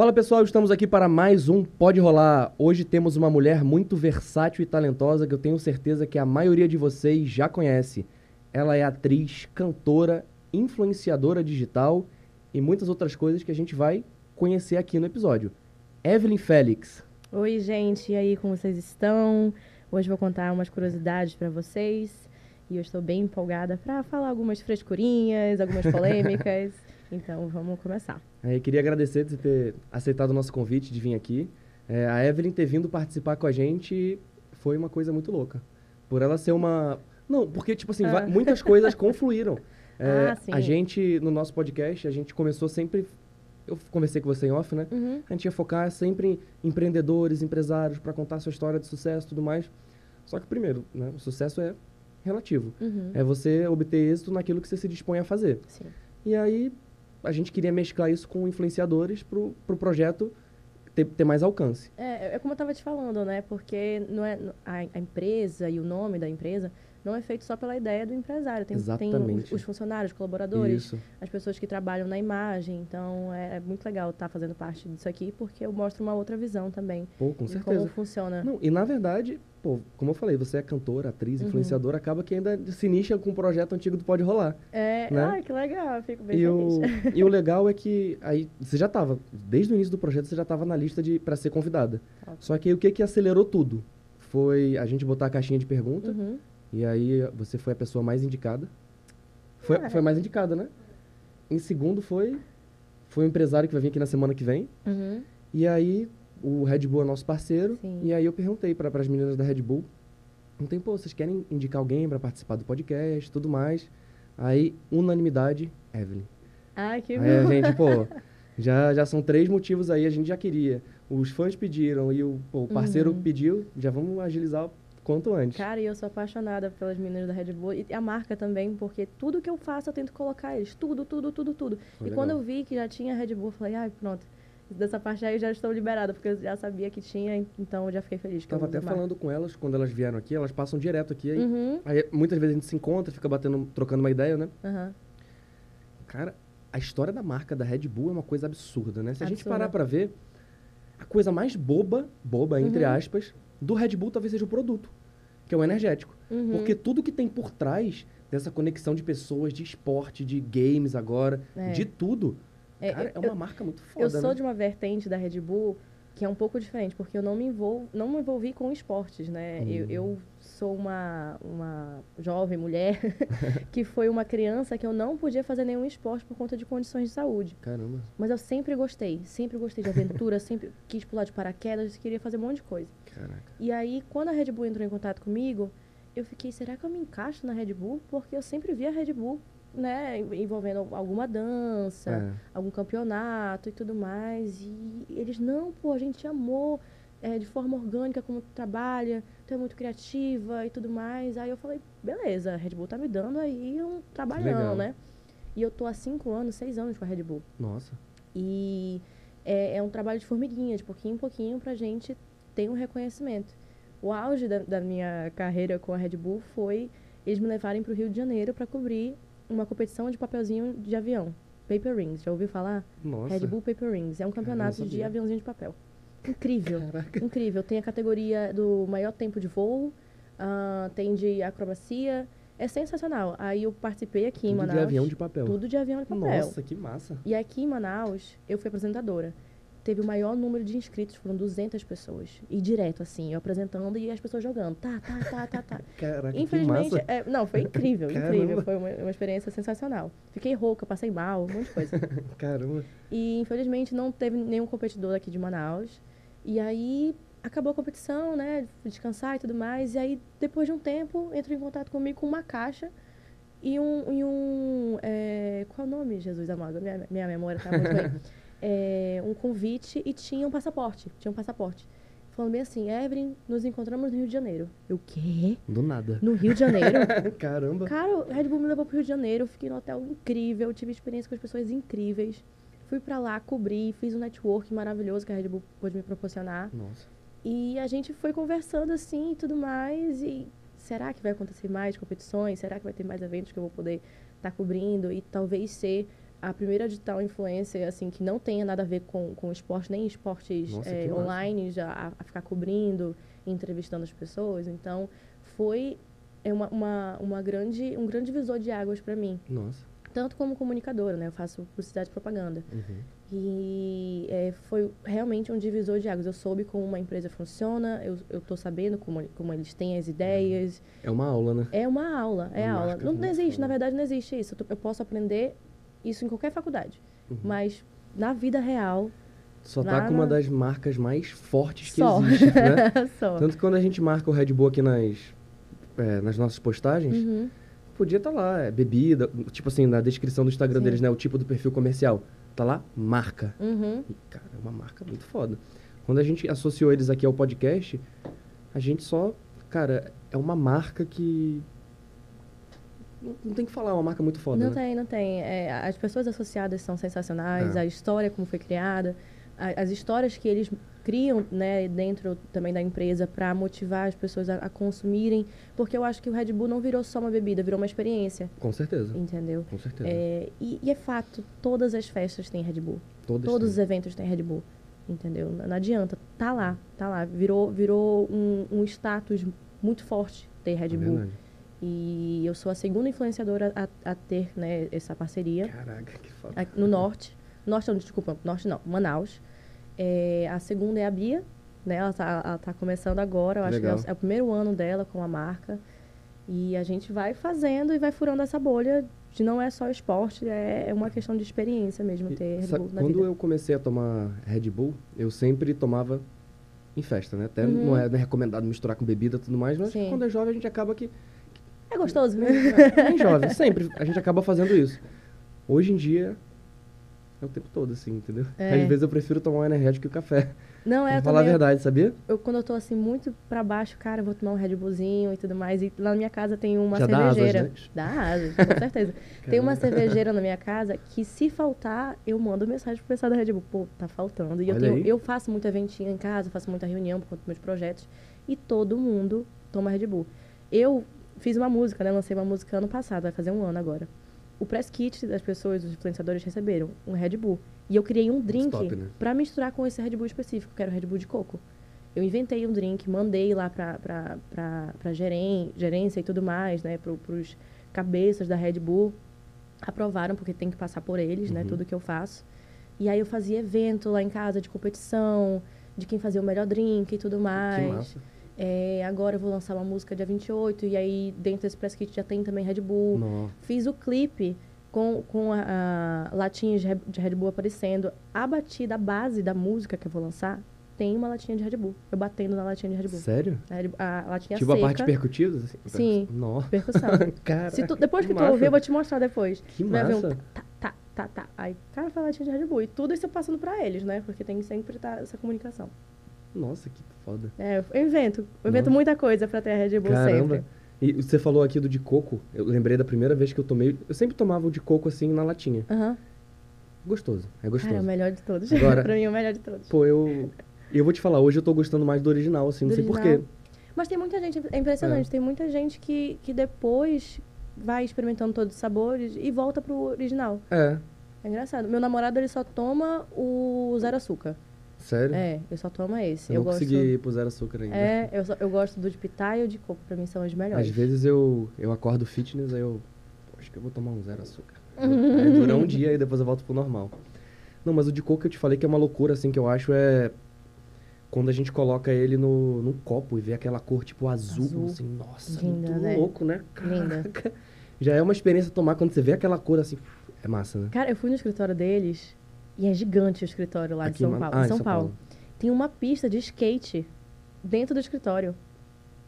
Fala pessoal, estamos aqui para mais um Pode Rolar. Hoje temos uma mulher muito versátil e talentosa que eu tenho certeza que a maioria de vocês já conhece. Ela é atriz, cantora, influenciadora digital e muitas outras coisas que a gente vai conhecer aqui no episódio. Evelyn Félix. Oi, gente, e aí, como vocês estão? Hoje vou contar umas curiosidades para vocês e eu estou bem empolgada para falar algumas frescurinhas, algumas polêmicas. Então, vamos começar. É, queria agradecer de ter aceitado o nosso convite de vir aqui. É, a Evelyn ter vindo participar com a gente foi uma coisa muito louca. Por ela ser uma. Não, porque, tipo assim, Ah. muitas coisas confluíram. É, Ah, sim. a gente, no nosso podcast, a gente começou sempre. Eu conversei com você em off, né? Uhum. A gente ia focar sempre em empreendedores, empresários, para contar sua história de sucesso e tudo mais. Só que, primeiro, né, o sucesso é relativo. Uhum. É você obter êxito naquilo que você se dispõe a fazer. Sim. E aí, a gente queria mesclar isso com influenciadores pro, pro projeto ter, ter mais alcance. É, é como eu estava te falando, né? Porque não é, a, a empresa e o nome da empresa não é feito só pela ideia do empresário. Tem, tem os, Exatamente. os funcionários, os colaboradores, Isso. as pessoas que trabalham na imagem. Então, é, é muito legal estar fazendo parte disso aqui, porque eu mostro uma outra visão também. Pô, com certeza. como funciona. Não, e na verdade, pô, como eu falei, você é cantora, atriz, Uhum. influenciadora, acaba que ainda se nicha com um projeto antigo do Pode Rolar. É, né? ai, que legal, fico bem E feliz. o, e o legal é que aí você já estava, desde o início do projeto, você já estava na lista de para ser convidada. Só que aí o que que acelerou tudo? Foi a gente botar a caixinha de pergunta Uhum. e aí você foi a pessoa mais indicada. Foi, Ah, foi a mais indicada, né? Em segundo foi foi o empresário que vai vir aqui na semana que vem. Uhum. E aí o Red Bull é nosso parceiro. Sim. E aí eu perguntei para as meninas da Red Bull, não tem, pô, vocês querem indicar alguém para participar do podcast, tudo mais? Aí unanimidade, Evelyn. Ai, que Aí a bom. gente, pô, já, já são três motivos aí, a gente já queria. Os fãs pediram e o, pô, o parceiro Uhum. pediu, já vamos agilizar o quanto antes. Cara, e eu sou apaixonada pelas meninas da Red Bull e a marca também, porque tudo que eu faço eu tento colocar eles. Tudo, tudo, tudo, tudo. Foi e legal. quando eu vi que já tinha Red Bull, eu falei, ai, pronto. Dessa parte aí eu já estou liberada, porque eu já sabia que tinha, então eu já fiquei feliz. Que Tava até falando com elas, quando elas vieram aqui, elas passam direto aqui. Aí, Uhum. aí muitas vezes a gente se encontra, fica batendo, trocando uma ideia, né? Aham. Cara, a história da marca da Red Bull é uma coisa absurda, né? Se a gente Absurda. parar pra ver, a coisa mais boba, boba entre Uhum. aspas, do Red Bull talvez seja o produto, que é o energético. Uhum. Porque tudo que tem por trás dessa conexão de pessoas, de esporte, de games agora, É. de tudo, É, cara, é eu- uma marca muito foda, Eu sou né? de uma vertente da Red Bull que é um pouco diferente, porque eu não me envolvo, não me envolvi com esportes, né? Eu, Hum. eu sou uma, uma jovem mulher que foi uma criança que eu não podia fazer nenhum esporte por conta de condições de saúde. Caramba, Mas eu sempre gostei, sempre gostei de aventura, sempre quis pular de paraquedas, queria fazer um monte de coisa. caraca. E aí, quando a Red Bull entrou em contato comigo, eu fiquei, será que eu me encaixo na Red Bull? Porque eu sempre vi a Red Bull, né, envolvendo alguma dança, É. algum campeonato e tudo mais. E eles, não, pô, a gente amou é, de forma orgânica como tu trabalha, tu é muito criativa e tudo mais. Aí eu falei, beleza, a Red Bull tá me dando aí um trabalhão, Legal. né? E eu tô há cinco anos, seis anos com a Red Bull. Nossa, E é, é um trabalho de formiguinha, de pouquinho em pouquinho, pra gente ter um reconhecimento. O auge da, da minha carreira com a Red Bull foi eles me levarem para o Rio de Janeiro para cobrir uma competição de papelzinho de avião. Paper Rings, já ouviu falar? nossa. Red Bull Paper Rings. É um campeonato de aviãozinho de papel. Incrível. Caraca. Incrível. Tem a categoria do maior tempo de voo, ah, tem de acrobacia. É sensacional. Aí eu participei aqui em Tudo Manaus. de avião de papel. Tudo de avião de papel. Nossa, que massa. E aqui em Manaus, eu fui apresentadora. Teve o maior número de inscritos, foram 200 pessoas. E direto, assim, eu apresentando e as pessoas jogando. Tá, tá, tá, tá, tá. Caraca, que Infelizmente, massa. é, não, foi incrível, Caramba. incrível. Foi uma, uma experiência sensacional. Fiquei rouca, passei mal, um monte de coisa. Caramba. E infelizmente não teve nenhum competidor aqui de Manaus. E aí acabou a competição, né? Descansar e tudo mais. E aí, depois de um tempo, entrou em contato comigo com uma caixa e um. E um é, qual é o nome, Jesus amado? Minha, minha memória tá muito bem. É, um convite e tinha um passaporte. Tinha um passaporte. Falando bem assim, Evelyn, nos encontramos no Rio de Janeiro. Eu, o quê? Do nada. No Rio de Janeiro? Caramba. Cara, o Red Bull me levou pro Rio de Janeiro, eu fiquei num hotel incrível, tive experiência com as pessoas incríveis. Fui pra lá, cobri, fiz um network maravilhoso que a Red Bull pôde me proporcionar. Nossa. E a gente foi conversando assim e tudo mais. E será que vai acontecer mais competições? Será que vai ter mais eventos que eu vou poder estar cobrindo? E talvez ser a primeira digital influencer, assim, que não tenha nada a ver com, com esporte, nem esportes Nossa, é, online, já a, a ficar cobrindo, entrevistando as pessoas. Então, foi é uma, uma, uma grande, um grande divisor de águas para mim. Nossa. Tanto como comunicadora, né? Eu faço publicidade e propaganda. Uhum. E é, foi realmente um divisor de águas. Eu soube como uma empresa funciona, eu, eu tô sabendo como, como eles têm as ideias. É uma aula, né? É uma aula, é Uma aula. Não, muito existe, na verdade não existe isso. Eu posso aprender isso em qualquer faculdade. Uhum. Mas na vida real, Só tá com uma das marcas mais fortes que só. existe, né? só. Tanto que quando a gente marca o Red Bull aqui nas, é, nas nossas postagens, Uhum. podia estar lá, é, bebida, tipo assim, na descrição do Instagram Sim. deles, né? O tipo do perfil comercial. Tá lá, marca. Uhum. E, cara, é uma marca muito foda. Quando a gente associou eles aqui ao podcast, a gente só. Cara, é uma marca que. Não, não tem que falar, é uma marca muito foda. Não né? tem, não tem. É, as pessoas associadas são sensacionais, É. a história como foi criada, a- as histórias que eles criam né, dentro também da empresa para motivar as pessoas a, a consumirem, porque eu acho que o Red Bull não virou só uma bebida, virou uma experiência, Com certeza. entendeu? Com certeza. É, e, e é fato, todas as festas têm Red Bull. Todas Todos os têm. eventos têm Red Bull. Entendeu? Não, não adianta. Tá lá, tá lá. Virou, virou um, um status muito forte ter Red É Bull. verdade. E eu sou a segunda influenciadora a, a ter né, essa parceria Caraca, que foda. no norte. Norte não, desculpa, norte não, Manaus. É, a segunda é a Bia, né? Ela tá, ela tá começando agora, eu acho legal. que é o, é o primeiro ano dela com a marca. E a gente vai fazendo e vai furando essa bolha de não é só esporte, é, é uma questão de experiência mesmo E ter Red sabe, Bull na quando vida. eu comecei a tomar Red Bull, eu sempre tomava em festa, né? Até Uhum. não, é, não é recomendado misturar com bebida e tudo mais, mas Sim. quando é jovem a gente acaba que. É gostoso, né? Nem jovem, sempre a gente acaba fazendo isso. Hoje em dia é o tempo todo, assim, entendeu? É. Às vezes eu prefiro tomar um energético que o café. Não, é, pra falar a verdade, sabia? Eu, quando eu tô assim muito pra baixo, cara, vou tomar um Red Bullzinho e tudo mais. E lá na minha casa tem uma Já dá asas, cervejeira. né? Dá asas, com certeza. tem uma cervejeira na minha casa que, se faltar, eu mando mensagem pro pessoal da Red Bull. Pô, tá faltando. E eu, tenho, eu faço muito eventinho em casa, faço muita reunião por conta dos meus projetos. E todo mundo toma Red Bull. Eu fiz uma música, né? Lancei uma música ano passado, vai fazer um ano agora. O press kit das pessoas, os influenciadores receberam um Red Bull. E eu criei um drink né? pra misturar com esse Red Bull específico, que era o Red Bull de coco. Eu inventei um drink, mandei lá pra, pra, pra, pra geren, gerência e tudo mais, né? Pro, pros cabeças da Red Bull. Aprovaram, porque tem que passar por eles, né? Uhum. Tudo que eu faço. E aí eu fazia evento lá em casa de competição, de quem fazia o melhor drink e tudo Que mais. massa. É, agora eu vou lançar uma música dia 28, e aí dentro desse press kit já tem também Red Bull. Nó. Fiz o clipe com, com a, a latinha de Re- de Red Bull aparecendo. A batida, a base da música que eu vou lançar, tem uma latinha de Red Bull. Eu batendo na latinha de Red Bull. Sério? A, a latinha tipo seca, a parte percutida? Assim? Sim. Nó. percussão. Cara, Se tu- depois que, tu massa. ouvir, eu vou te mostrar depois. Que Vai ver um massa. tá, tá, tá, tá. Aí, cara, foi a latinha de Red Bull. E tudo isso eu passando pra eles, né? Porque tem que sempre estar essa comunicação. Nossa, que foda. É, eu invento. Eu invento Nossa. muita coisa pra ter a Red Bull Caramba. sempre. E você falou aqui do de coco. Eu lembrei da primeira vez que eu tomei. Eu sempre tomava o de coco assim na latinha. Aham. Gostoso. É gostoso. Cara, é o melhor de todos. Agora- pra mim, é o melhor de todos. Pô, eu. E eu vou te falar, hoje eu tô gostando mais do original, assim, não Do sei original. porquê. Mas tem muita gente, é impressionante, tem muita gente que, que depois vai experimentando todos os sabores e volta pro original. É, É engraçado. Meu namorado, ele só toma o zero açúcar. Sério? É, ele só toma esse. eu Eu, não gosto. consegui ir pro zero açúcar ainda. É, eu, só- eu gosto do de pitaia e o de coco, pra mim são os melhores. Às vezes eu, eu acordo fitness, aí eu. "Pô, Acho que eu vou tomar um zero açúcar. aí dura um dia e depois eu volto pro normal. Não, mas o de coco que eu te falei que é uma loucura, assim, que eu acho é. Quando a gente coloca ele no, no copo e vê aquela cor tipo azul, Azul. assim, nossa, Linda, muito né? louco, né? Linda. Já é uma experiência tomar quando você vê aquela cor assim, é massa, né? Cara, eu fui no escritório deles e é gigante o escritório lá Aqui de São Paulo. ah, em São, Paulo. Tem uma pista de skate dentro do escritório.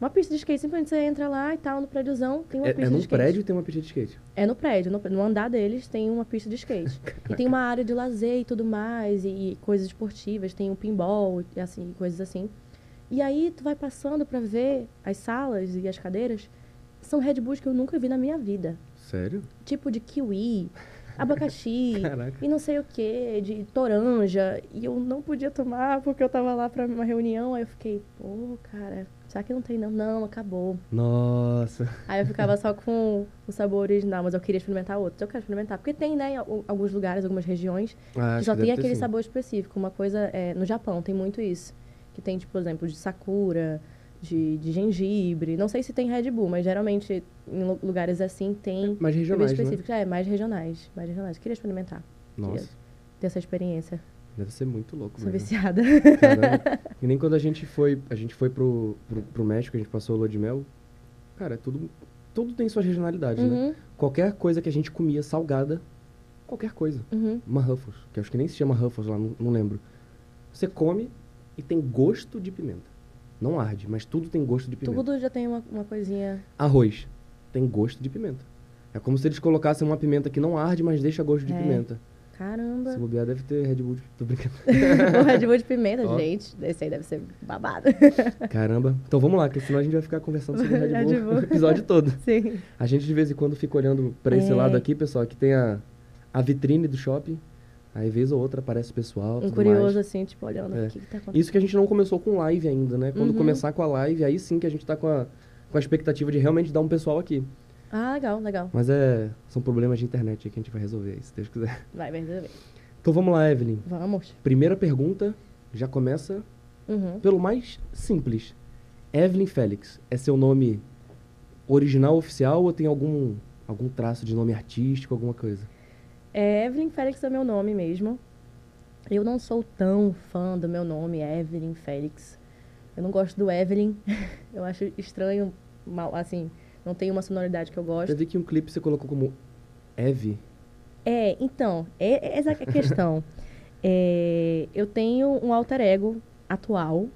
Uma pista de skate, simplesmente você entra lá e tal, no prédiozão, tem uma É, pista é de skate. prédio e tem uma pista de skate. É no prédio, no, no andar deles tem uma pista de skate. e tem uma área de lazer e tudo mais, e, e coisas esportivas, tem o pinball e assim, coisas assim. E aí tu vai passando pra ver as salas e as cadeiras, são Red Bulls que eu nunca vi na minha vida. Sério? Tipo de kiwi, abacaxi Caraca. e não sei o que, de toranja. E eu não podia tomar porque eu tava lá pra uma reunião. Aí eu fiquei, pô, cara, será que não tem não? Não, acabou. Nossa. Aí eu ficava só com o sabor original, mas eu queria experimentar outros. Eu quero experimentar. Porque tem, né, alguns lugares, algumas regiões, Ah, que só que tem aquele sim. sabor específico. Uma coisa, é, no Japão tem muito isso. Que tem, tipo, por exemplo, de sakura, de, de gengibre. Não sei se tem Red Bull, mas geralmente em lu- lugares assim tem Mais regionais, bebidas né? É, mais regionais. Mais regionais. Queria experimentar. Nossa, Ter essa experiência. deve ser muito louco Sou mesmo. viciada. Caramba. E nem quando a gente foi, a gente foi pro, pro, pro México, a gente passou a lua de mel. Cara, é tudo, tudo tem suas regionalidades, né? Uhum, Qualquer coisa que a gente comia salgada, qualquer coisa. uhum. Uma Ruffles, que acho que nem se chama Ruffles lá, não, não lembro. Você come e tem gosto de pimenta. Não arde, mas tudo tem gosto de pimenta. Tudo já tem uma, uma coisinha. Arroz tem gosto de pimenta. É como se eles colocassem uma pimenta que não arde, mas deixa gosto de É. pimenta. Caramba. Se bobear, deve ter Red Bull. de- Tô brincando. o Red Bull de pimenta, Ó. gente. Esse aí deve ser babado. Caramba. Então vamos lá, que senão a gente vai ficar conversando sobre Red Bull, Red Bull. o episódio todo. Sim. A gente de vez em quando fica olhando pra esse É. lado aqui, pessoal, que tem a, a vitrine do shopping. Aí, vez ou outra, aparece o pessoal. Um curioso, mais. assim, tipo, olhando É. o que, que tá acontecendo. Isso que a gente não começou com live ainda, né? Quando Uhum. começar com a live, aí sim que a gente tá com a, com a expectativa de realmente dar um pessoal aqui. Ah, legal, legal. Mas é. São problemas de internet aí que a gente vai resolver aí, se Deus quiser. Vai, vai resolver. Então vamos lá, Evelyn. Vamos. Primeira pergunta já começa Uhum. pelo mais simples. Evelyn Félix, é seu nome original, oficial, ou tem algum, algum traço de nome artístico, alguma coisa? É, Evelyn Félix é meu nome mesmo. Eu não sou tão fã do meu nome, Evelyn Félix. Eu não gosto do Evelyn. Eu acho estranho, mal, assim, não tem uma sonoridade que eu gosto. Eu vi que um clipe você colocou como Eve. É, então, é, é essa é a questão. É, eu tenho um alter ego atual,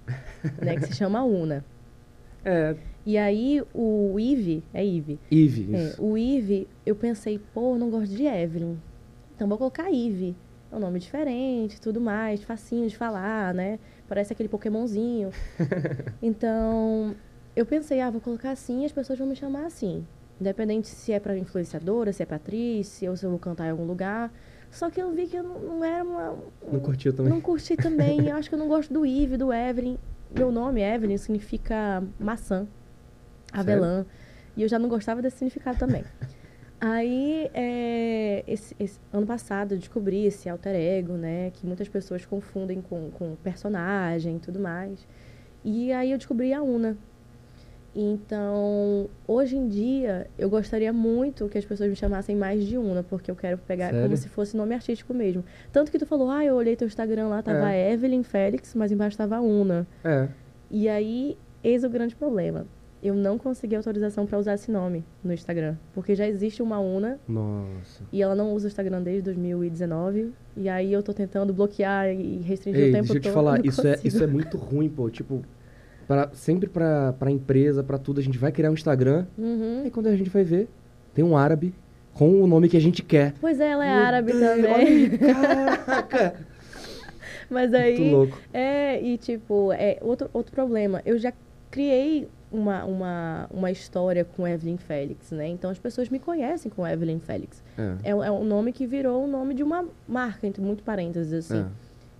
né, que se chama Una. É, E aí o Ive, é Ive, Eve. É, isso. o Ive, eu pensei, pô, eu não gosto de Evelyn. Então vou colocar Ive. É um nome diferente, tudo mais, facinho de falar, né? Parece aquele Pokémonzinho. então, eu pensei, ah, vou colocar assim e as pessoas vão me chamar assim. Independente se é pra influenciadora, se é pra atriz, se eu, se eu vou cantar em algum lugar. Só que eu vi que eu não, não era uma. Não curtiu também? Não curti também. Eu acho que eu não gosto do Ive, do Evelyn. Meu nome, Evelyn, significa maçã, avelã. E eu já não gostava desse significado também. Aí, é, esse, esse- ano passado, eu descobri esse alter ego, né? Que muitas pessoas confundem com, com personagem e tudo mais. E aí eu descobri a Una. Então, hoje em dia, eu gostaria muito que as pessoas me chamassem mais de Una, porque eu quero pegar Sério? como se fosse nome artístico mesmo. Tanto que tu falou, ah, eu olhei teu Instagram lá, tava Evelyn Félix, mas embaixo tava Una. É. E aí, eis o grande problema. Eu não consegui autorização para usar esse nome no Instagram, porque já existe uma Una Nossa. e ela não usa o Instagram desde 2019. E aí eu tô tentando bloquear e restringir Ei, o tempo deixa eu te todo. falar, isso é, isso é muito ruim, pô. Tipo, pra, sempre pra, pra empresa, pra tudo, a gente vai criar um Instagram. Uhum. Aí quando a gente vai ver, tem um árabe com o nome que a gente quer. Pois é, ela é Meu árabe Deus, também. olha Caraca! Mas Muito aí. louco. É, e tipo, é outro, outro problema. Eu já criei uma, uma, uma história com Evelyn Félix, né? Então as pessoas me conhecem com Evelyn Félix. É. É, é um nome que virou o nome de uma marca, entre muito parênteses, assim. É.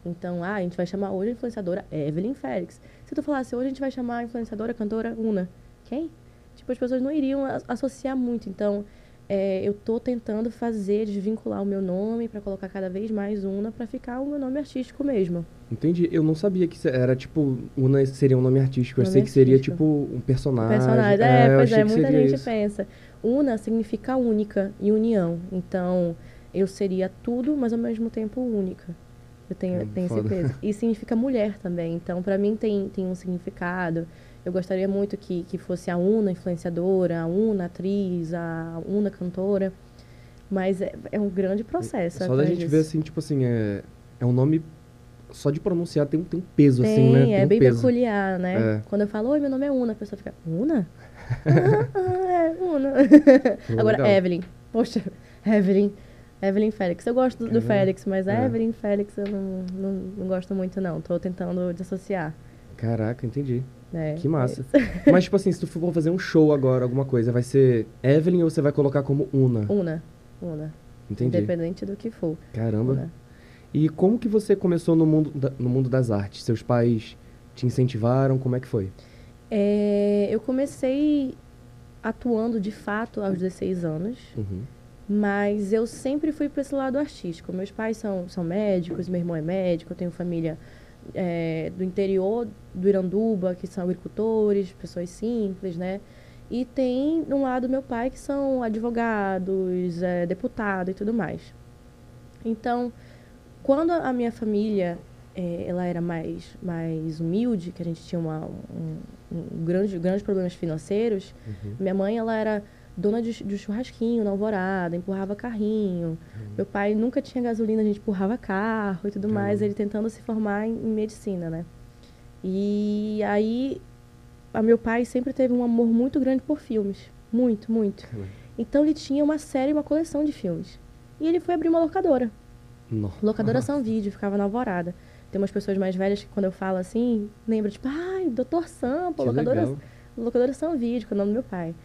Então, ah, a gente vai chamar hoje a influenciadora Evelyn Félix. Se tu falasse hoje a gente vai chamar a influenciadora, cantora Una, quem? Tipo, as pessoas não iriam a- associar muito. Então, é, eu tô tentando fazer, desvincular o meu nome para colocar cada vez mais Una para ficar o meu nome artístico mesmo. Entendi. Eu não sabia que era tipo. Una seria um nome artístico. Eu Nome sei que seria artístico. tipo um personagem. personagem. É, eu pois é, muita gente isso. pensa. Una significa única e união. Então, eu seria tudo, mas ao mesmo tempo única. Eu tenho, Hum, tenho foda. peso. E significa mulher também. Então, pra mim, tem, tem um significado. Eu gostaria muito que, que fosse a Una influenciadora, a Una atriz, a Una cantora. Mas é, é um grande processo. Só da atrás gente disso. ver assim, tipo assim, é, é um nome. Só de pronunciar tem um, tem um peso, Tem, assim, né? Tem é um bem peso. peculiar, né? É. Quando eu falo, oi, meu nome é Una, a pessoa fica, Una? ah, ah, é, Una. Pô, Agora, legal. Evelyn. Poxa, Evelyn. Evelyn Félix. Eu gosto do, do. Félix, mas a É. Evelyn Félix eu não, não, não gosto muito, não. Tô tentando desassociar. Caraca, entendi. É, Que massa. Mas, tipo assim, se tu for fazer um show agora, alguma coisa, vai ser Evelyn ou você vai colocar como Una? Una. Una. Entendi. Independente do que for. Caramba. né? E como que você começou no mundo, da- no mundo das artes? Seus pais te incentivaram? Como é que foi? É, eu comecei atuando de fato aos 16 anos, Uhum. mas eu sempre fui para esse lado artístico. Meus pais são, são médicos, meu irmão é médico, eu tenho família é, do interior do Iranduba, que são agricultores, pessoas simples, né? E tem um lado meu pai que são advogados, é, deputado e tudo mais. Então, quando a minha família eh, ela era mais, mais humilde, que a gente tinha uma, um, um grande, grandes problemas financeiros, Uhum. minha mãe ela era dona de, de churrasquinho na alvorada, empurrava carrinho. Meu pai nunca tinha gasolina, a gente empurrava carro e tudo mais, Caramba. ele tentando se formar em, em medicina, né? E aí, meu pai sempre teve um amor muito grande por filmes. Muito, muito. Caramba. Então ele tinha uma série, uma coleção de filmes. E ele foi abrir uma locadora. Locadora Nossa. São Vídeo, ficava na Alvorada. Tem umas pessoas mais velhas que quando eu falo assim, lembram, tipo, ai, Doutor Sampa, locadora, legal. locadora São Vídeo, que é o nome do meu pai.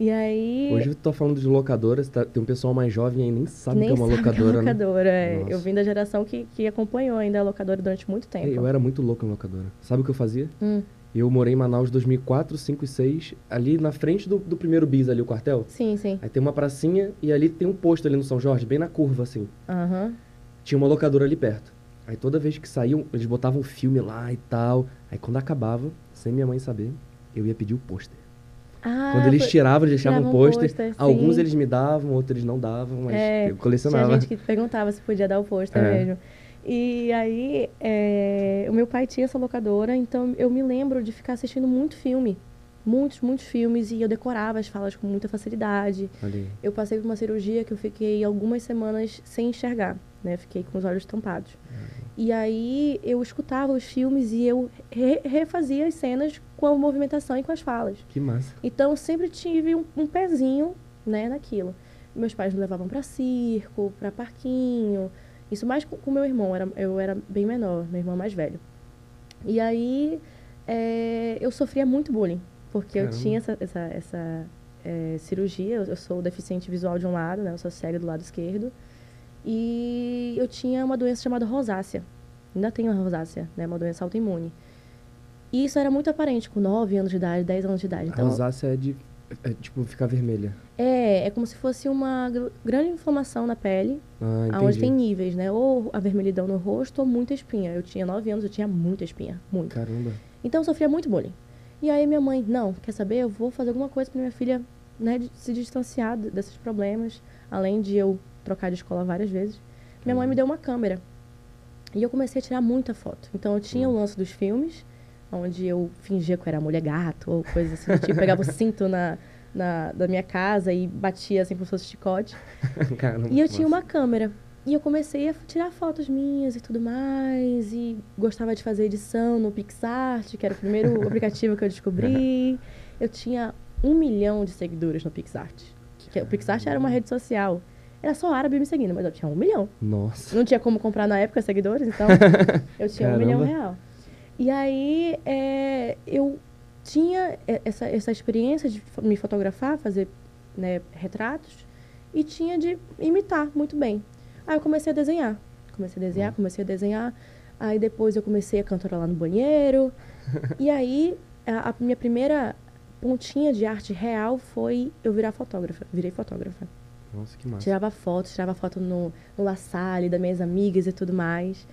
E aí. Hoje eu tô falando de locadoras, tá- tem um pessoal mais jovem aí nem sabe nem que é uma sabe locadora, que é né? locadora. é. Nossa. Eu vim da geração que, que acompanhou ainda a locadora durante muito tempo. Eu era muito louco em locadora. Sabe o que eu fazia? Hum, Eu morei em Manaus 2004, 5 e 6, ali na frente do, do primeiro bis ali, o quartel. sim, sim. Aí tem uma pracinha e ali tem um posto ali no São Jorge, bem na curva, assim. Aham. Tinha uma locadora ali perto. Aí toda vez que saíam, eles botavam filme lá e tal. Aí quando acabava, sem minha mãe saber, eu ia pedir o pôster. Ah, quando eles tiravam, eles deixavam o pôster. Alguns eles me davam, outros eles não davam, mas É, eu Tinha colecionava. gente que perguntava se podia dar o pôster É. mesmo. E aí, é, o meu pai tinha essa locadora, então eu me lembro de ficar assistindo muito filme. Muitos, muitos filmes, e eu decorava as falas com muita facilidade. Aí. Eu passei por uma cirurgia que eu fiquei algumas semanas sem enxergar, né? Fiquei com os olhos tampados. E aí eu escutava os filmes e eu re- refazia as cenas com a movimentação e com as falas. Que massa. Então eu sempre tive um, um pezinho, né, naquilo. Meus pais me levavam para circo, para parquinho. Isso mais com meu irmão, era, eu era bem menor, meu irmão mais velho. E aí é, eu sofria muito bullying, porque eu Caramba. tinha essa, essa, essa, é, cirurgia, eu, eu sou deficiente visual de um lado, né, eu sou cega do lado esquerdo. E eu tinha uma doença chamada rosácea. Ainda tenho a rosácea, né, uma doença autoimune. E isso era muito aparente com 9 anos de idade, 10 anos de idade. A Então, rosácea é de, é, tipo, ficar vermelha. é, é como se fosse uma gr- grande inflamação na pele, Ah, onde tem níveis, né? Ou a vermelhidão no rosto ou muita espinha. Eu tinha 9 anos, eu tinha muita espinha, muito. Caramba. Então eu sofria muito bullying. E aí minha mãe, não, quer saber? Eu vou fazer alguma coisa para minha filha, né, se distanciar desses problemas, além de eu trocar de escola várias vezes. Minha mãe me deu uma câmera. E eu comecei a tirar muita foto. Então eu tinha o lance dos filmes, onde eu fingia que eu era mulher gato ou coisa assim, tipo, pegava o cinto na, na da minha casa e batia assim como se fosse chicote. Caramba. E eu tinha uma câmera. E eu comecei a tirar fotos minhas e tudo mais. E gostava de fazer edição no PixArt, que era o primeiro aplicativo que eu descobri. Eu tinha um milhão de seguidores no PixArt. Que o PixArt era uma rede social. Era só árabe me seguindo, mas eu tinha um milhão. Nossa. Não tinha como comprar na época seguidores, então eu tinha um milhão Caramba. real. E aí é, eu tinha essa, essa experiência de me fotografar, fazer né, retratos, e tinha de imitar muito bem. Aí eu comecei a desenhar. Comecei a desenhar, comecei a desenhar. Aí depois eu comecei a cantarolar no banheiro. e aí a, a minha primeira pontinha de arte real foi eu virar fotógrafa. Virei fotógrafa. Nossa, que massa. Tirava foto, tirava foto no, no La Salle, das minhas amigas e tudo mais.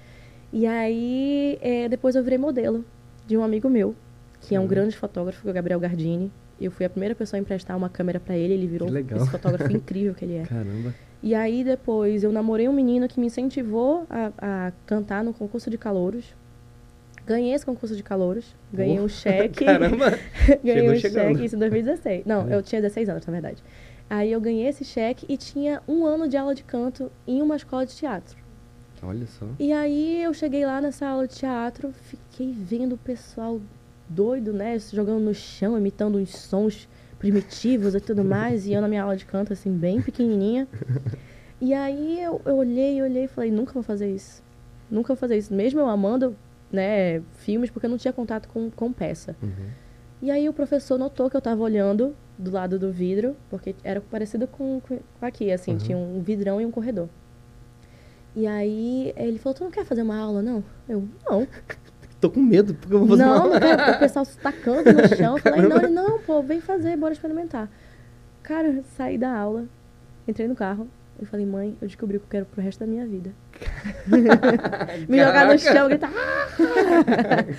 E aí, é, depois eu virei modelo de um amigo meu, que é um Uhum. grande fotógrafo, que é o Gabriel Gardini. Eu fui a primeira pessoa a emprestar uma câmera pra ele, ele virou esse fotógrafo incrível que ele é. Caramba. E aí, depois, eu namorei um menino que me incentivou a, a cantar no concurso de calouros. Ganhei esse concurso de calouros, ganhei Pô, um cheque. Caramba. ganhei Chegou um chegando. cheque, isso em 2016. Não, É. eu tinha 16 anos, na verdade. Aí eu ganhei esse cheque e tinha um ano de aula de canto em uma escola de teatro. Olha só. E aí eu cheguei lá nessa aula de teatro, fiquei vendo o pessoal doido, né? Jogando no chão, imitando uns sons primitivos e tudo mais. E eu na minha aula de canto, assim, bem pequenininha. E aí eu, eu olhei, olhei e falei, nunca vou fazer isso. Nunca vou fazer isso. Mesmo eu amando, né, filmes, porque eu não tinha contato com, com peça. Uhum. E aí o professor notou que eu estava olhando do lado do vidro, porque era parecido com, com aqui, assim, Uhum. tinha um vidrão e um corredor. E aí ele falou, tu não quer fazer uma aula, não? Eu, não. Tô com medo, porque eu vou fazer Não, uma... não quero. o pessoal se tacando no chão. Eu falei, não, ele, não, pô, vem fazer, bora experimentar. Cara, eu saí da aula, entrei no carro e falei, mãe, eu descobri o que eu quero pro resto da minha vida. Me jogar no chão, gritar. "Ah!"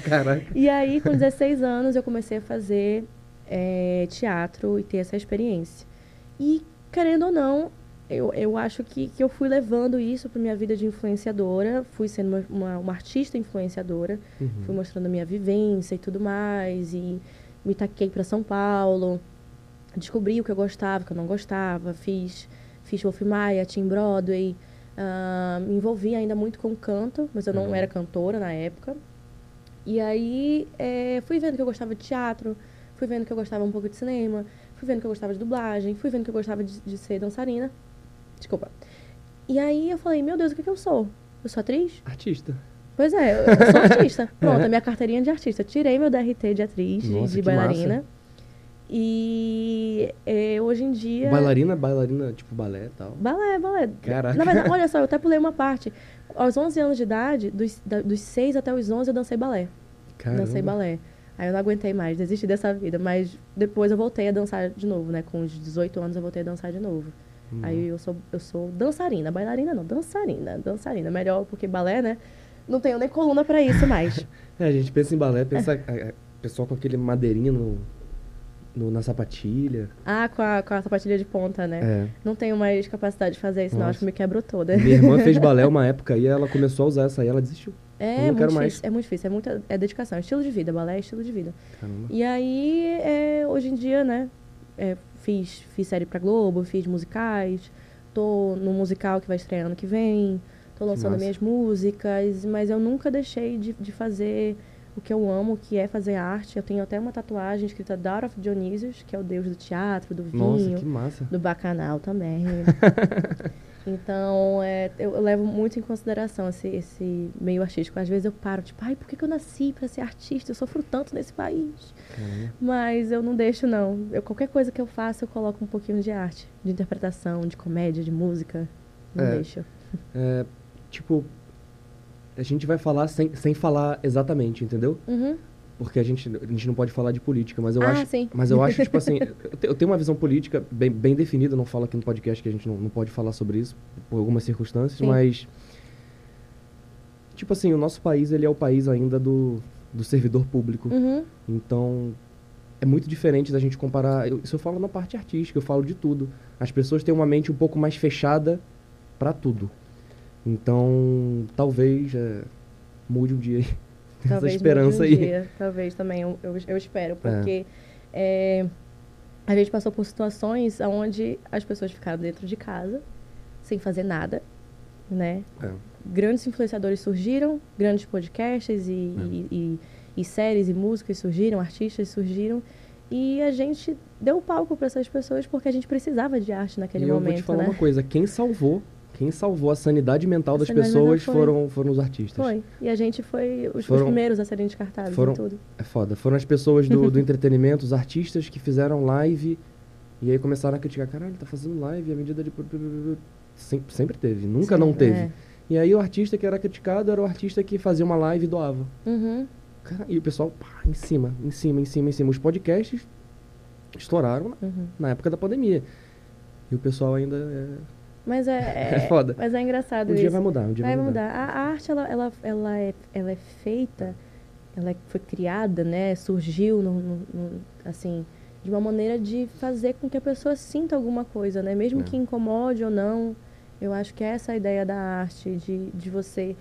Caraca. E aí, com 16 anos, eu comecei a fazer eh, teatro e ter essa experiência. E, querendo ou não, eu, eu acho que, que eu fui levando isso para minha vida de influenciadora, fui sendo uma, uma, uma artista influenciadora, Uhum. fui mostrando a minha vivência e tudo mais, e me taquei para São Paulo, descobri o que eu gostava, o que eu não gostava, fiz, fiz Wolf Maia, Tim Broadway, ah, me envolvi ainda muito com canto, mas eu não Uhum. era cantora na época. E aí eh, fui vendo que eu gostava de teatro, fui vendo que eu gostava um pouco de cinema, fui vendo que eu gostava de dublagem, fui vendo que eu gostava de, de ser dançarina. Desculpa. E aí eu falei, meu Deus, o que, que eu sou? Eu sou atriz? Artista. Pois é, eu, eu sou artista. Pronto, a minha carteirinha de artista. Eu tirei meu DRT de atriz, de- Nossa, de bailarina. massa. E eh, hoje em dia. Bailarina, bailarina, tipo balé e tal. Balé, balé. Caraca. Na verdade, olha só, eu até pulei uma parte. Aos 11 anos de idade, dos, da- dos 6 até os 11, eu dancei balé. Caramba. Dancei balé. Aí eu não aguentei mais, desisti dessa vida. Mas depois eu voltei a dançar de novo, né? Com os 18 anos eu voltei a dançar de novo. Hum. Aí eu sou, eu sou dançarina, bailarina não, dançarina, dançarina. Melhor porque balé, né? Não tenho nem coluna pra isso mais. É, a gente pensa em balé, pensa a- pessoal com aquele madeirinho no, no- na sapatilha. ah, com a, com a sapatilha de ponta, né? É. Não tenho mais capacidade de fazer isso, não. Nossa. Acho que me quebrou toda. Minha irmã fez balé uma época e ela começou a usar essa aí, ela desistiu. É, não muito difícil, mais. é muito difícil, é muita é dedicação, é estilo de vida, balé é estilo de vida. Caramba. E aí, é, hoje em dia, né, é, fiz, fiz série pra Globo, fiz musicais, tô no musical que vai estrear ano que vem, tô lançando massa. minhas músicas, mas eu nunca deixei de, de fazer o que eu amo, que é fazer arte. Eu tenho até uma tatuagem escrita Daughter of Dionysius, que é o deus do teatro, do vinho Nossa, que massa. do bacanal também. então, é, eu, eu levo muito em consideração esse, esse meio artístico. Às vezes eu paro, tipo, ai, por que, que eu nasci para ser artista? Eu sofro tanto nesse país. Caramba. Mas eu não deixo, não. Eu, qualquer coisa que eu faço, eu coloco um pouquinho de arte, de interpretação, de comédia, de música. Não É. deixo. É, tipo, a gente vai falar sem, sem falar exatamente, entendeu? Uhum. Porque a gente, a gente não pode falar de política, mas eu Ah, acho. sim. Mas eu acho, tipo assim, eu te- eu tenho uma visão política bem, bem definida, não falo aqui no podcast que a gente não, não pode falar sobre isso, por algumas circunstâncias, Sim. mas. Tipo assim, o nosso país, ele é o país ainda do, do servidor público. Uhum. Então, é muito diferente da gente comparar. eu- Isso eu falo na parte artística, eu falo de tudo. As pessoas têm uma mente um pouco mais fechada pra tudo. Então, talvez é, mude um dia aí. Tem essa Talvez esperança um aí. dia, talvez também, eu, eu, eu espero, porque é, a gente passou por situações onde as pessoas ficaram dentro de casa, sem fazer nada, né? É. Grandes influenciadores surgiram, grandes podcasts e, e, e- e séries e músicas surgiram, artistas surgiram, e a gente deu palco para essas pessoas porque a gente precisava de arte naquele e eu momento, vou te falar né? uma coisa, quem salvou, quem salvou a sanidade mental A das sanidade pessoas mental foram, foram os artistas. Foi. E a gente foi os, os Foram- primeiros a serem descartados foram- tudo. É foda. Foram as pessoas do, do entretenimento, os artistas que fizeram live e aí começaram a criticar, caralho, tá fazendo live, a medida de. Sempre, sempre teve, nunca não Sempre, teve. é. E aí o artista que era criticado era o artista que fazia uma live e doava. Uhum. Cara, e o pessoal, pá, em cima, em cima, em cima, em cima. Os podcasts estouraram Uhum. na época da pandemia. E o pessoal ainda é. Mas é, É foda. Mas é engraçado Um isso. dia vai mudar, um dia vai, vai mudar. mudar. A, a arte, ela, ela, ela, é, ela é feita, ela é- foi criada, né? Surgiu, no, no- no- assim, de uma maneira de fazer com que a pessoa sinta alguma coisa, né? Mesmo É. que incomode ou não. Eu acho que essa é a ideia da arte, de, de você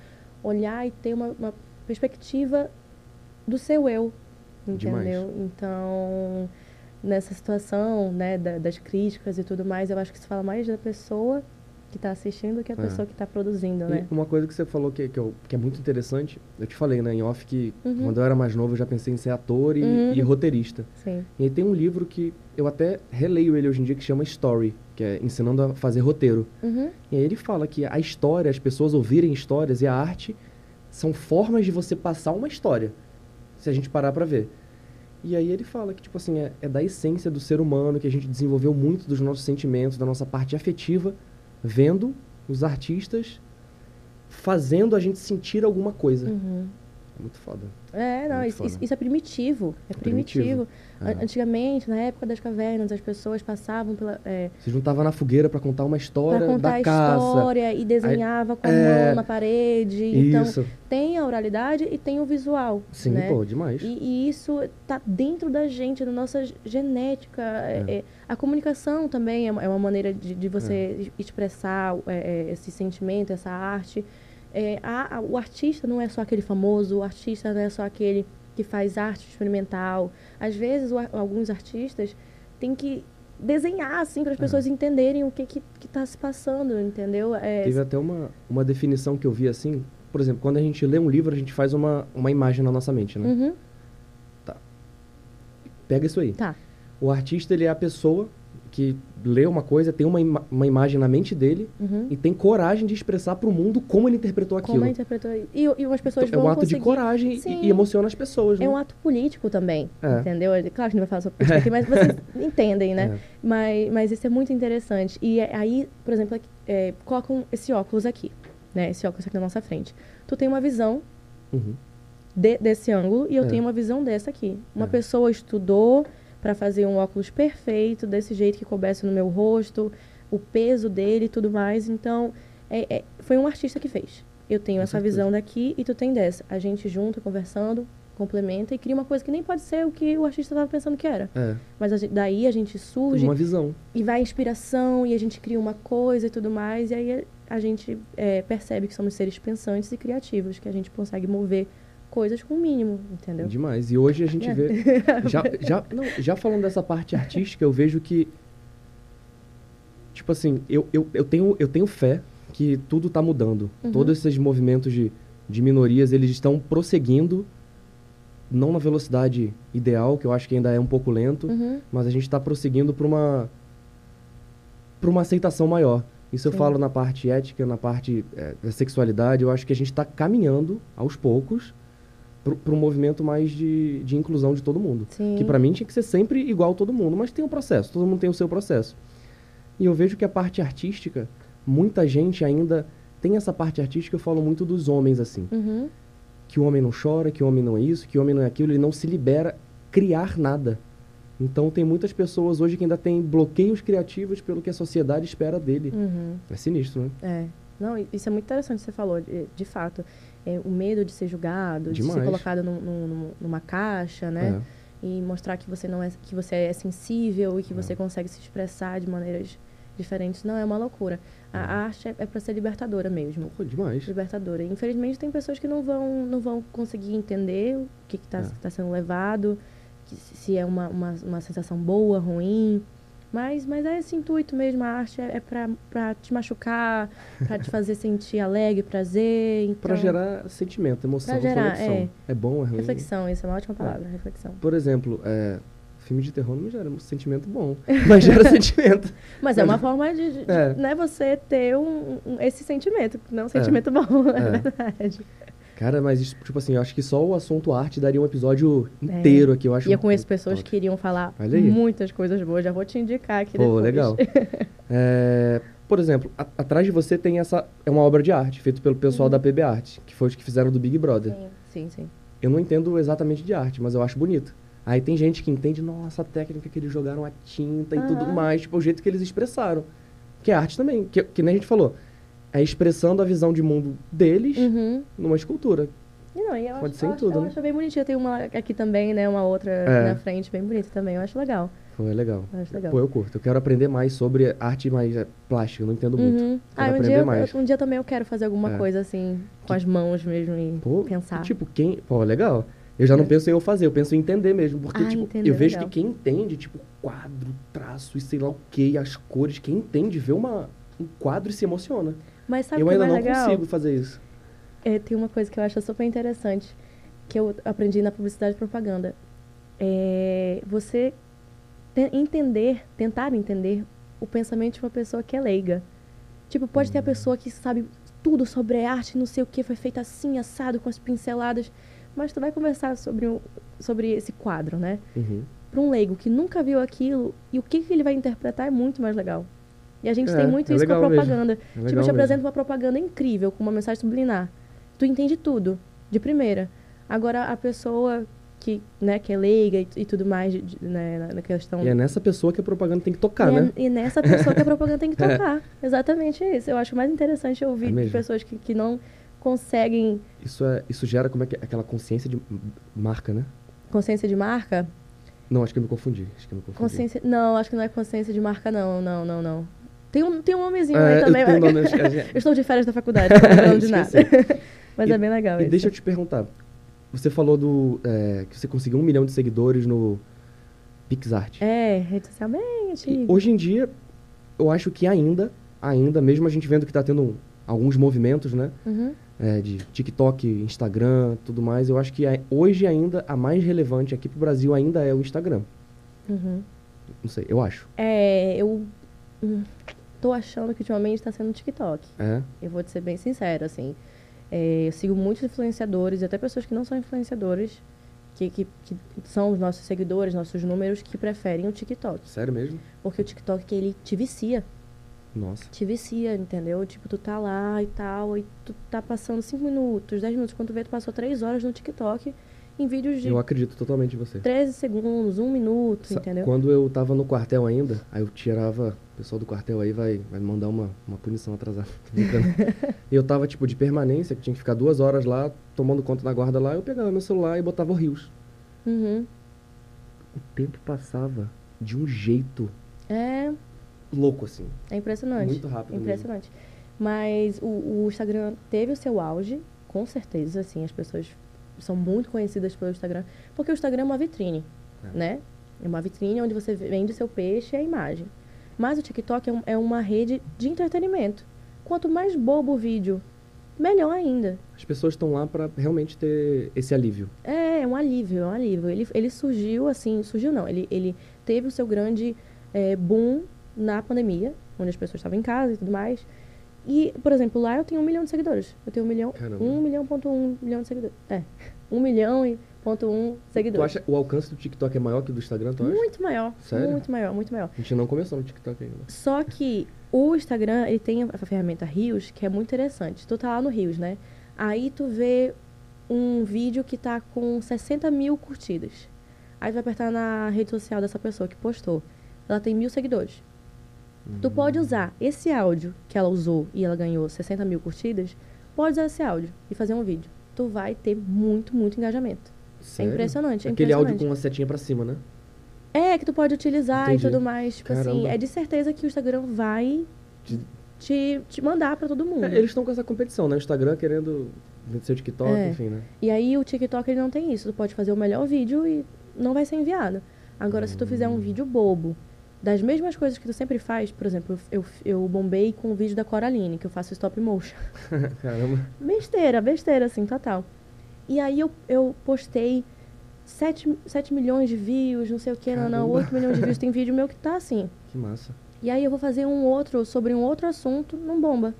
olhar e ter uma, uma perspectiva do seu eu, Demais. entendeu? Então, nessa situação, né, da- das críticas e tudo mais, eu acho que se fala mais da pessoa que está assistindo que a É. pessoa que está produzindo, E né? uma coisa que você falou que, que, eu- que é muito interessante, eu te falei, né, em off, que Uhum. quando eu era mais novo eu já pensei em ser ator e, Uhum. e roteirista. Sim. E aí tem um livro que eu até releio ele hoje em dia que chama Story, que é ensinando a fazer roteiro. Uhum. E aí ele fala que a história, as pessoas ouvirem histórias e a arte são formas de você passar uma história, se a gente parar pra ver. E aí ele fala que, tipo assim, é, é da essência do ser humano, que a gente desenvolveu muito dos nossos sentimentos, da nossa parte afetiva, vendo os artistas fazendo a gente sentir alguma coisa. Uhum. É muito foda. É, não, Muito isso, foda. isso- é primitivo. É Primitivo. primitivo. É. An- Antigamente, na época das cavernas, as pessoas passavam pela. É, Se juntava na fogueira pra contar uma história para contar da a caça. história e desenhava com a é, mão na parede. Então, Isso. tem a oralidade e tem o visual. Sim, né? pô, demais. E, e isso tá dentro da gente, na nossa genética. É, é, a comunicação também é uma, é maneira de, de você expressar é, é, esse sentimento, essa arte. É, a- a- o artista não é só aquele famoso, o artista não é só aquele que faz arte experimental. Às vezes, o alguns artistas têm que desenhar, assim, para as pessoas entenderem o que que está se passando, entendeu? É, Teve até uma, uma definição que eu vi assim. Por exemplo, quando a gente lê um livro, a gente faz uma, uma imagem na nossa mente, né? Uhum, Pega isso aí. tá. O artista, ele é a pessoa que lê uma coisa, tem uma, ima- uma imagem na mente dele Uhum. e tem coragem de expressar pro mundo como ele interpretou aquilo. Como ele interpretou. E, e umas pessoas Então, é vão um ato de conseguir- coragem e- Sim. e, emociona as pessoas, né? É um ato político também, É. entendeu? Claro que a gente não vai falar sobre política aqui, mas vocês entendem, né? É. Mas, mas isso é muito interessante. E é- aí, por exemplo, é, colocam esse óculos aqui, né? Esse óculos aqui na nossa frente. Tu tem uma visão Uhum. de- desse ângulo e eu É. tenho uma visão dessa aqui. Uma É. pessoa estudou para fazer um óculos perfeito, desse jeito que coubesse no meu rosto, o peso dele e tudo mais. Então, é- é- foi um artista que fez. Eu tenho Com essa certeza. visão daqui e tu tem dessa. A gente junta, conversando, complementa e cria uma coisa que nem pode ser o que o artista estava pensando que era. É, Mas a gente- daí a gente surge uma visão. e vai a inspiração e a gente cria uma coisa e tudo mais. E aí a gente é, percebe que somos seres pensantes e criativos, que a gente consegue mover coisas com o mínimo, entendeu? Demais. E hoje a gente É. vê. Já, já, não, já falando dessa parte artística, eu vejo que. Tipo assim, eu, eu, eu, tenho, eu tenho fé que tudo tá mudando. Uhum. Todos esses movimentos de, de minorias, eles estão prosseguindo. Não na velocidade ideal, que eu acho que ainda é um pouco lento, Uhum. mas a gente está prosseguindo para uma para uma aceitação maior. Isso eu Sim. falo na parte ética, na parte eh, da sexualidade. Eu acho que a gente está caminhando aos poucos para um movimento mais de, de inclusão de todo mundo. Sim. Que para mim tinha que ser sempre igual a todo mundo, mas tem um processo, todo mundo tem o seu processo. E eu vejo que a parte artística, muita gente ainda tem essa parte artística, eu falo muito dos homens assim. Uhum. Que o homem não chora, que o homem não é isso, que o homem não é aquilo, ele não se libera criar nada. Então tem muitas pessoas hoje que ainda têm bloqueios criativos pelo que a sociedade espera dele. Uhum. É sinistro, né? É. Não, isso é muito interessante que você falou, de, de fato. É, o medo de ser julgado, de ser Demais. colocado num- num- num- numa caixa, né? E mostrar que você não é que você é sensível e que você consegue se expressar de maneiras diferentes. Não, é uma loucura. A arte é, é para ser libertadora mesmo. É. Pô, demais. Libertadora. Infelizmente tem pessoas que não vão, não vão conseguir entender o que está É. sendo levado, que se se é uma, uma, uma sensação boa, ruim. Mas, mas é esse intuito mesmo, a arte é, é para te machucar, para te fazer sentir alegre, prazer. Então, Pra gerar sentimento, emoção, Pra gerar, conexão. É. bom, é ruim. reflexão, isso é uma ótima palavra, reflexão. Por exemplo, é, filme de terror não gera um sentimento bom, mas gera sentimento. Mas é uma forma de, de- É. né, você ter um, um- esse sentimento, não um sentimento bom, é, É. verdade. Cara, mas isso, tipo assim, eu acho que só o assunto arte daria um episódio inteiro aqui, eu acho. É. E eu conheço pessoas ótimo. que iriam falar muitas coisas boas, já vou te indicar aqui Pô, depois. legal. É, por exemplo, a- atrás de você tem essa. É uma obra de arte, feita pelo pessoal Uhum. da PB Art, que foi os que fizeram do Big Brother. Sim, sim, sim. Eu não entendo exatamente de arte, mas eu acho bonito. Aí tem gente que entende, nossa, a técnica que eles jogaram a tinta e tudo mais, tipo, o jeito que eles expressaram. Que é arte também, que, que nem a gente falou. É expressando a visão de mundo deles Uhum. numa escultura. Não, e eu Pode acho, ser em eu acho- tudo, eu né? acho bem bonitinha. Tem uma aqui também, né? Uma outra É. na frente, bem bonita também. Eu acho legal. Foi legal. Eu acho legal. Pô, eu curto. Eu quero aprender mais sobre arte mais é, plástica, eu não entendo muito. Uhum. Ah, Quero um aprender dia, eu- mais. um dia também eu quero fazer alguma É. coisa assim, com as mãos mesmo e Pô, pensar. tipo, quem. Pô, legal. Eu já não É. penso em eu fazer, eu penso em entender mesmo. Porque, Ah, tipo, entender, eu vejo legal. que quem entende, tipo, quadro, traço e sei lá o que, as cores, quem entende, vê uma, um quadro e se emociona. Mas sabe eu é ainda mais não legal? consigo fazer isso. É, tem uma coisa que eu acho super interessante, que eu aprendi na publicidade e propaganda. É você te- entender, tentar entender o pensamento de uma pessoa que é leiga. Tipo, pode ter a pessoa que sabe tudo sobre arte, não sei o que, foi feita assim, assado, com as pinceladas. mas tu vai conversar sobre, um, sobre esse quadro, né? Uhum. Para um leigo que nunca viu aquilo, e o que, que ele vai interpretar é muito mais legal. E a gente É, tem muito é isso com a mesmo. propaganda. É tipo, eu te apresento uma propaganda incrível, com uma mensagem subliminar. Tu entende tudo, de primeira. Agora, a pessoa que, né, que é leiga e, e tudo mais, de- de- né, na- questão... E é nessa pessoa que a propaganda tem que tocar, E é- né? E nessa pessoa que a propaganda tem que tocar. Exatamente isso. Eu acho mais interessante ouvir É de mesmo. pessoas que, que não conseguem Isso, é, isso gera como é que é? aquela consciência de marca, né? consciência de marca. Não, acho que eu me confundi. Acho que eu me confundi. Consciência. Não, acho que não é consciência de marca, não, não, não, não. Tem um, tem um nomezinho É, aí eu também. mas- nome, gente- eu estou de férias da faculdade, não lembrando de nada. Mas E- é bem legal E isso. deixa eu te perguntar. Você falou do é, que você conseguiu um milhão de seguidores no PixArt. É, rede social bem antiga. hoje em dia, eu acho que ainda, ainda, mesmo a gente vendo que está tendo alguns movimentos, né? Uhum. é, de TikTok, Instagram, tudo mais, eu acho que a- hoje ainda a mais relevante aqui pro Brasil ainda é o Instagram. Uhum. Não sei, eu acho. É, eu hum, tô achando que ultimamente tá sendo TikTok. É. Eu vou te ser bem sincera, assim. É, eu sigo muitos influenciadores, e até pessoas que não são influenciadores, que, que, que são os nossos seguidores, nossos números, que preferem o TikTok. Sério mesmo? Porque o TikTok, ele te vicia. Nossa. Te vicia, entendeu? Tipo, tu tá lá e tal, e tu tá passando 5 minutos, 10 minutos. Quando tu vê, tu passou 3 horas no TikTok em vídeos de Eu acredito totalmente em você. 13 segundos, 1 minuto, Sa- entendeu? Quando eu tava no quartel ainda, aí eu tirava. O pessoal do quartel aí vai, vai me mandar uma, uma punição atrasada. E eu tava, tipo, de permanência, que tinha que ficar duas horas lá, tomando conta da guarda lá, eu pegava meu celular e botava o Rios. Uhum. O tempo passava de um jeito É, louco, assim. é impressionante. Muito rápido mesmo. Impressionante. Mas o, o Instagram teve o seu auge, com certeza, assim, as pessoas são muito conhecidas pelo Instagram, porque o Instagram é uma vitrine, É. né? É uma vitrine onde você vende seu peixe e a imagem. Mas o TikTok é, um- é uma rede de entretenimento. Quanto mais bobo o vídeo, melhor ainda. As pessoas estão lá pra realmente ter esse alívio. É, é um alívio, é um alívio. Ele, ele surgiu assim, surgiu não, ele, ele teve o seu grande eh, boom na pandemia, onde as pessoas estavam em casa e tudo mais. E, por exemplo, lá eu tenho um milhão de seguidores. Eu tenho um milhão, Caramba. um milhão ponto um milhão de seguidores. É, um milhão e ponto um Tu seguidores. acha o alcance do TikTok é maior que o do Instagram, tu acha? Muito maior, Sério? muito maior, muito maior. A gente não começou no TikTok ainda. Só que o Instagram, ele tem a ferramenta Rios, que é muito interessante. Tu tá lá no Rios, né? Aí tu vê um vídeo que tá com 60 mil curtidas. Aí tu vai apertar na rede social dessa pessoa que postou. Ela tem mil seguidores. Tu pode usar esse áudio que ela usou e ela ganhou 60 mil curtidas, pode usar esse áudio e fazer um vídeo. Tu vai ter muito, muito engajamento. Sério? É impressionante, é Aquele áudio impressionante. com uma setinha pra cima, né? É, que tu pode utilizar Entendi. e tudo mais. Tipo assim, Caramba. é de certeza que o Instagram vai De- te, te mandar pra todo mundo. É, eles estão com essa competição, né? O Instagram querendo vencer o TikTok, É. enfim, né? E aí o TikTok ele não tem isso. Tu pode fazer o melhor vídeo e não vai ser enviado. Agora, se tu fizer um vídeo bobo, das mesmas coisas que tu sempre faz, por exemplo, eu, eu bombei com o vídeo da Coraline, que eu faço stop motion. Caramba. Besteira, besteira, assim, total. E aí eu, eu postei 7, 7 milhões de views, não sei o que, não, não, Caramba. 8 milhões de views. Tem vídeo meu que tá assim. Que massa. E aí eu vou fazer um outro sobre um outro assunto, não bomba.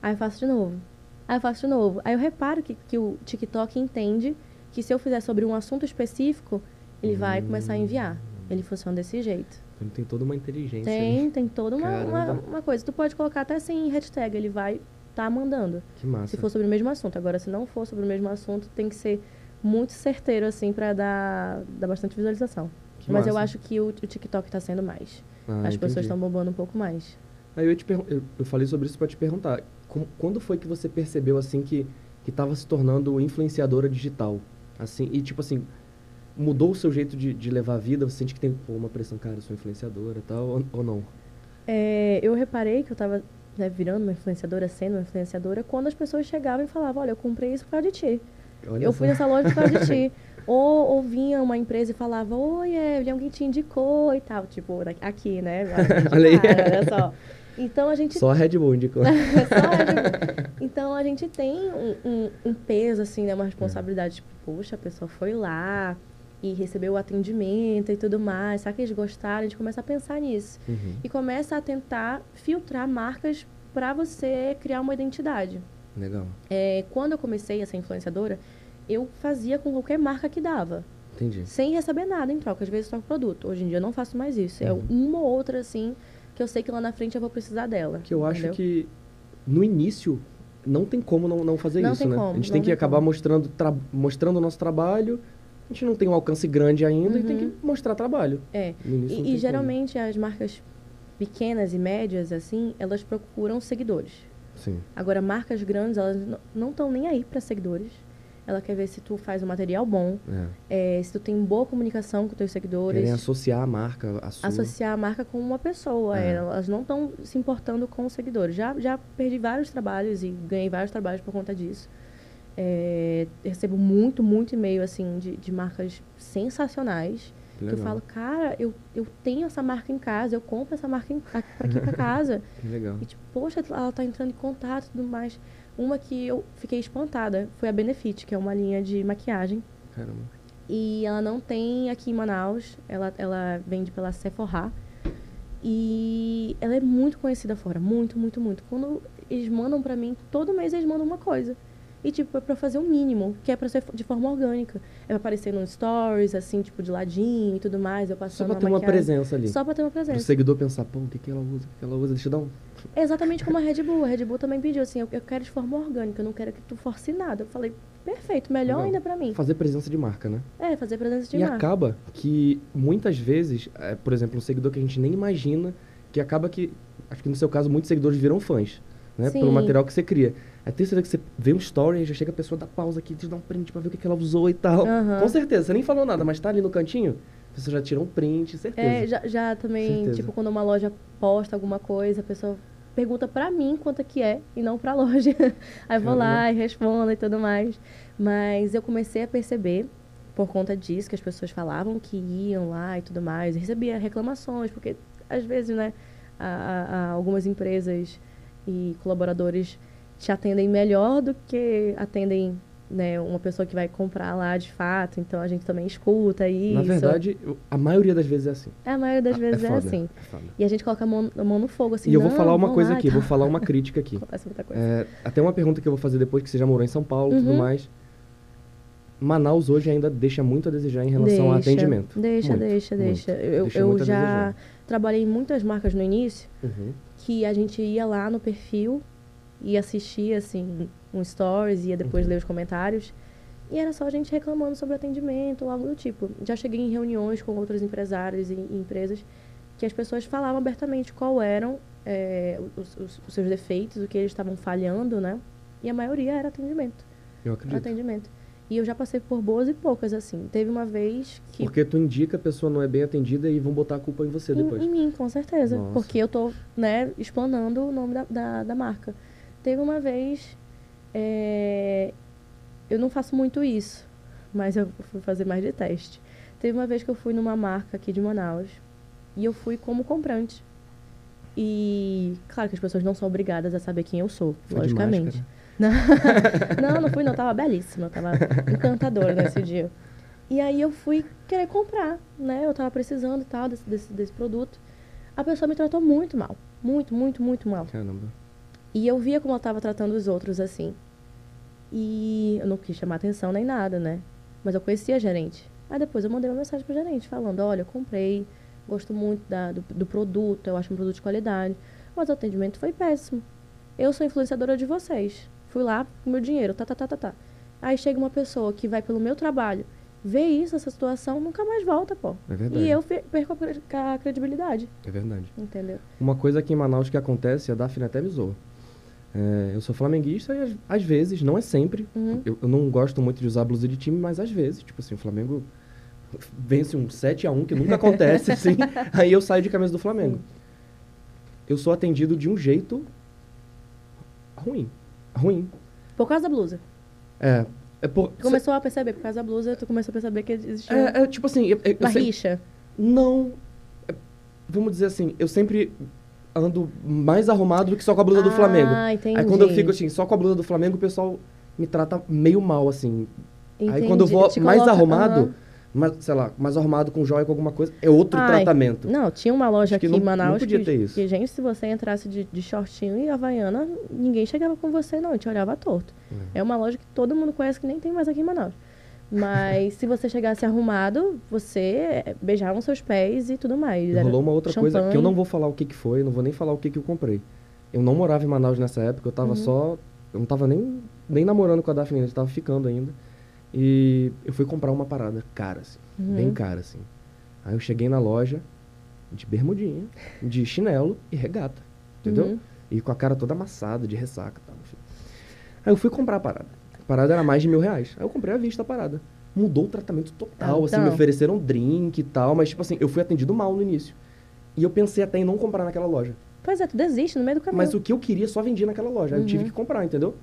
Aí eu faço de novo. Aí eu faço de novo. Aí eu reparo que, que o TikTok entende que se eu fizer sobre um assunto específico, ele vai começar a enviar. Ele funciona desse jeito. Então tem toda uma inteligência. aí. Tem, tem toda uma, uma, uma coisa. Tu pode colocar até sem hashtag, ele vai tá mandando. Que massa. Se for sobre o mesmo assunto. Agora, se não for sobre o mesmo assunto, tem que ser muito certeiro, assim, pra dar, dar bastante visualização. Que Mas eu massa. acho que o, o TikTok tá sendo mais. Ah, As pessoas entendi. estão bombando um pouco mais. Aí eu, te eu, eu falei sobre isso pra te perguntar. como- quando foi que você percebeu, assim, que, que tava se tornando influenciadora digital? Assim, e tipo assim, mudou o seu jeito de, de levar a vida? Você sente que tem pô, uma pressão, cara, eu sou influenciadora e tal, ou, ou não? É, eu reparei que eu tava né, virando uma influenciadora, sendo uma influenciadora, quando as pessoas chegavam e falavam, olha, eu comprei isso por causa de ti. Olha eu só. fui nessa loja por causa de ti. Ou, ou vinha uma empresa e falava, oi, Evelyn, alguém te indicou e tal. Tipo, aqui, né? Olha aí. Olha só. Então a gente Só a Red Bull indicou. Só a gente- Então a gente tem um, um- um peso, assim, né? Uma responsabilidade. Tipo, poxa, a pessoa foi lá e recebeu o atendimento e tudo mais. Será que eles gostaram? A gente começa a pensar nisso. Uhum. E começa a tentar filtrar marcas para você criar uma identidade. Legal. É, quando eu comecei a ser influenciadora, eu fazia com qualquer marca que dava. Entendi. Sem receber nada em troca. Às vezes troco produto. Hoje em dia eu não faço mais isso. É Uhum. uma ou outra, assim, que eu sei que lá na frente eu vou precisar dela. Que eu acho entendeu? que no início não tem como não, não fazer Não isso, tem né? como, a gente tem que acabar como. mostrando, tra- mostrando o nosso trabalho. A gente não tem um alcance grande ainda e tem Uhum. que mostrar trabalho. É. E, e como. geralmente as marcas pequenas e médias, assim, elas procuram seguidores. Sim. Agora, marcas grandes, elas não estão nem aí para seguidores. Ela quer ver se tu faz um material bom, É. é, se tu tem boa comunicação com teus seguidores. Querem associar a marca à sua. associar a marca com uma pessoa. É. Elas não estão se importando com os seguidores. Já, já perdi vários trabalhos e ganhei vários trabalhos por conta disso. É, recebo muito, muito e-mail assim de, de marcas sensacionais. Que Que eu falo, cara, eu, eu tenho essa marca em casa, eu compro essa marca em- a- pra aqui pra casa. Que legal. E tipo, poxa, ela tá entrando em contato e tudo mais. Uma que eu fiquei espantada foi a Benefit, que é uma linha de maquiagem. Caramba. E ela não tem aqui em Manaus. Ela, ela vende pela Sephora. E ela é muito conhecida fora. Muito, muito, muito. Quando eles mandam pra mim, todo mês eles mandam uma coisa. E, tipo, é pra fazer o mínimo, que é pra ser de forma orgânica. É pra aparecer nos stories, assim, tipo, de ladinho e tudo mais. Eu Só passando pra ter uma maquiagem. presença ali. Só pra ter uma presença. seguidor pensar, pô, o que, que ela usa? O que, ela usa? Deixa eu dar um. É exatamente como a Red Bull. A Red Bull também pediu assim, eu, eu quero de forma orgânica, eu não quero que tu force nada. Eu falei, perfeito, melhor Legal. ainda pra mim. Fazer presença de marca, né? É, fazer presença de e marca. acaba que muitas vezes, é, por exemplo, um seguidor que a gente nem imagina, que acaba que, acho que no seu caso, muitos seguidores viram fãs, né? Sim. Pelo material que você cria. É certeza que você vê um story e já chega a pessoa dá pausa aqui, te dá um print pra ver o que, que ela usou e tal. Aham. Com certeza, você nem falou nada, mas tá ali no cantinho, a pessoa já tira um print, certeza. É, já, já também, Certeza. tipo, quando uma loja posta alguma coisa, a pessoa pergunta pra mim quanto é que é e não pra loja. Aí vou lá e respondo e tudo mais. Mas eu comecei a perceber, por conta disso, que as pessoas falavam que iam lá e tudo mais. Eu recebia reclamações, porque às vezes, né, a- a- a algumas empresas e colaboradores te atendem melhor do que atendem né, uma pessoa que vai comprar lá de fato. Então a gente também escuta isso. Na verdade, a maioria das vezes é assim. É, a maioria das Ah, vezes é, foda, assim. é. E a gente coloca a mão, a mão no fogo, assim. e eu vou "Não, falar uma coisa lá", aqui, e vou falar uma crítica aqui. Acontece muita coisa. É, até uma pergunta que eu vou fazer depois, que você já morou em São Paulo e tudo Uhum. mais. Manaus hoje ainda deixa muito a desejar em relação ao Deixa, atendimento. Deixa, Muito, deixa, muito. deixa. Eu, Deixa eu a já trabalhei em muitas marcas no início Uhum. que a gente ia lá no perfil e assistia, assim, um stories, ia depois Uhum. ler os comentários. E era só a gente reclamando sobre atendimento ou algo do tipo. Já cheguei em reuniões com outros empresários e, e empresas que as pessoas falavam abertamente qual eram é, os, os- os seus defeitos, o que eles estavam falhando, né? E a maioria era atendimento. Eu acredito. atendimento. E eu já passei por boas e poucas, assim. Teve uma vez que. Porque tu indica a pessoa não é bem atendida e vão botar a culpa em você em, depois. em mim, com certeza. Nossa. Porque eu tô, né, explanando o nome da, da, da marca. Teve uma vez. é, eu não faço muito isso, mas eu fui fazer mais de teste. Teve uma vez que eu fui numa marca aqui de Manaus e eu fui como comprante. E claro que as pessoas não são obrigadas a saber quem eu sou, Foi logicamente. Não, não, não fui não, tava belíssima, tava encantadora nesse dia. E aí eu fui querer comprar, né? Eu tava precisando e tal desse, desse, desse produto. A pessoa me tratou muito mal. Muito, muito, muito mal. Caramba. E eu via como ela tava tratando os outros assim. E eu não quis chamar atenção nem nada, né? Mas eu conhecia a gerente. Aí depois eu mandei uma mensagem pro gerente falando, olha, eu comprei, gosto muito da, do, do produto, eu acho um produto de qualidade. Mas o atendimento foi péssimo. Eu sou influenciadora de vocês. Fui lá com meu dinheiro, tá, tá, tá, tá, tá. Aí chega uma pessoa que vai pelo meu trabalho, vê isso, essa situação, nunca mais volta, pô. É verdade. E eu perco a cre- a credibilidade, É verdade. entendeu? Uma coisa aqui em Manaus que acontece, a Daphne até me zoa. É, eu sou flamenguista e às, às vezes, não é sempre, Uhum. eu, eu não gosto muito de usar blusa de time, mas às vezes, tipo assim, o Flamengo vence um 7x1, que nunca acontece, assim, aí eu saio de camisa do Flamengo. Eu sou atendido de um jeito ruim. Ruim. Por causa da blusa. É. É, por, começou a perceber, por causa da blusa, tu começou a perceber que existia é, é tipo assim, eu, eu, eu uma sempre- rixa. Não. É, Vamos dizer assim, eu sempre ando mais arrumado do que só com a blusa do Flamengo. Ah, entendi. Aí quando eu fico assim, só com a blusa do Flamengo, o pessoal me trata meio mal, assim. Aí Entendi. quando eu vou mais coloca- arrumado, aham. mais, sei lá, mais arrumado com joia, com alguma coisa, é outro Ai, tratamento. Não, tinha uma loja Acho aqui não- em Manaus não podia que, ter isso. que, gente, se você entrasse de, de shortinho e havaiana, ninguém chegava com você, não, te olhava torto. É uma loja que todo mundo conhece que nem tem mais aqui em Manaus. Mas se você chegasse arrumado, você eh, beijavam seus pés e tudo mais. Era Rolou uma outra coisa que eu champanhe. não vou falar o que, que foi, não vou nem falar o que, que eu comprei. Eu não morava em Manaus nessa época, eu Uhum. tava só. Eu não tava nem, nem namorando com a Daphne, a gente tava ficando ainda. E eu fui comprar uma parada cara, assim. Uhum. Bem cara, assim. Aí eu cheguei na loja de bermudinha, de chinelo e regata. Entendeu? Uhum. E com a cara toda amassada, de ressaca e tal. Aí eu fui comprar a parada. A parada era mais de mil reais. Aí eu comprei à vista a parada. Mudou o tratamento total, assim, me Então. ofereceram drink e tal, mas tipo assim, eu fui atendido mal no início. E eu pensei até em não comprar naquela loja. Pois é, tu desiste no meio do caminho. Mas o que eu queria só vendia naquela loja. Aí eu tive Uhum. que comprar, entendeu?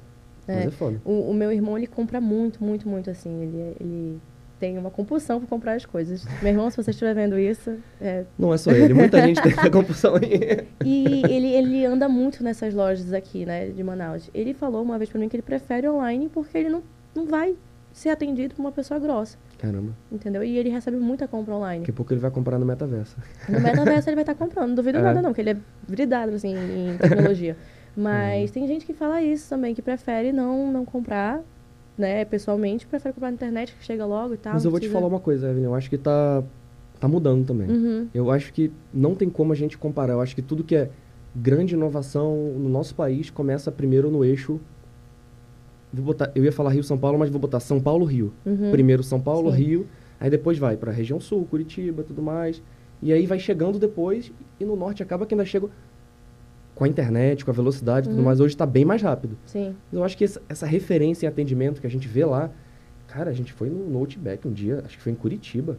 Mas é foda. O, o meu irmão, ele compra muito, muito, muito, assim. Ele, ele tem uma compulsão por comprar as coisas. Meu irmão, se você estiver vendo isso, é, Não é só ele, muita gente tem essa compulsão aí. E ele, ele anda muito nessas lojas aqui, né, de Manaus. Ele falou uma vez pra mim que ele prefere online porque ele não, não vai ser atendido por uma pessoa grossa, Caramba, entendeu? E ele recebe muita compra online. daqui a pouco ele vai comprar no metaverso. No metaverso ele vai estar comprando, não duvido É. nada não, porque ele é viridado, assim, em tecnologia. Mas tem gente que fala isso também, que prefere não, não comprar, né, pessoalmente, prefere comprar na internet, que chega logo e tal. Mas eu vou te precisa- falar uma coisa, Evelyn, eu acho que tá, tá mudando também. Uhum, Eu acho que não tem como a gente comparar. Eu acho que tudo que é grande inovação no nosso país começa primeiro no eixo. Vou botar, eu ia falar Rio São Paulo, mas vou botar São Paulo Rio. uhum. Primeiro São Paulo, Sim. Rio, aí depois vai para região sul, Curitiba, tudo mais. E aí vai chegando depois e no norte acaba que ainda chega com a internet, com a velocidade, e tudo Uhum. mais hoje está bem mais rápido. Sim. Eu acho que essa, essa referência em atendimento que a gente vê lá, cara, a gente foi no, no Outback um dia, acho que foi em Curitiba.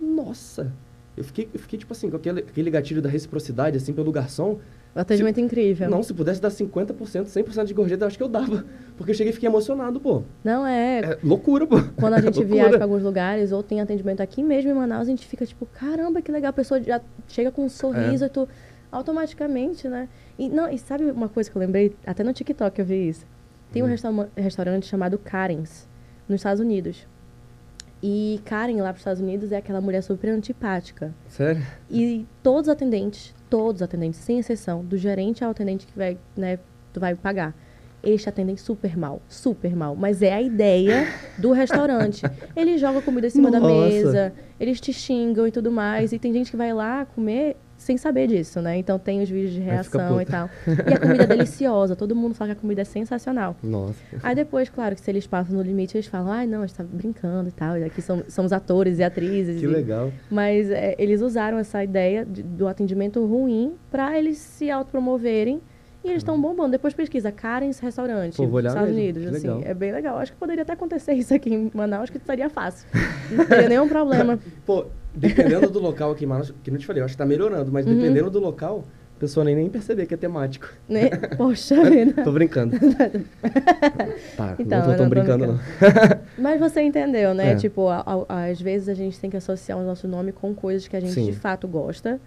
Nossa! Eu fiquei, eu fiquei tipo assim, com aquele, aquele gatilho da reciprocidade, assim, pelo garçom. O atendimento é incrível. Não, se pudesse dar 50%, 100% de gorjeta, eu acho que eu dava. Porque eu cheguei e fiquei emocionado, pô. Não, é, É loucura, pô. Quando a gente Loucura. viaja para alguns lugares ou tem atendimento aqui mesmo em Manaus, a gente fica tipo, caramba, que legal, a pessoa já chega com um sorriso É. e tu automaticamente, né? E não, e sabe uma coisa que eu lembrei, até no TikTok eu vi isso. Tem um Hum. restaura- restaurante chamado Karen's nos Estados Unidos. E Karen lá para os Estados Unidos é aquela mulher super antipática. Sério? E todos os atendentes, todos os atendentes, sem exceção, do gerente ao atendente que vai, né, tu vai pagar, eles te atendem super mal, super mal. Mas é a ideia do restaurante. Eles jogam comida em cima da Nossa. mesa, eles te xingam e tudo mais. E tem gente que vai lá comer sem saber disso, né? Então tem os vídeos de reação e tal. E a comida é deliciosa, todo mundo fala que a comida é sensacional. Nossa. Aí depois, claro, que se eles passam no limite, eles falam, ai, não, a gente tá brincando e tal. E aqui somos, somos atores e atrizes. Que e- legal. mas é, eles usaram essa ideia de- do atendimento ruim para eles se autopromoverem e eles estão bombando. Depois pesquisa Karen's Restaurante, Pô, vou olhar Estados mesmo, Unidos. Assim, é bem legal. Acho que poderia até acontecer isso aqui em Manaus, que seria fácil. Não teria nenhum problema. Pô, dependendo do local aqui em Manaus, que não te falei, eu acho que tá melhorando, mas Uhum. dependendo do local, a pessoa nem, nem perceber que é temático. Né? Poxa vida. Tô brincando. tá, Então, não tô tão não tô brincando, não. Mas você entendeu, né? É. Tipo, a- a- às vezes a gente tem que associar o nosso nome com coisas que a gente Sim. de fato gosta.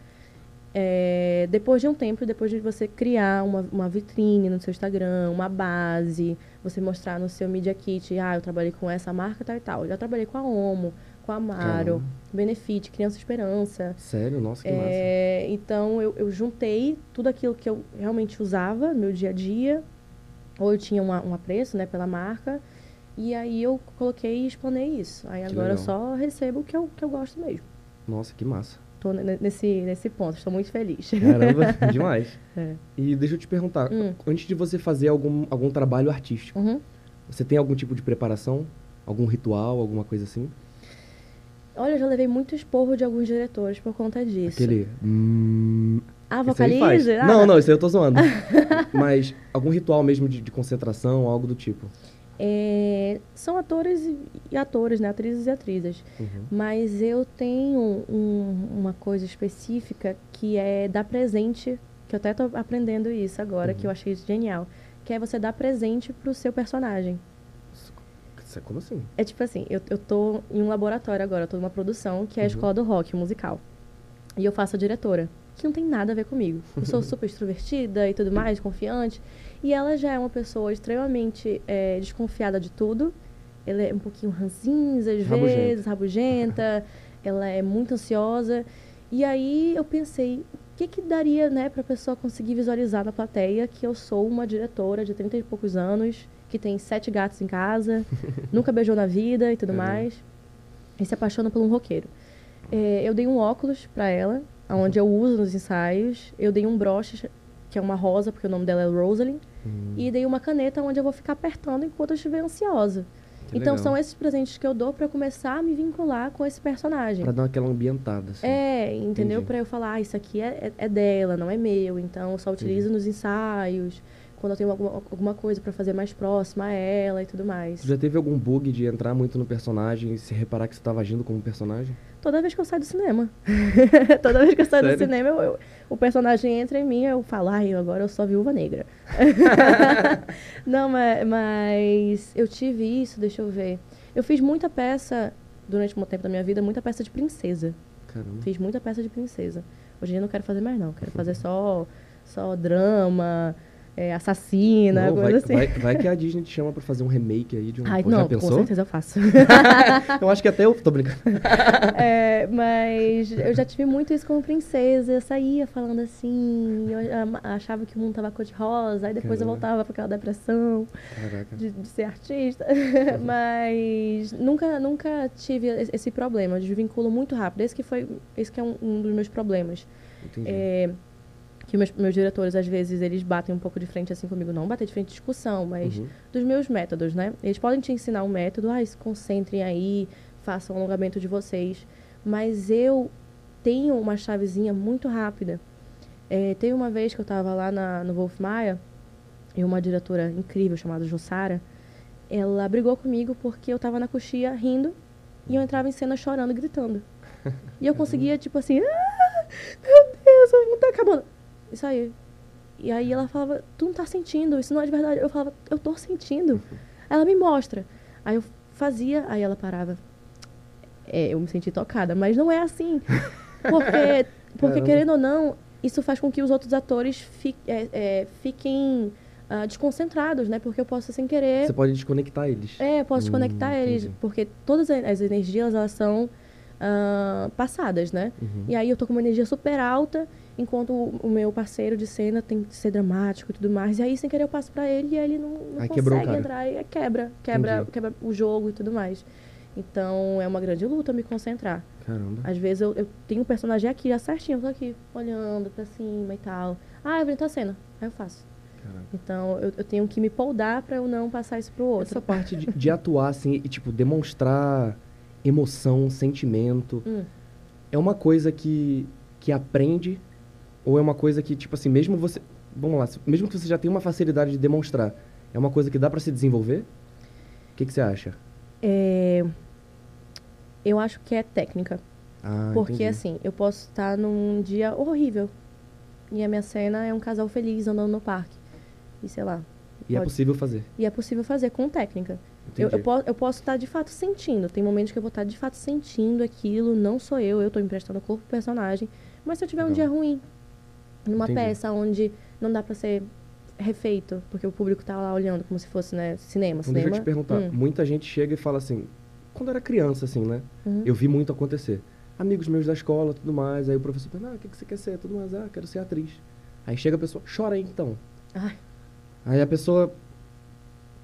É, depois de um tempo, depois de você criar uma, uma vitrine no seu Instagram, uma base, você mostrar no seu Media Kit, ah, eu trabalhei com essa marca, tal e tal. Eu já trabalhei com a Omo, com a Amaro, Caramba. Benefit, Criança Esperança. Sério? Nossa, que massa. É, então, eu, eu juntei tudo aquilo que eu realmente usava no meu dia a dia, ou eu tinha uma- um apreço né, pela marca, e aí eu coloquei e explanei isso. Aí Que agora eu legal. só recebo o que eu, que eu gosto mesmo. Nossa, que massa. Tô ne- nesse, nesse ponto, estou muito feliz. Caramba, demais. É. E deixa eu te perguntar, Hum. antes de você fazer algum, algum trabalho artístico, Uhum. você tem algum tipo de preparação? Algum ritual, alguma coisa assim? Olha, eu já levei muito esporro de alguns diretores por conta disso. Aquele. Hum, Ah, vocalize? Ah, Não, não, isso aí eu tô zoando. Mas algum ritual mesmo de, de concentração, algo do tipo. É, são atores e- e atores, né? Atrizes e atrizes. Uhum. Mas eu tenho um- uma coisa específica que é dar presente, que eu até tô aprendendo isso agora, Uhum. que eu achei genial. Que é você dar presente pro seu personagem. É Como assim? É tipo assim, eu, eu tô em um laboratório agora, eu tô numa produção que é a Uhum. Escola do Rock, musical. E eu faço a diretora, que não tem nada a ver comigo. Eu sou super extrovertida e tudo mais, confiante. E ela já é uma pessoa extremamente eh, desconfiada de tudo ela é um pouquinho ranzinza às Rabugenta. vezes, rabugenta, ela é muito ansiosa. E aí eu pensei, o que que daria, né, pra pessoa conseguir visualizar na plateia que eu sou uma diretora de 30 e poucos anos, que tem sete gatos em casa, nunca beijou na vida e tudo Caramba. mais, e se apaixona por um roqueiro. É, eu dei um óculos pra ela, onde eu uso nos ensaios. Eu dei um broche, que é uma rosa, porque o nome dela é Rosalind. Hum, E dei uma caneta onde eu vou ficar apertando enquanto eu estiver ansiosa. que então legal. são esses presentes que eu dou pra começar a me vincular com esse personagem. Pra dar aquela ambientada, assim. É, entendeu? Entendi. Pra eu falar, ah, isso aqui é, é, é dela, não é meu. Então eu só utilizo nos ensaios, quando eu tenho alguma, alguma coisa pra fazer mais próxima a ela e tudo mais. Já teve algum bug de entrar muito no personagem e se reparar que você tava agindo como personagem? Toda vez que eu saio do cinema. Toda vez que eu saio Sério? do cinema, eu- eu- o personagem entra em mim, eu falo, ai, agora eu sou viúva negra. Não, mas, mas eu tive isso, deixa eu ver. Eu fiz muita peça, durante um tempo da minha vida, muita peça de princesa. Caramba. Fiz muita peça de princesa. Hoje em dia eu não quero fazer mais, não. Quero fazer só, só drama, é, assassina, Não, vai, coisa assim. vai, vai que a Disney te chama pra fazer um remake aí de um. Ai, Pô, já não, com pensou? certeza eu faço. Eu acho que até eu tô brincando. É, mas eu já tive muito isso como princesa. Eu saía falando assim, eu achava que o mundo tava cor-de-rosa, aí depois eu Caramba. voltava pra aquela depressão Caraca. de, de ser artista. mas nunca, nunca tive esse esse problema. Eu desvinculo muito rápido. Esse que foi, esse que é um, um dos meus problemas. Entendi. É, que meus, meus diretores, às vezes, eles batem um pouco de frente assim comigo. Não bater de frente de discussão, mas Uhum. dos meus métodos, né? Eles podem te ensinar um método, ah, se concentrem aí, façam o alongamento de vocês. Mas eu tenho uma chavezinha muito rápida. É, teve uma vez que eu estava lá na, no Wolf Maia, e uma diretora incrível chamada Jussara, ela brigou comigo porque eu estava na coxia rindo e eu entrava em cena chorando, gritando. E eu conseguia, tipo assim, ah, meu Deus, o mundo tá acabando. Isso aí. E aí ela falava, tu não tá sentindo, isso não é de verdade. Eu falava, eu tô sentindo. Ela me mostra. Aí eu fazia, aí ela parava. É, eu me senti tocada, mas não é assim. Porque, porque querendo ou não, isso faz com que os outros atores fi- é, é, fiquem ah, desconcentrados, né? Porque eu posso, sem querer, Você pode desconectar eles. é, eu posso Hum, desconectar eles, entendi. porque todas as energias, elas são ah, passadas, né? Uhum. E aí eu tô com uma energia super alta, enquanto o, meu parceiro de cena tem que ser dramático e tudo mais. E aí, sem querer, eu passo pra ele e ele não, não Aí consegue entrar. E quebra, quebra, Entendi. quebra o jogo e tudo mais. Então, é uma grande luta me concentrar. Caramba. Às vezes eu, eu tenho um personagem aqui, já certinho, eu tô aqui, olhando pra cima e tal. Ah, eu vou a cena. Aí eu faço. Caraca. Então, eu, eu tenho que me poldar pra eu não passar isso pro outro. Essa parte de, de atuar, assim, e, tipo, demonstrar emoção, sentimento, Hum. é uma coisa que, que aprende ou é uma coisa que, tipo assim, mesmo você... Vamos lá, mesmo que você já tenha uma facilidade de demonstrar, é uma coisa que dá pra se desenvolver? O que, que você acha? É, eu acho que é técnica. Ah, Porque entendi. assim, eu posso estar num dia horrível. E a minha cena é um casal feliz andando no parque. E sei lá. E é pode- possível fazer. E é possível fazer com técnica. Eu, eu, po- eu posso estar de fato sentindo. Tem momentos que eu vou estar de fato sentindo aquilo. Não sou eu, eu estou emprestando o corpo pro personagem. Mas se eu tiver um dia ruim, numa Entendi. peça onde não dá pra ser refeito, porque o público tá lá olhando como se fosse, né, cinema, Então, deixa cinema. eu te perguntar. Hum, Muita gente chega e fala assim, quando era criança, assim, né? uhum. Eu vi muito acontecer. Amigos meus da escola, tudo mais. Aí o professor pergunta, ah, o que, que você quer ser? Tudo mais, ah, quero ser atriz. Aí chega a pessoa, chora aí então. Ai, Aí a pessoa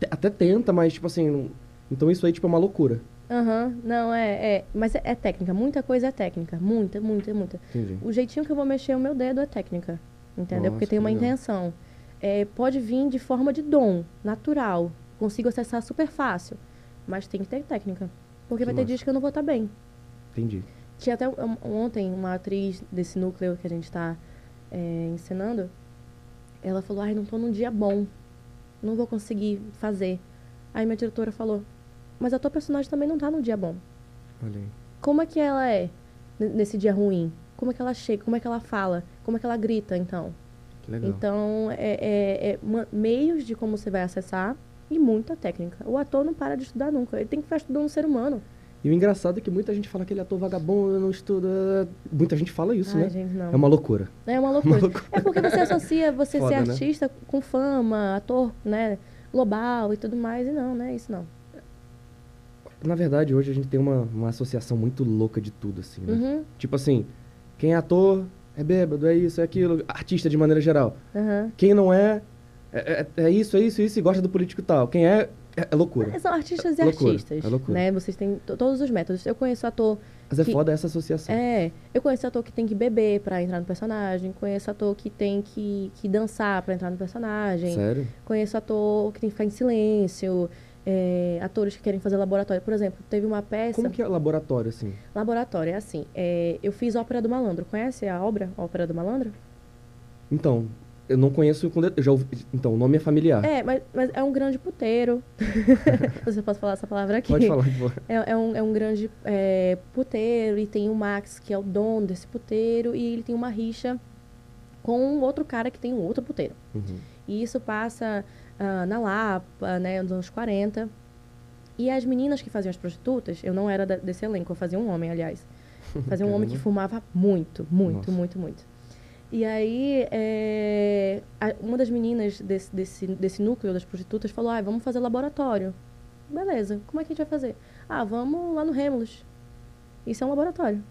até tenta, mas tipo assim, então isso aí tipo é uma loucura. Aham, não, é, é. Mas é, é técnica, muita coisa é técnica. Muita, muita, muita. Entendi. O jeitinho que eu vou mexer o meu dedo é técnica. Entendeu? Porque Nossa, tem uma legal. intenção. É, pode vir de forma de dom, natural. Consigo acessar super fácil. Mas tem que ter técnica. Porque Que vai ter massa. dias que eu não vou estar bem. Entendi. Tinha até um- ontem uma atriz desse núcleo que a gente está ensinando. Ela falou: Ai, não tô num dia bom. Não vou conseguir fazer. Aí minha diretora falou: Mas a tua personagem também não tá num dia bom. Olha aí. Como é que ela é nesse dia ruim? Como é que ela chega? Como é que ela fala? Como é que ela grita, então? Que legal. Então, é, é- é meios de como você vai acessar e muita técnica. O ator não para de estudar nunca. Ele tem que ficar estudando um ser humano. E o engraçado é que muita gente fala que ele é ator vagabundo, não estuda. Muita gente fala isso, Ai, né? gente, não. É uma loucura. É uma loucura. Uma loucura. É porque você associa você Foda, ser né? artista com fama, ator, né, global e tudo mais. E não, não é isso não. Na verdade, hoje a gente tem uma, uma associação muito louca de tudo, assim, né? Uhum, Tipo assim, quem é ator é bêbado, é isso, é aquilo. Artista de maneira geral. uhum. Quem não é, é, é- é isso, é isso, isso e gosta do político e tal. Quem é, é, é loucura. São artistas e Loucura, artistas, é loucura. né? Vocês têm to- todos os métodos. Eu conheço ator Mas é que- foda essa associação. É, eu conheço ator que tem que beber pra entrar no personagem, conheço ator que tem que, que dançar pra entrar no personagem, Sério? conheço ator que tem que ficar em silêncio, é, atores que querem fazer laboratório. Por exemplo, teve uma peça, Como que é laboratório, assim? laboratório, é assim, é, eu fiz Ópera do Malandro, conhece a obra Ópera do Malandro? Então, eu não conheço com eu já ouvi, Então, o nome é familiar. É, mas, mas é um grande puteiro, você pode falar essa palavra aqui. Pode falar. É, é um, é um grande é, puteiro e tem o Max, que é o dono desse puteiro, e ele tem uma rixa com um outro cara que tem um outro puteiro. Uhum. E isso passa ah, na Lapa, né, nos anos 40. E as meninas que faziam as prostitutas, eu não era da- desse elenco, eu fazia um homem, aliás. Fazia um homem que fumava muito, muito, Nossa. muito, muito. E aí, é, a- uma das meninas desse, desse, desse núcleo das prostitutas falou: ah, vamos fazer laboratório. Beleza, como é que a gente vai fazer? Ah, vamos lá no Remulus. Isso é um laboratório.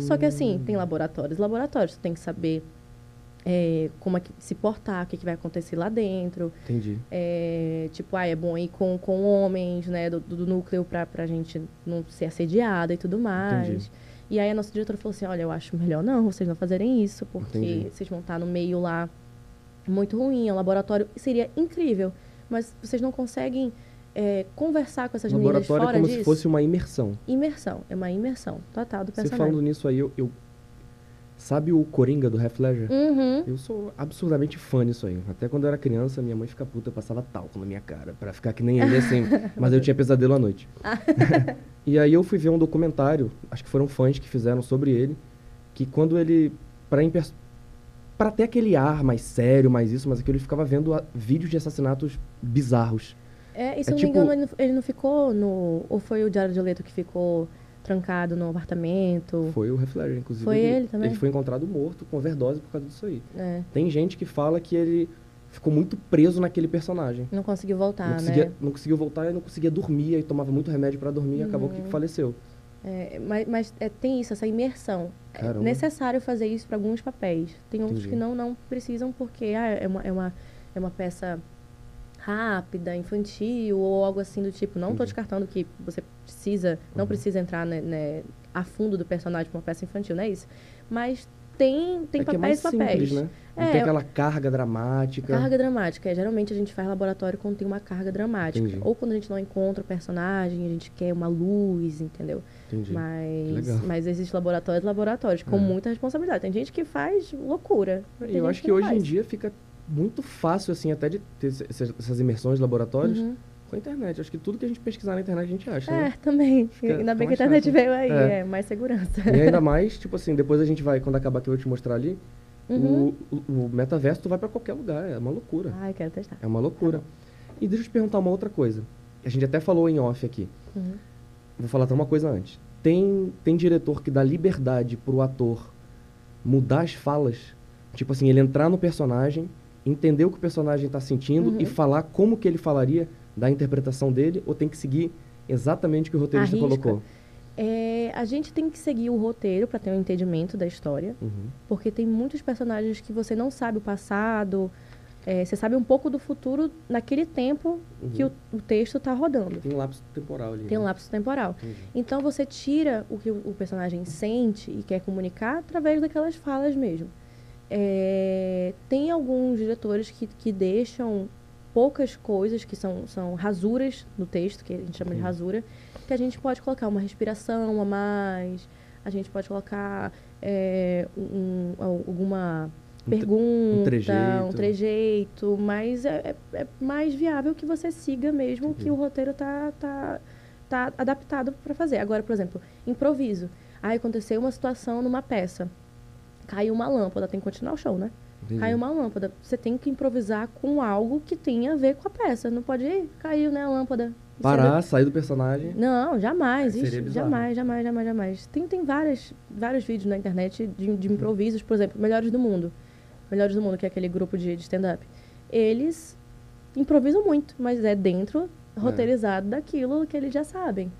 Só que assim, Hum. tem laboratórios, laboratórios. Tu tem que saber é, como é que se portar, o que, que vai acontecer lá dentro. Entendi. É, tipo, ah, é bom ir com, com homens, né, do, do núcleo pra, pra gente não ser assediada e tudo mais. Entendi. E aí a nossa diretora falou assim, olha, eu acho melhor não vocês não fazerem isso, porque Entendi. vocês vão estar no meio lá muito ruim, um laboratório, seria incrível, mas vocês não conseguem é, conversar com essas meninas laboratório fora é como disso. se fosse uma imersão. Imersão, é uma imersão total do Você personagem. falando nisso aí, eu, eu- Sabe o Coringa do Heath Ledger? Uhum. Eu sou absurdamente fã disso aí. Até quando eu era criança, minha mãe fica puta, eu passava talco na minha cara, pra ficar que nem ele, assim. mas eu tinha pesadelo à noite. e aí eu fui ver um documentário, acho que foram fãs que fizeram sobre ele, que quando ele, pra, pra ter aquele ar mais sério, mais isso, mais aquilo, ele ficava vendo a- vídeos de assassinatos bizarros. É, e se É eu não tipo- me engano, ele não, ele não ficou no... Ou foi o Diário de Leto que ficou trancado no apartamento? Foi o Heath Ledger, inclusive. Foi ele também? Ele foi encontrado morto com overdose por causa disso aí. É, Tem gente que fala que ele ficou muito preso naquele personagem. não conseguiu voltar, não, conseguia, né? não conseguiu voltar e não conseguia dormir, aí tomava muito remédio pra dormir e acabou que Uhum. faleceu. É, mas mas é, tem isso, essa imersão. É Caramba. necessário fazer isso para alguns papéis. Tem outros Entendi. que não, não precisam porque ah, é, uma, é, uma, é uma peça rápida, infantil ou algo assim do tipo. Não estou descartando que você precisa, não Uhum. precisa entrar né, né, a fundo do personagem para uma peça infantil, não é isso? Mas tem, tem é que é papéis mais e papéis. simples, né? Não É, tem aquela carga dramática. Carga dramática. É, geralmente a gente faz laboratório quando tem uma carga dramática. Entendi. Ou quando a gente não encontra o personagem, a gente quer uma luz, entendeu? Entendi. Mas, legal. mas existe laboratórios e laboratórios, com É. muita responsabilidade. Tem gente que faz loucura. Tem eu acho que, não hoje em faz. dia fica muito fácil, assim, até de ter essas imersões de laboratórios Uhum. com a internet. Acho que tudo que a gente pesquisar na internet a gente acha, É, né? também. Fica- Ainda bem que a internet fácil. veio aí, É. é, mais segurança. E ainda mais, tipo assim, depois a gente vai, quando acabar aqui eu vou te mostrar ali, Uhum. o, o, o metaverso tu vai pra qualquer lugar, é uma loucura. Ai, quero testar. É uma loucura. E deixa eu te perguntar uma outra coisa. A gente até falou em off aqui. Uhum. Vou falar até uma coisa antes. Tem, tem diretor que dá liberdade pro ator mudar as falas. Tipo assim, ele entrar no personagem, entender o que o personagem tá sentindo Uhum. e falar como que ele falaria da interpretação dele, ou tem que seguir exatamente o que o roteirista colocou. É, a gente tem que seguir o roteiro para ter um entendimento da história, Uhum. porque tem muitos personagens que você não sabe o passado, é, você sabe um pouco do futuro naquele tempo que Uhum. o, o texto tá rodando. Tem um lapso temporal ali. Tem um né? lapso temporal. Entendi. Então você tira o que o o personagem sente e quer comunicar através daquelas falas mesmo. É, tem alguns diretores que, que deixam poucas coisas que são, são rasuras no texto, que a gente chama de rasura, que a gente pode colocar uma respiração a mais, a gente pode colocar é, um- um- alguma Um pergunta, trejeito. um trejeito, mas é, é- é mais viável que você siga mesmo o que o roteiro tá, tá, tá adaptado para fazer. Agora, por exemplo, improviso. Aí aconteceu uma situação numa peça. Caiu uma lâmpada, tem que continuar o show, né? Entendi. Caiu uma lâmpada. Você tem que improvisar com algo que tenha a ver com a peça. Não pode ir, caiu, né, a lâmpada. Parar, sair do personagem. é- Não, jamais. Ixi, jamais, jamais, jamais, jamais. Tem, tem várias, vários vídeos na internet de, de improvisos, por exemplo, Melhores do Mundo. Melhores do Mundo, que é aquele grupo de, de stand-up. Eles improvisam muito, mas é dentro, roteirizado daquilo que eles já sabem.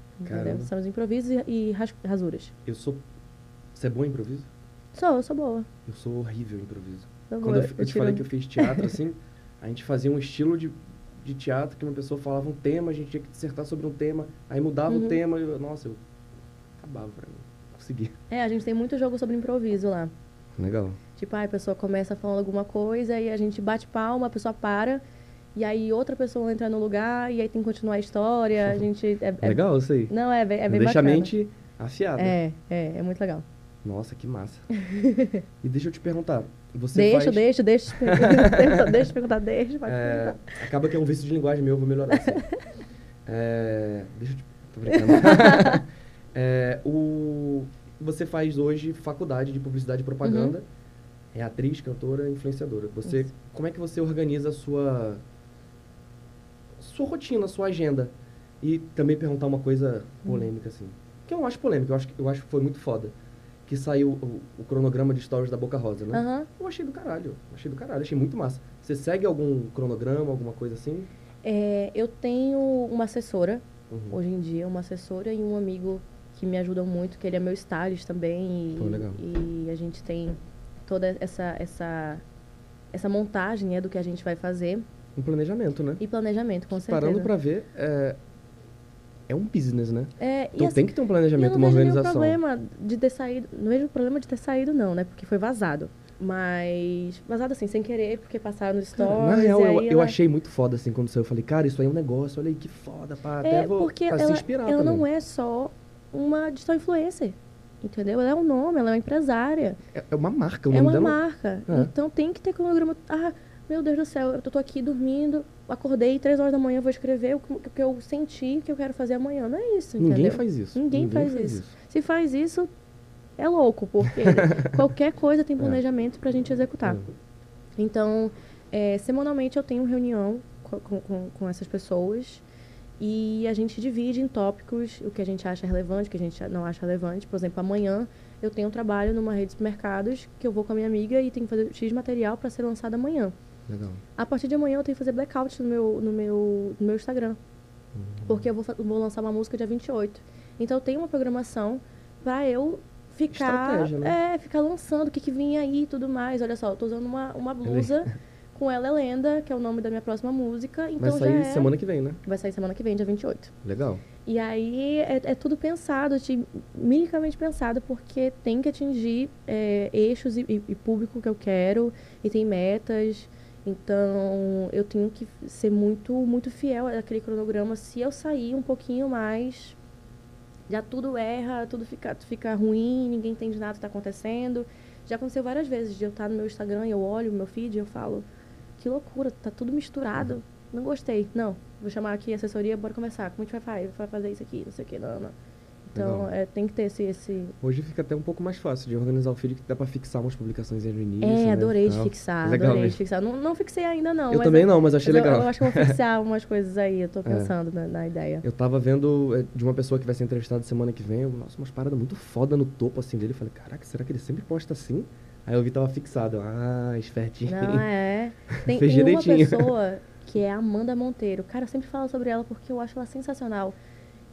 São os improvisos e, e ras- rasuras. Eu sou. Você é bom em improviso? Sou, eu sou boa. Eu sou horrível em improviso. Sou Quando eu, fi- eu te falei que eu fiz teatro, assim, a gente fazia um estilo de, de teatro que uma pessoa falava um tema, a gente tinha que dissertar sobre um tema, aí mudava Uhum. o tema e eu, nossa, eu acabava pra mim. Consegui. É, a gente tem muito jogo sobre improviso lá. Legal. Tipo, aí a pessoa começa falando alguma coisa e a gente bate palma, a pessoa para. E aí outra pessoa entra no lugar e aí tem que continuar a história. A gente. É, é- Legal, eu sei. Não, é, bem- é bem Deixa a bacana. mente afiada. É, é, é muito legal. Nossa, que massa. e deixa eu te perguntar, você deixa, faz... deixa, deixa, perguntar, deixa te perguntar, deixa, pode É, perguntar. acaba que é um vício de linguagem meu, eu vou melhorar assim. É, deixa eu te... Tô brincando. É, o... Você faz hoje faculdade de publicidade e propaganda. É atriz, cantora, influenciadora. Você, Uhum. Isso. como é que você organiza a sua... Sua rotina, sua agenda? E também perguntar uma coisa polêmica, assim. Que eu não acho polêmica, eu acho, eu acho que foi muito foda. Que saiu o, o cronograma de stories da Boca Rosa, né? Aham. Eu achei do caralho. Achei do caralho, achei muito massa. Você segue algum cronograma, alguma coisa assim? É, eu tenho uma assessora, Uhum. hoje em dia, uma assessora e um amigo que me ajudam muito, que ele é meu stylist também. E, Pô, legal. e a gente tem toda essa, essa, essa montagem né, do que a gente vai fazer Um planejamento, né? e planejamento, com certeza. Parando pra ver, é, é um business, né? É, Então assim, tem que ter um eu planejamento, não uma vejo nenhum organização. problema de ter saído. Não vejo problema de ter saído, não, né? Porque foi vazado. Mas. Vazado assim, sem querer, porque passaram no Cara, stories. na real, eu, eu ela- achei muito foda assim quando saiu. Eu falei, cara, isso aí é um negócio, olha aí que foda, pá. Até É, vou porque ela, se inspirar ela também. não é só uma digital influencer. Entendeu? Ela é um nome, ela é uma empresária. É, é uma marca, o é nome uma dela. marca. É. Então tem que ter cronograma. Ah, meu Deus do céu, eu tô aqui dormindo, acordei três horas da manhã, vou escrever o que, eu senti que eu quero fazer amanhã. Não é isso, Ninguém entendeu? faz isso. Ninguém faz isso. Se faz isso, é louco, porque qualquer coisa tem planejamento pra gente executar. É. Então, é, semanalmente eu tenho reunião co- com, com, com essas pessoas e a gente divide em tópicos o que a gente acha relevante, o que a gente não acha relevante. Por exemplo, amanhã eu tenho um trabalho numa rede de supermercados que eu vou com a minha amiga e tenho que fazer X material para ser lançado amanhã. Legal. A partir de amanhã eu tenho que fazer blackout no meu, no meu, no meu Instagram. Uhum. Porque eu vou, vou lançar uma música dia 28. Então eu tenho uma programação pra eu ficar. Né? É, ficar lançando o que, que vinha aí e tudo mais. Olha só, eu tô usando uma, uma blusa com Ela é Lenda, que é o nome da minha próxima música. Então Vai sair é- semana que vem, né? Vai sair semana que vem, dia 28. Legal. E aí é, é tudo pensado, ti- minicamente pensado, porque tem que atingir é, eixos e, e- e público que eu quero, e tem metas. Então eu tenho que ser muito, muito fiel àquele cronograma. Se eu sair um pouquinho mais, já tudo erra, tudo fica, fica ruim, ninguém entende nada que está acontecendo. Já aconteceu várias vezes de eu estar no meu Instagram eu olho o meu feed e eu falo, que loucura, tá tudo misturado. Não gostei. Não, vou chamar aqui a assessoria, bora conversar. Como a gente? Vai fazer isso aqui, não sei o que, não, não. Então, Legal. é, tem que ter esse... esse... Hoje fica até um pouco mais fácil de organizar o feed, que dá pra fixar umas publicações no início. É, né, adorei de fixar, Legal adorei de mesmo. fixar. Não, não fixei ainda, não. Eu também não, mas achei mas eu- legal. Eu, acho que eu vou fixar umas coisas aí, eu tô pensando na, na ideia. Eu tava vendo é, de uma pessoa que vai ser entrevistada semana que vem, eu, nossa, umas paradas muito foda no topo assim dele. Eu falei, caraca, será que ele sempre posta assim? Aí eu vi que tava fixado. eu, Ah, espertinho. Não, é. Tem, Fez tem uma pessoa que é a Amanda Monteiro. Cara, eu sempre falo sobre ela porque eu acho ela sensacional.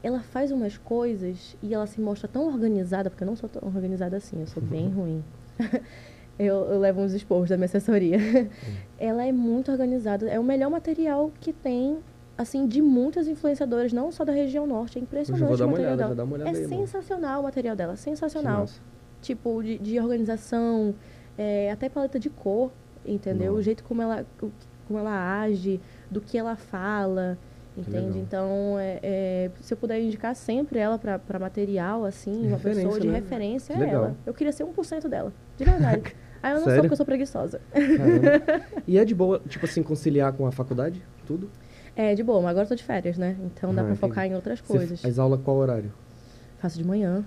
Ela faz umas coisas e ela se mostra tão organizada, porque eu não sou tão organizada assim, eu sou bem ruim. eu, eu levo uns esporros da minha assessoria. ela é muito organizada, é o melhor material que tem, assim, de muitas influenciadoras, não só da região norte. É Hoje impressionante eu vou dar o uma material olhada, dela. uma olhada É aí, sensacional o material dela, sensacional tipo, de, de organização, é, até paleta de cor, entendeu? O jeito como ela, como ela age, do que ela fala, entende? legal. Então, é, é, se eu puder indicar sempre ela para material, assim, uma pessoa de né? referência, Que é legal. ela. Eu queria ser 1% dela, de verdade. Aí eu não sou Sério? porque eu sou preguiçosa. E é de boa, tipo assim, conciliar com a faculdade? Tudo? É, de boa, mas agora eu tô de férias, né? Então dá Ah, pra entendi. focar em outras coisas. faz aula qual horário? Faço de manhã.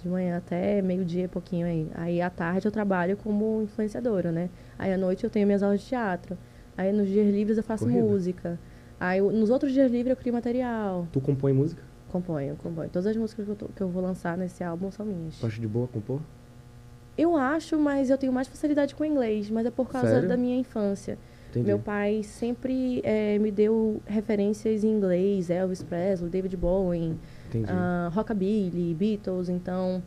De manhã até meio-dia, pouquinho aí. Aí à tarde eu trabalho como influenciadora, né? Aí à noite eu tenho minhas aulas de teatro. Aí nos dias livres eu faço Corrida. música. Aí nos outros dias livres eu crio material. Tu compõe música? Componho, componho. Todas as músicas que eu, tô- que eu vou lançar nesse álbum são minhas. Tu acha de boa compor? Eu acho, mas eu tenho mais facilidade com inglês. Mas é por causa Sério? da minha infância. Entendi. Meu pai sempre eh, me deu referências em inglês. Elvis Presley, David Bowie. Ah, rockabilly, Beatles. Então,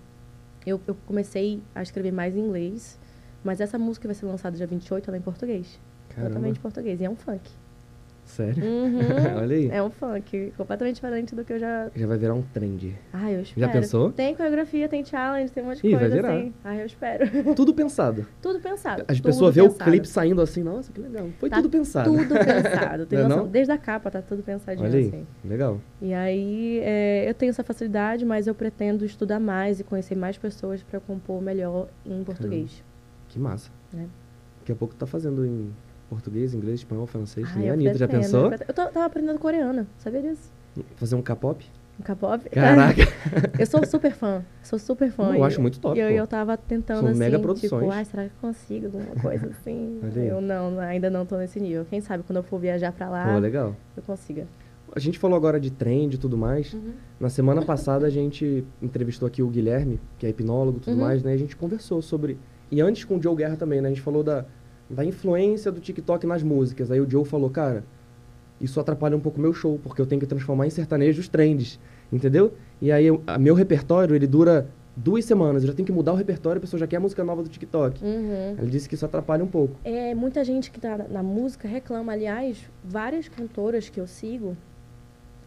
eu, eu comecei a escrever mais em inglês. Mas essa música vai ser lançada dia 28, ela é em português. Caramba. Totalmente em português. E é um funk. Sério? Uhum. Olha aí. É um funk. Completamente diferente do que eu já... Já vai virar um trend. Ai, eu espero. pensou? Tem coreografia, tem challenge, tem um monte de Ih, vai coisa virar. assim. Ai, eu espero. Tudo pensado. tudo pensado. As pessoas vê o clipe saindo assim, nossa, que legal. Foi Tá tudo pensado. Tudo pensado. Tem Não é noção? não? Desde a capa tá tudo pensadinho Olha aí, assim. legal. E aí, é, eu tenho essa facilidade, mas eu pretendo estudar mais e conhecer mais pessoas para compor melhor em português. Que massa. É. Daqui a pouco tá fazendo em português, inglês, espanhol, francês. Ai, nem a Anitta, já pensou? Eu, eu tava aprendendo coreana, sabia disso? Fazer um K-pop? Um K-pop. Caraca. eu sou super fã, sou super fã. Eu E acho muito top, E eu, eu tava tentando, São assim, mega tipo, produções. ai, será que eu consigo alguma coisa assim? Eu não, ainda não tô nesse nível. Quem sabe quando eu for viajar pra lá, Pô, legal. eu consiga. A gente falou agora de trend e tudo mais. Uhum. Na semana passada a gente entrevistou aqui o Guilherme, que é hipnólogo e tudo Uhum. mais, né? A gente conversou sobre. E antes com o Joe Guerra também, né? A gente falou da, da influência do TikTok nas músicas. Aí o Joe falou, cara, isso atrapalha um pouco o meu show, porque eu tenho que transformar em sertanejo os trends, entendeu? E aí a meu repertório, ele dura duas semanas. Eu já tenho que mudar o repertório, a pessoa já quer a música nova do TikTok. Uhum. Ele disse que isso atrapalha um pouco. É, muita gente que tá na- música reclama. Aliás, várias cantoras que eu sigo,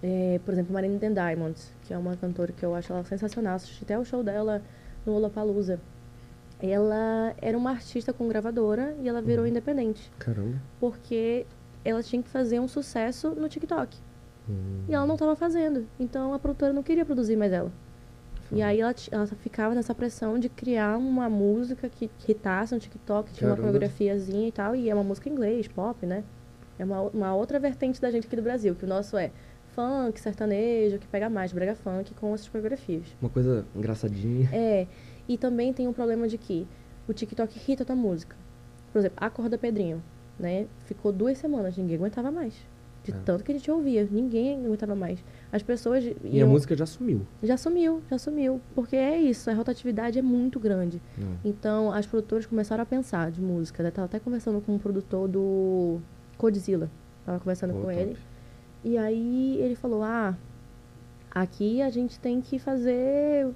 é, por exemplo, Marina The Diamonds, que é uma cantora que eu acho ela sensacional. Assisti até o show dela no Lollapalooza. Ela era uma artista com gravadora e ela virou independente. Caramba. Porque ela tinha que fazer um sucesso no TikTok. Hum, E ela não estava fazendo. Então a produtora não queria produzir mais ela. E aí ela, ela ficava nessa pressão de criar uma música que hitasse no TikTok, tinha uma Caramba. coreografiazinha e tal, e é uma música em inglês, pop, né? É uma, uma outra vertente da gente aqui do Brasil, que o nosso é funk, sertanejo, que pega mais, brega funk com essas coreografias. Uma coisa engraçadinha. É, e também tem um problema de que o TikTok irrita a tua música. Por exemplo, a Corda Pedrinho, né? Ficou duas semanas, ninguém aguentava mais. De É. tanto que a gente ouvia, ninguém aguentava mais. As pessoas E a iam- música já sumiu. já sumiu, já sumiu. Porque é isso, a rotatividade é muito grande. Não. Então, as produtoras começaram a pensar de música. Eu tava até conversando com um produtor do Codzilla. Tava conversando com top. ele. E aí ele falou, ah, aqui a gente tem que fazer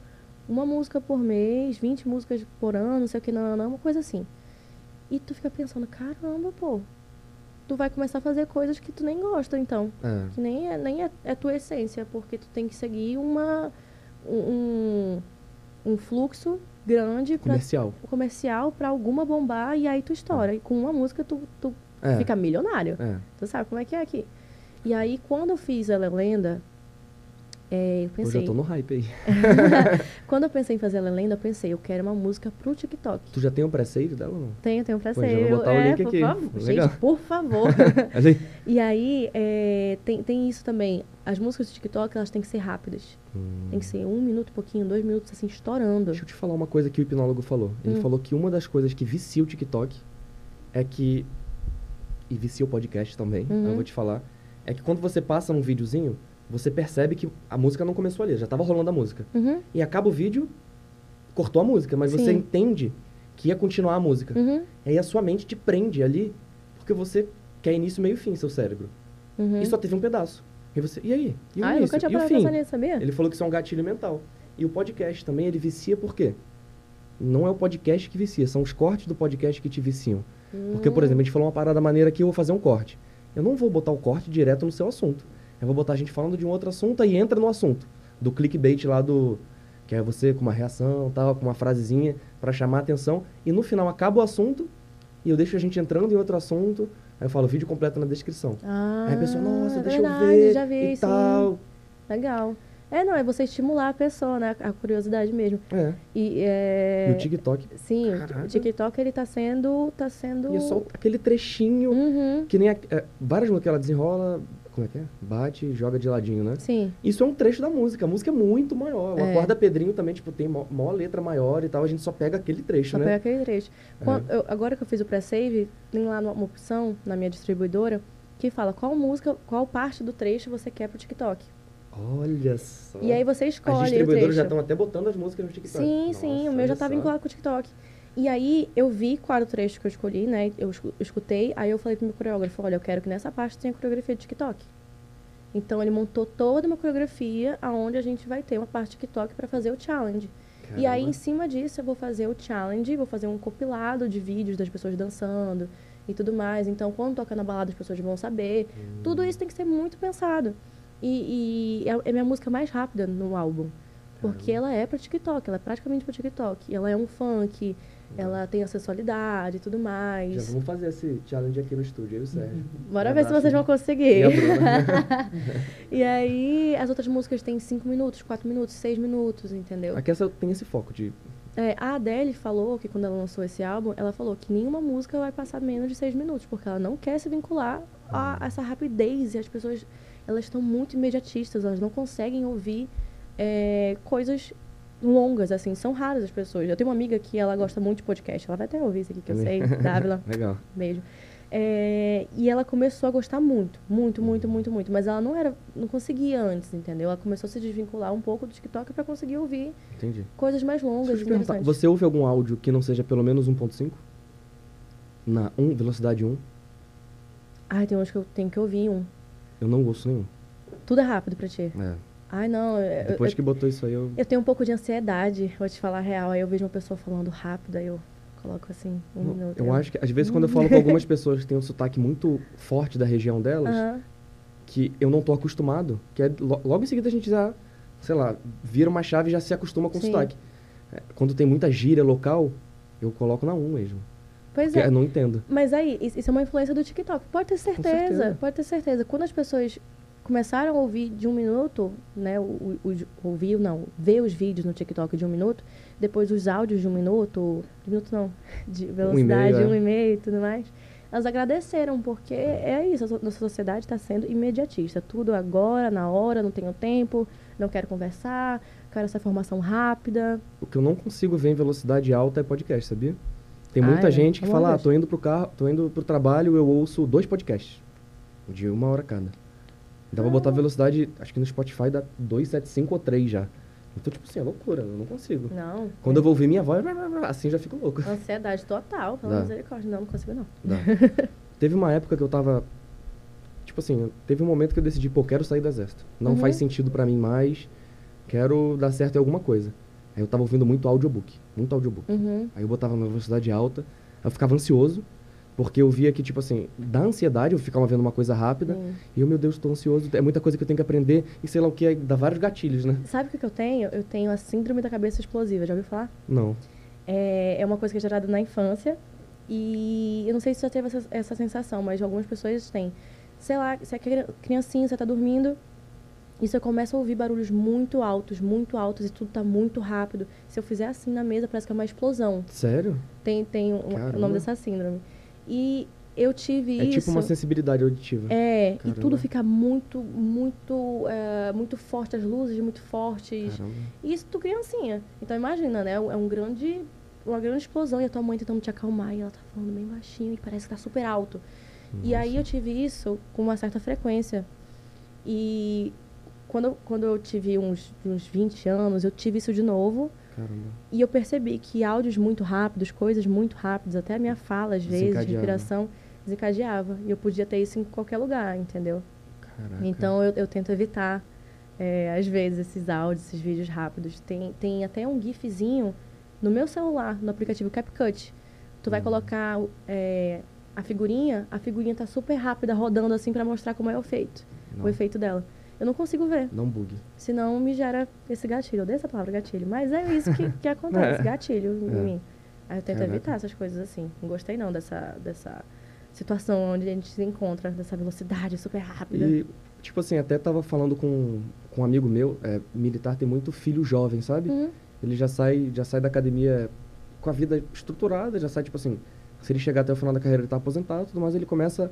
uma música por mês, 20 músicas por ano, não sei o que, não, não, não, uma coisa assim. E tu fica pensando, caramba, pô, tu vai começar a fazer coisas que tu nem gosta, então É. que nem é, nem é, é tua essência, porque tu tem que seguir uma, um, um fluxo grande pra, Comercial. comercial para alguma bombar e aí tu estoura. E com uma música tu, tu É. fica milionário. É. Tu sabe como é que é aqui. E aí, quando eu fiz ela lenda, é, eu Eu já pensei. tô no hype aí. Quando eu pensei em fazer ela lenda, eu pensei, eu quero uma música pro TikTok. Tu já tem um pré-save dela ou não? Tenho, tenho Pô, já ser. vou botar o é, link por aqui. favor. Legal. Gente, por favor. E aí, é, tem, tem isso também. As músicas do TikTok, elas têm que ser rápidas. Hum. Tem que ser um minuto, pouquinho, dois minutos, assim, estourando. Deixa eu te falar uma coisa que o hipnólogo falou. Ele Hum. falou que uma das coisas que vicia o TikTok é que. E vicia o podcast também, Uhum. eu vou te falar. É que quando você passa um videozinho, você percebe que a música não começou ali, já tava rolando a música. Uhum, E acaba o vídeo, cortou a música, mas você Sim. entende que ia continuar a música. uhum, E aí a sua mente te prende ali, porque você quer início, meio e fim, seu cérebro. uhum. E só teve um pedaço. E você, e aí? E o Ah, eu início? nunca tinha parado pensar nisso, sabia? Ele falou que isso é um gatilho mental. E o podcast também, ele vicia por quê? Não é o podcast que vicia, são os cortes do podcast que te viciam. Porque, por Hum. exemplo, a gente falou uma parada maneira aqui, eu vou fazer um corte. Eu não vou botar o corte direto no seu assunto. Eu vou botar a gente falando de um outro assunto e entra no assunto. Do clickbait lá do... Que é você com uma reação, tal, com uma frasezinha pra chamar a atenção. E no final acaba o assunto e eu deixo a gente entrando em outro assunto. Aí eu falo, vídeo completo na descrição. Ah, Aí a pessoa, nossa, deixa verdade, eu ver já vi, e sim. tal. Legal. É, não, é você estimular a pessoa, né? A curiosidade mesmo. É. E, é... E o TikTok. Sim, o Caraca. TikTok, ele tá sendo... Tá sendo... E é só aquele trechinho Uhum, que nem a, é, várias músicas que ela desenrola, como é que é? Bate e joga de ladinho, né? sim. Isso é um trecho da música. A música é muito maior. O É. Acorda Pedrinho também, tipo, tem mó, mó letra maior e tal. A gente só pega aquele trecho, Só né? pega aquele trecho. Quando- eu- agora que eu fiz o pré-save, tem lá uma opção na minha distribuidora que fala qual música, qual parte do trecho você quer pro TikTok. Olha só. E aí você escolhe o distribuidoras já estão até botando as músicas no TikTok. Sim, Nossa, sim, o meu já tá só. vinculado com o TikTok. E aí eu vi qual era o trecho que eu escolhi, né? Eu escu- escutei, aí eu falei pro meu coreógrafo, olha, eu quero que nessa parte tenha coreografia de TikTok. Então ele montou toda uma coreografia aonde a gente vai ter uma parte TikTok para fazer o challenge. Caramba. E aí em cima disso eu vou fazer o challenge, vou fazer um compilado de vídeos das pessoas dançando e tudo mais. Então quando toca na balada as pessoas vão saber. Hum. Tudo isso tem que ser muito pensado. E, e é, é a minha música mais rápida no álbum. Porque ela é para TikTok, ela é praticamente para TikTok. Ela é um funk, ela tem a sensualidade e tudo mais. Já vamos fazer esse challenge aqui no estúdio, eu e o Sérgio. Bora ver se vocês vão conseguir. E, e aí, as outras músicas têm 5 minutos, 4 minutos, 6 minutos, entendeu? Aqui essa tem esse foco de... É, a Adele falou que quando ela lançou esse álbum, ela falou que nenhuma música vai passar menos de 6 minutos, porque ela não quer se vincular a hum. essa rapidez e as pessoas, elas estão muito imediatistas, elas não conseguem ouvir é, coisas longas, assim, são raras as pessoas. Eu tenho uma amiga que ela gosta muito de podcast, ela vai até ouvir isso aqui que eu sei, Dávila. Legal. Beijo. É, e ela começou a gostar muito, muito, muito, muito, muito. Mas ela não era, não conseguia antes, entendeu? Ela começou a se desvincular um pouco do TikTok para conseguir ouvir Entendi. coisas mais longas. Você ouve algum áudio que não seja pelo menos 1.5? Na 1, velocidade 1? Ai, tem uns que eu tenho que ouvir um. Eu não ouço nenhum. Tudo é rápido pra ti. É. Ai, não. Depois eu, que botou isso aí, eu. Eu tenho um pouco de ansiedade, vou te falar a real. Aí eu vejo uma pessoa falando rápido, aí eu coloco assim, um não, minuto. Eu acho que, às vezes, quando eu falo com algumas pessoas que têm um sotaque muito forte da região delas, que eu não tô acostumado, que é logo em seguida a gente já, sei lá, vira uma chave e já se acostuma com o sotaque. É, quando tem muita gíria local, eu coloco na 1 mesmo. Pois é. Eu não entendo. Mas aí, isso é uma influência do TikTok. Pode ter certeza, pode ter certeza. Quando as pessoas começaram a ouvir de um minuto, né? O, o, ouvir, não, ver os vídeos no TikTok de um minuto, depois os áudios de um minuto, de um minuto não, de velocidade, um e-mail, é. um e-mail e tudo mais. Elas agradeceram, porque é isso, a nossa sociedade está sendo imediatista. Tudo agora, na hora, não tenho tempo, não quero conversar, quero essa informação rápida. O que eu não consigo ver em velocidade alta é podcast, sabia? Tem muita ah, é? gente que fala, ah, tô indo pro carro, tô indo pro trabalho, eu ouço dois podcasts. De uma hora cada. Dá pra botar velocidade, acho que no Spotify dá 275 ou 3 já. Então, tipo assim, é loucura, eu não consigo. Não. Quando eu vou ouvir minha voz, assim já fico louco. Ansiedade total, pela misericórdia. Não, não consigo não. Dá. teve uma época que eu tava. Tipo assim, teve um momento que eu decidi, pô, quero sair do exército. Não uhum. faz sentido para mim mais. Quero dar certo em alguma coisa. Aí eu tava ouvindo muito audiobook. Muito audiobook. Uhum. Aí eu botava na velocidade alta. Eu ficava ansioso. Porque eu via que, tipo assim, da ansiedade, eu ficava vendo uma coisa rápida. Hum. E eu, meu Deus, estou ansioso. É muita coisa que eu tenho que aprender. E sei lá o que, dá vários gatilhos, né? Sabe o que, que eu tenho? Eu tenho a síndrome da cabeça explosiva. Já ouviu falar? Não. É, é uma coisa que é gerada na infância. E eu não sei se você já teve essa, essa sensação, mas algumas pessoas têm. Sei lá, se é criancinha, você está dormindo. E você começa a ouvir barulhos muito altos, muito altos, e tudo está muito rápido. Se eu fizer assim na mesa, parece que é uma explosão. Sério? Tem, tem um, o nome dessa síndrome. E eu tive é isso. É tipo uma sensibilidade auditiva. É, Caramba. e tudo fica muito, muito, é, muito forte, as luzes muito fortes. Caramba. E isso tu criancinha. Então imagina, né? É um grande, uma grande explosão e a tua mãe tentando te acalmar e ela tá falando bem baixinho e parece que tá super alto. Nossa. E aí eu tive isso com uma certa frequência. E quando, quando eu tive uns, uns 20 anos, eu tive isso de novo. Caramba. E eu percebi que áudios muito rápidos, coisas muito rápidas, até a minha fala, às vezes, respiração, desencadeava. E eu podia ter isso em qualquer lugar, entendeu? Caraca. Então eu, eu tento evitar, é, às vezes, esses áudios, esses vídeos rápidos. Tem, tem até um GIFzinho no meu celular, no aplicativo CapCut. Tu vai uhum. colocar é, a figurinha, a figurinha tá super rápida, rodando assim para mostrar como é o efeito. Não. O efeito dela eu não consigo ver. Não bugue. Senão me gera esse gatilho. Eu odeio essa palavra gatilho. Mas é isso que, que acontece, é. gatilho em é. mim. Aí eu tento Caraca. evitar essas coisas assim. Não gostei não dessa, dessa situação onde a gente se encontra, dessa velocidade super rápida. E, tipo assim, até tava falando com, com um amigo meu, é, militar tem muito filho jovem, sabe? Uhum. Ele já sai, já sai da academia com a vida estruturada, já sai, tipo assim, se ele chegar até o final da carreira ele tá aposentado tudo mais, ele começa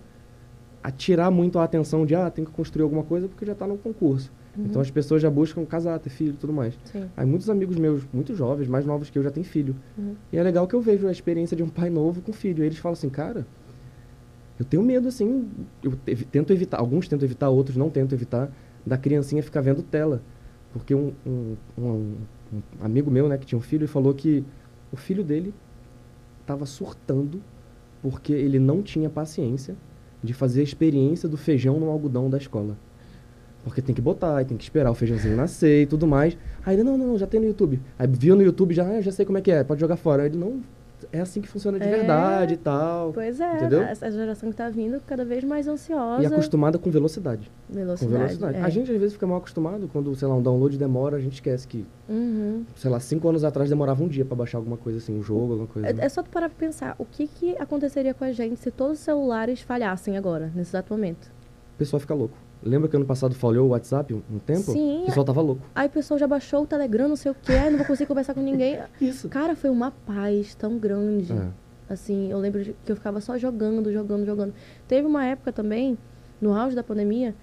a tirar muito a atenção de, ah, tem que construir alguma coisa porque já está no concurso. Uhum. Então as pessoas já buscam casar, ter filho e tudo mais. Sim. Aí muitos amigos meus, muito jovens, mais novos que eu, já têm filho. Uhum. E é legal que eu vejo a experiência de um pai novo com filho. Aí eles falam assim, cara, eu tenho medo, assim, eu tento evitar, alguns tentam evitar, outros não tentam evitar, da criancinha ficar vendo tela. Porque um, um, um, um amigo meu, né, que tinha um filho, falou que o filho dele estava surtando porque ele não tinha paciência de fazer a experiência do feijão no algodão da escola. Porque tem que botar, tem que esperar o feijãozinho nascer e tudo mais. Aí ele, não, não, já tem no YouTube. Aí viu no YouTube, já, ah, já sei como é que é, pode jogar fora. Aí ele, não, é assim que funciona de É. verdade e tal. Pois é, Entendeu? essa geração que tá vindo cada vez mais ansiosa. E acostumada com velocidade. Velocidade. Com velocidade. é. A gente às vezes fica mal acostumado quando, sei lá, um download demora, a gente esquece que, Uhum. sei lá, cinco anos atrás demorava um dia pra baixar alguma coisa assim, um jogo, alguma coisa. É, é só tu parar pra pensar, o que, que aconteceria com a gente se todos os celulares falhassem agora, nesse exato momento? O pessoal fica louco. Lembra que ano passado falhou o WhatsApp um, tempo? Sim. O pessoal tava louco. Aí o pessoal já baixou o Telegram, não sei o ai, não vou conseguir conversar com ninguém. Isso. Cara, foi uma paz tão grande. É. Assim, eu lembro que eu ficava só jogando, jogando, jogando. Teve uma época também, no auge da pandemia,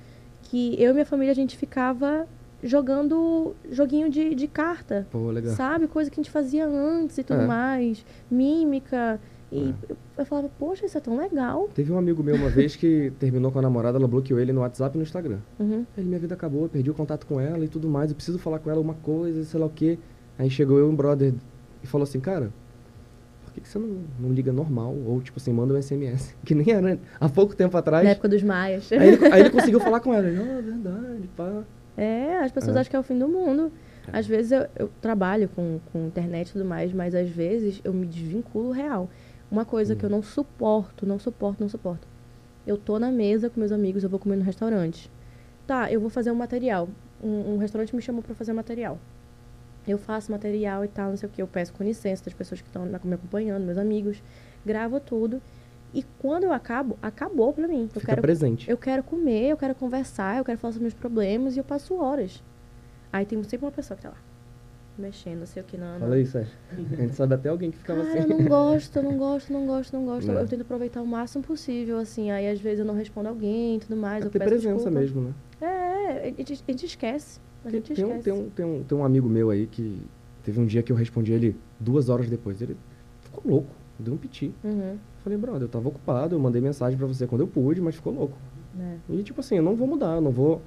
que eu e minha família, a gente ficava jogando joguinho de, de carta. Pô, legal. Sabe? Coisa que a gente fazia antes e tudo É. mais. Mímica. E É. eu, falava, poxa, isso é tão legal. Teve um amigo meu uma vez que terminou com a namorada, ela bloqueou ele no WhatsApp e no Instagram. Uhum. Ele, minha vida acabou, eu perdi o contato com ela e tudo mais, eu preciso falar com ela uma coisa, sei lá o quê. Aí chegou eu e um brother e falou assim, cara, por que, que você não, não liga normal? Ou, tipo assim, manda um SMS. Que nem era há pouco tempo atrás. Na época dos maias. Aí ele, aí ele conseguiu falar com ela. Ele, ah, verdade, pá. É, as pessoas É. acham que é o fim do mundo. É. Às vezes eu, eu trabalho com, com internet e tudo mais, mas às vezes eu me desvinculo real. Uma coisa Hum. que eu não suporto, não suporto, não suporto. Eu tô na mesa com meus amigos, eu vou comer no restaurante. Tá, eu vou fazer um material. Um, um restaurante me chamou pra fazer material. Eu faço material e tal, não sei o que. Eu peço com licença das pessoas que estão me acompanhando, meus amigos. Gravo tudo. E quando eu acabo, acabou pra mim. Eu Fica quero presente. eu quero comer, eu quero conversar, eu quero falar sobre meus problemas e eu passo horas. Aí tem sempre uma pessoa que tá lá, mexendo, não sei o que, não. Fala aí, Sérgio. A gente sabe até alguém que ficava Cara, assim. eu não gosto, eu não gosto, não gosto, não gosto. É. Eu tento aproveitar o máximo possível, assim. Aí às vezes eu não respondo alguém e tudo mais. É eu ter presença desculpa. mesmo, né? É, a gente, a gente esquece. A gente Tem esquece. tem, um, tem, um, tem um amigo meu aí que teve um dia que eu respondi ele duas horas depois. Ele ficou louco, deu um piti. Uhum, Falei, brother, eu tava ocupado, eu mandei mensagem pra você quando eu pude, mas ficou louco. né? E tipo assim, eu não vou mudar, eu não vou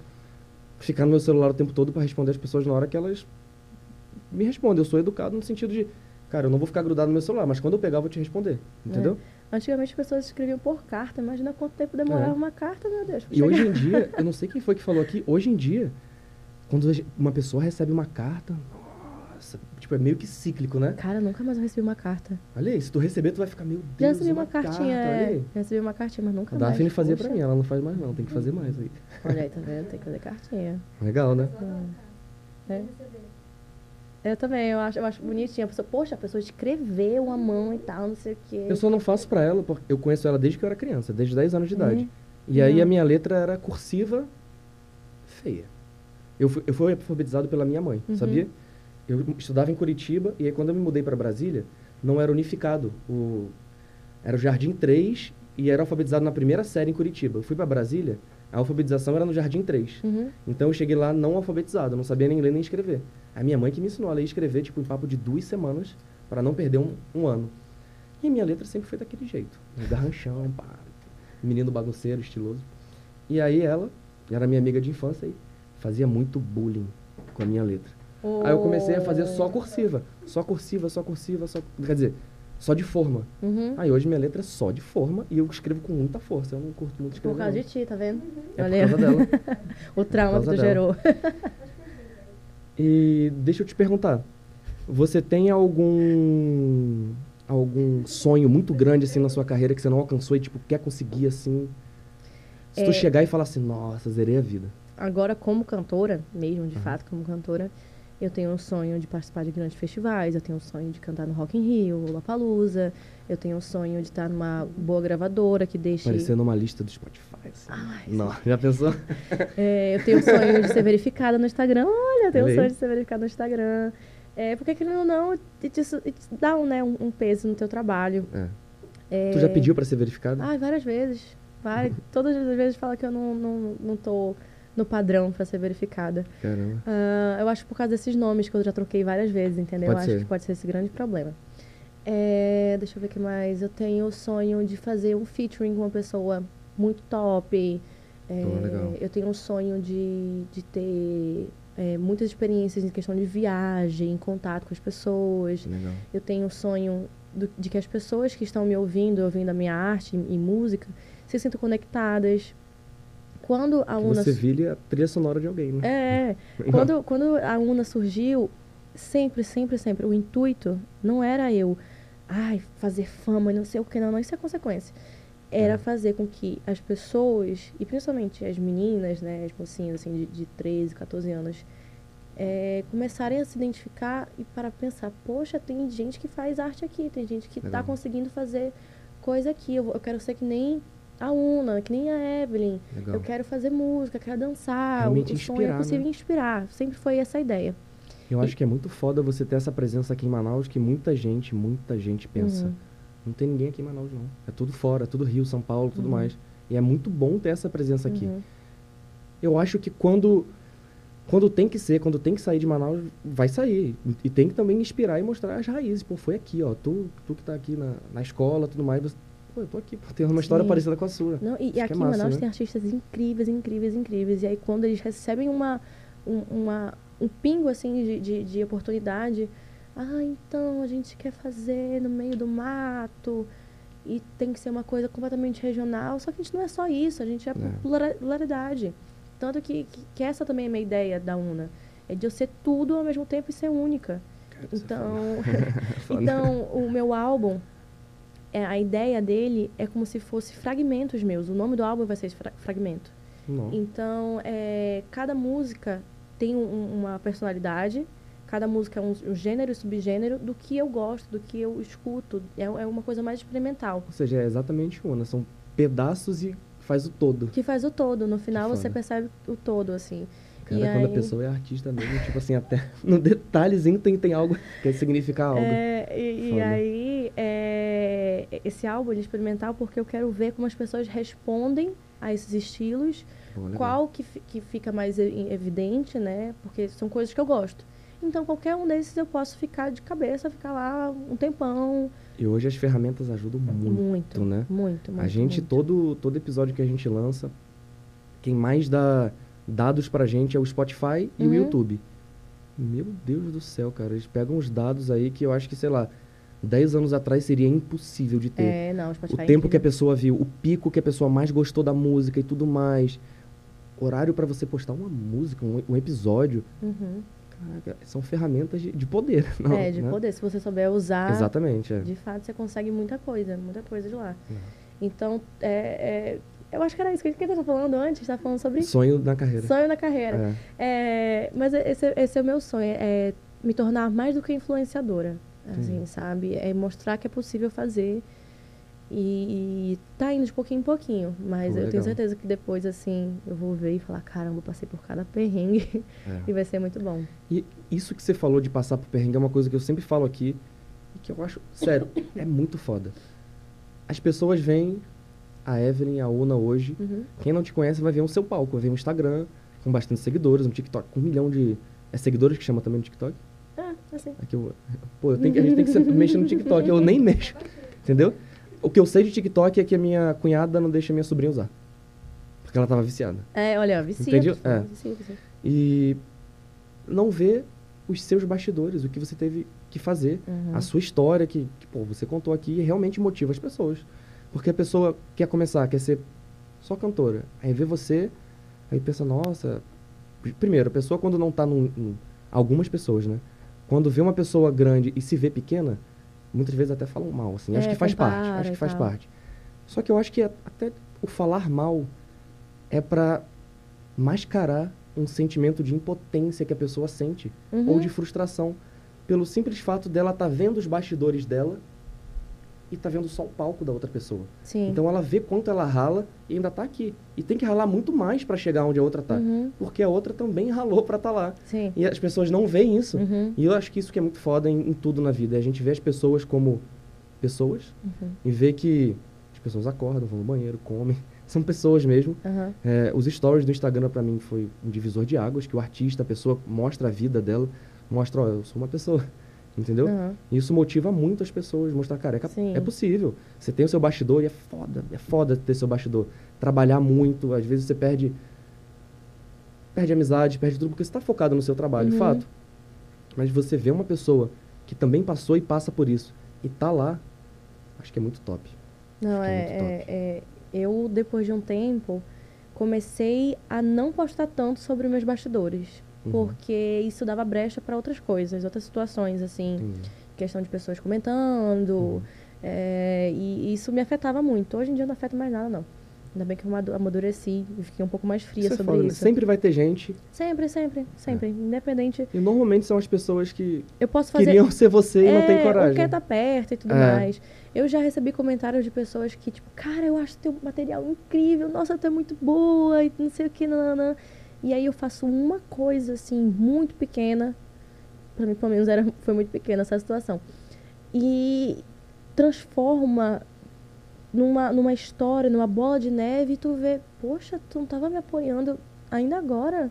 ficar no meu celular o tempo todo pra responder as pessoas na hora que elas me respondem. Eu sou educado no sentido de, cara, eu não vou ficar grudado no meu celular, mas quando eu pegar eu vou te responder, entendeu? Antigamente as pessoas escreviam por carta. Imagina quanto tempo demorava É. uma carta, meu Deus. pra E hoje chegar. em dia, eu não sei quem foi que falou aqui, hoje em dia, quando uma pessoa recebe uma carta, nossa, tipo, é meio que cíclico, né? Cara, nunca mais eu recebi uma carta. Olha aí, se tu receber, tu vai ficar, meu Deus, Já recebi uma, carta, cartinha, olha é. Já recebi uma cartinha, mas nunca A mais. Daphne fazia pra Poxa. mim, ela não faz mais não, tem que fazer mais aí. Olha aí, tá vendo? Tem que fazer cartinha. Legal, né? É. Eu também, eu acho, eu acho bonitinho. A pessoa, poxa, a pessoa escreveu uma mão e tal, não sei o quê. Eu só não faço pra ela, porque eu conheço ela desde que eu era criança, desde 10 anos de idade. Uhum. E aí Não. a minha letra era cursiva feia. Eu fui, eu fui alfabetizado pela minha mãe, Uhum. sabia? Eu estudava em Curitiba e aí quando eu me mudei para Brasília, não era unificado. O, era o Jardim 3 e era alfabetizado na primeira série em Curitiba. Eu fui para Brasília, a alfabetização era no Jardim 3. Uhum. Então eu cheguei lá não alfabetizado, não sabia nem ler nem escrever. A minha mãe que me ensinou a ler e escrever, tipo, em papo de duas semanas, para não perder um, um ano. E a minha letra sempre foi daquele jeito. Um garranchão, pá, menino bagunceiro, estiloso. E aí ela, era minha amiga de infância, e fazia muito bullying com a minha letra. Aí eu comecei a fazer só cursiva. Só cursiva, só cursiva, só. Quer dizer, só de forma. Uhum. Aí hoje minha letra é só de forma e eu escrevo com muita força. Eu não curto muito Por escrever. causa não. de ti, tá vendo? É Olha por causa dela. o trauma que causa tu dela. gerou. E deixa eu te perguntar. Você tem algum algum sonho muito grande assim na sua carreira que você não alcançou e tipo quer conseguir assim? Se tu É. chegar e falar assim, nossa, zerei a vida. Agora, como cantora, mesmo de Aham. fato, como cantora, eu tenho um sonho de participar de grandes festivais, eu tenho um sonho de cantar no Rock in Rio, Lollapalooza, eu tenho um sonho de estar numa boa gravadora que deixe... Aparecer numa lista do Spotify. Assim. Ai, não, já pensou? É, eu tenho o sonho de ser verificada no Instagram. Olha, eu tenho o Olha aí. sonho de ser verificada no Instagram. É, porque querendo ou não, te dá um, né, um, um peso no teu trabalho. É. É, Tu já pediu pra ser verificado? Ai, várias vezes. Várias, todas as vezes fala que eu não, não, não tô no padrão pra ser verificada. Caramba. Ah, eu acho por causa desses nomes que eu já troquei várias vezes, entendeu? Pode eu acho ser. que pode ser esse grande problema. É, deixa eu ver o que mais. Eu tenho o sonho de fazer um featuring com uma pessoa muito top. É, legal. eu tenho um sonho de, de ter é, muitas experiências em questão de viagem, em contato com as pessoas. Legal. Eu tenho o sonho do- de que as pessoas que estão me ouvindo, ouvindo a minha arte e música, se sintam conectadas. Quando a Que UNA... você vira a trilha sonora de alguém, né? É, quando, quando a UNA surgiu, sempre, sempre, sempre, o intuito não era eu, ai, fazer fama e não sei o que, não, não, isso é consequência. Era É. fazer com que as pessoas, e principalmente as meninas, né, as mocinhas, assim, de, de 13, 14 anos, é, começarem a se identificar e para pensar, poxa, tem gente que faz arte aqui, tem gente que está conseguindo fazer coisa aqui, eu, eu quero ser que nem a Una, que nem a Evelyn, Legal. eu quero fazer música, quero dançar. O, Realmente o sonho inspirar, é possível né? inspirar. Sempre foi essa a ideia. Eu acho que é muito foda você ter essa presença aqui em Manaus que muita gente, muita gente pensa. Uhum. Não tem ninguém aqui em Manaus, não. É tudo fora, é tudo Rio, São Paulo, tudo Uhum. mais. E é muito bom ter essa presença aqui. Uhum. Eu acho que quando quando tem que ser, quando tem que sair de Manaus, vai sair. E tem que também inspirar e mostrar as raízes. Pô, foi aqui, ó. Tu, tu que tá aqui na, na escola, tudo mais. Pô, eu tô aqui, pô, tem uma história Sim. parecida com a sua. Não, e, e é aqui em massa, Manaus né? tem artistas incríveis, incríveis, incríveis. E aí quando eles recebem uma, um, uma, um pingo assim de, de, de oportunidade, ah, então a gente quer fazer no meio do mato e tem que ser uma coisa completamente regional. Só que a gente não é só isso, a gente é, É. plura- pluralidade. Tanto que, que, que essa também é a minha ideia da UNA. É de eu ser tudo ao mesmo tempo e ser única. Cara, é Então, então o meu álbum, é, a ideia dele é como se fosse fragmentos meus. O nome do álbum vai ser fra- Fragmento. Não. Então, é, cada música tem um- uma personalidade, cada música é um, um gênero e subgênero do que eu gosto, do que eu escuto. É, é uma coisa mais experimental. Ou seja, é exatamente uma. São pedaços e faz o todo. Que faz o todo. No final você percebe o todo, assim. Cara, E quando a aí- pessoa é artista mesmo, tipo assim, até no detalhezinho tem, tem algo que quer significar algo. É, e, e aí, é, esse álbum é experimental porque eu quero ver como as pessoas respondem a esses estilos, qual que, que fica mais evidente, né? Porque são coisas que eu gosto. Então, qualquer um desses eu posso ficar de cabeça, ficar lá um tempão. E hoje as ferramentas ajudam muito, Muito, né? muito, muito. a gente, muito. todo, todo episódio que a gente lança, quem mais dá dados pra gente é o Spotify e o Uhum. YouTube. Meu Deus do céu, cara. Eles pegam uns dados aí que eu acho que, sei lá, 10 anos atrás seria impossível de ter. É, não, o o Spotify é tempo que a pessoa viu, o pico que a pessoa mais gostou da música e tudo mais. Horário pra você postar uma música, um, um episódio. Uhum. Caraca, são ferramentas de, de poder. Não, é, de né? poder. Se você souber usar, Exatamente, é. de fato, você consegue muita coisa, muita coisa de lá. É. Então, é, é, eu acho que era isso. O que gente estava falando antes? Estava falando sobre Sonho na carreira. sonho na carreira. É. É, mas esse, esse é o meu sonho, é me tornar mais do que influenciadora, assim, Entendi. sabe? É mostrar que é possível fazer e, e tá indo de pouquinho em pouquinho, mas Pô, eu legal. tenho certeza que depois, assim, eu vou ver e falar, caramba, eu passei por cada perrengue É. e vai ser muito bom. E isso que você falou de passar por perrengue é uma coisa que eu sempre falo aqui e que eu acho, sério, é muito foda. As pessoas veem a Evelyn, a Una hoje. Uhum. Quem não te conhece vai ver o seu palco, vai ver um Instagram com bastante seguidores, um TikTok com um milhão de. É seguidores que chama também no TikTok? Ah, assim. Aqui eu, pô, eu tenho que, a gente tem que sempre mexer no TikTok, eu nem mexo. Entendeu? O que eu sei de TikTok é que a minha cunhada não deixa a minha sobrinha usar. Porque ela tava viciada. É, olha, vicia. Entendi? pessoal, É. vicia, vicia. E não vê os seus bastidores, o que você teve que fazer, Uhum. a sua história que, que, pô, você contou aqui realmente motiva as pessoas. Porque a pessoa quer começar, quer ser só cantora. Aí vê você, aí pensa, nossa. Pr- Primeiro, a pessoa quando não tá num, num- Algumas pessoas, né? Quando vê uma pessoa grande e se vê pequena, muitas vezes até falam mal, assim. acho É, que faz parte, acho que faz tal. parte. Só que eu acho que a- até o falar mal é pra mascarar um sentimento de impotência que a pessoa sente Uhum. ou de frustração pelo simples fato dela estar vendo os bastidores dela e tá vendo só o palco da outra pessoa. Sim. Então ela vê quanto ela rala e ainda tá aqui. E tem que ralar muito mais para chegar onde a outra tá, Uhum. porque a outra também ralou para estar lá. Sim. E as pessoas não veem isso. Uhum. E eu acho que isso que é muito foda em, em tudo na vida. É a gente vê as pessoas como pessoas Uhum. e vê que as pessoas acordam, vão no banheiro, comem. São pessoas mesmo. É, os stories do Instagram pra mim foi um divisor de águas, que o artista, a pessoa mostra a vida dela, mostra, ó, eu sou uma pessoa, entendeu? E isso motiva muito as pessoas, mostrar, cara, é, Sim. é possível. Você tem o seu bastidor e é foda, é foda ter seu bastidor. Trabalhar muito, às vezes você perde perde amizade, perde tudo porque você tá focado no seu trabalho, Uhum. fato. Mas você vê uma pessoa que também passou e passa por isso e tá lá, acho que é muito top. Não, é é, muito é, é- Eu, depois de um tempo, comecei a não postar tanto sobre meus bastidores. Uhum. Porque isso dava brecha para outras coisas, outras situações, assim. Entendi. Questão de pessoas comentando. Uhum. é, e e isso me afetava muito. Hoje em dia não afeta mais nada, não. Ainda bem que eu amadu- amadureci e fiquei um pouco mais fria Isso é sobre foda, né? isso. Sempre vai ter gente, Sempre, sempre, sempre. Independente. e normalmente são as pessoas que Eu posso fazer. queriam ser você e não tem É, coragem. Ou quer estar perto e tudo É. mais. Eu já recebi comentários de pessoas que, tipo, cara, eu acho teu material incrível, nossa, tu é muito boa, e não sei o que, nananã. E aí eu faço uma coisa, assim, muito pequena. Pra mim, pelo menos, era, foi muito pequena essa situação. E transforma numa, numa história, numa bola de neve, e tu vê, poxa, tu não tava me apoiando ainda agora.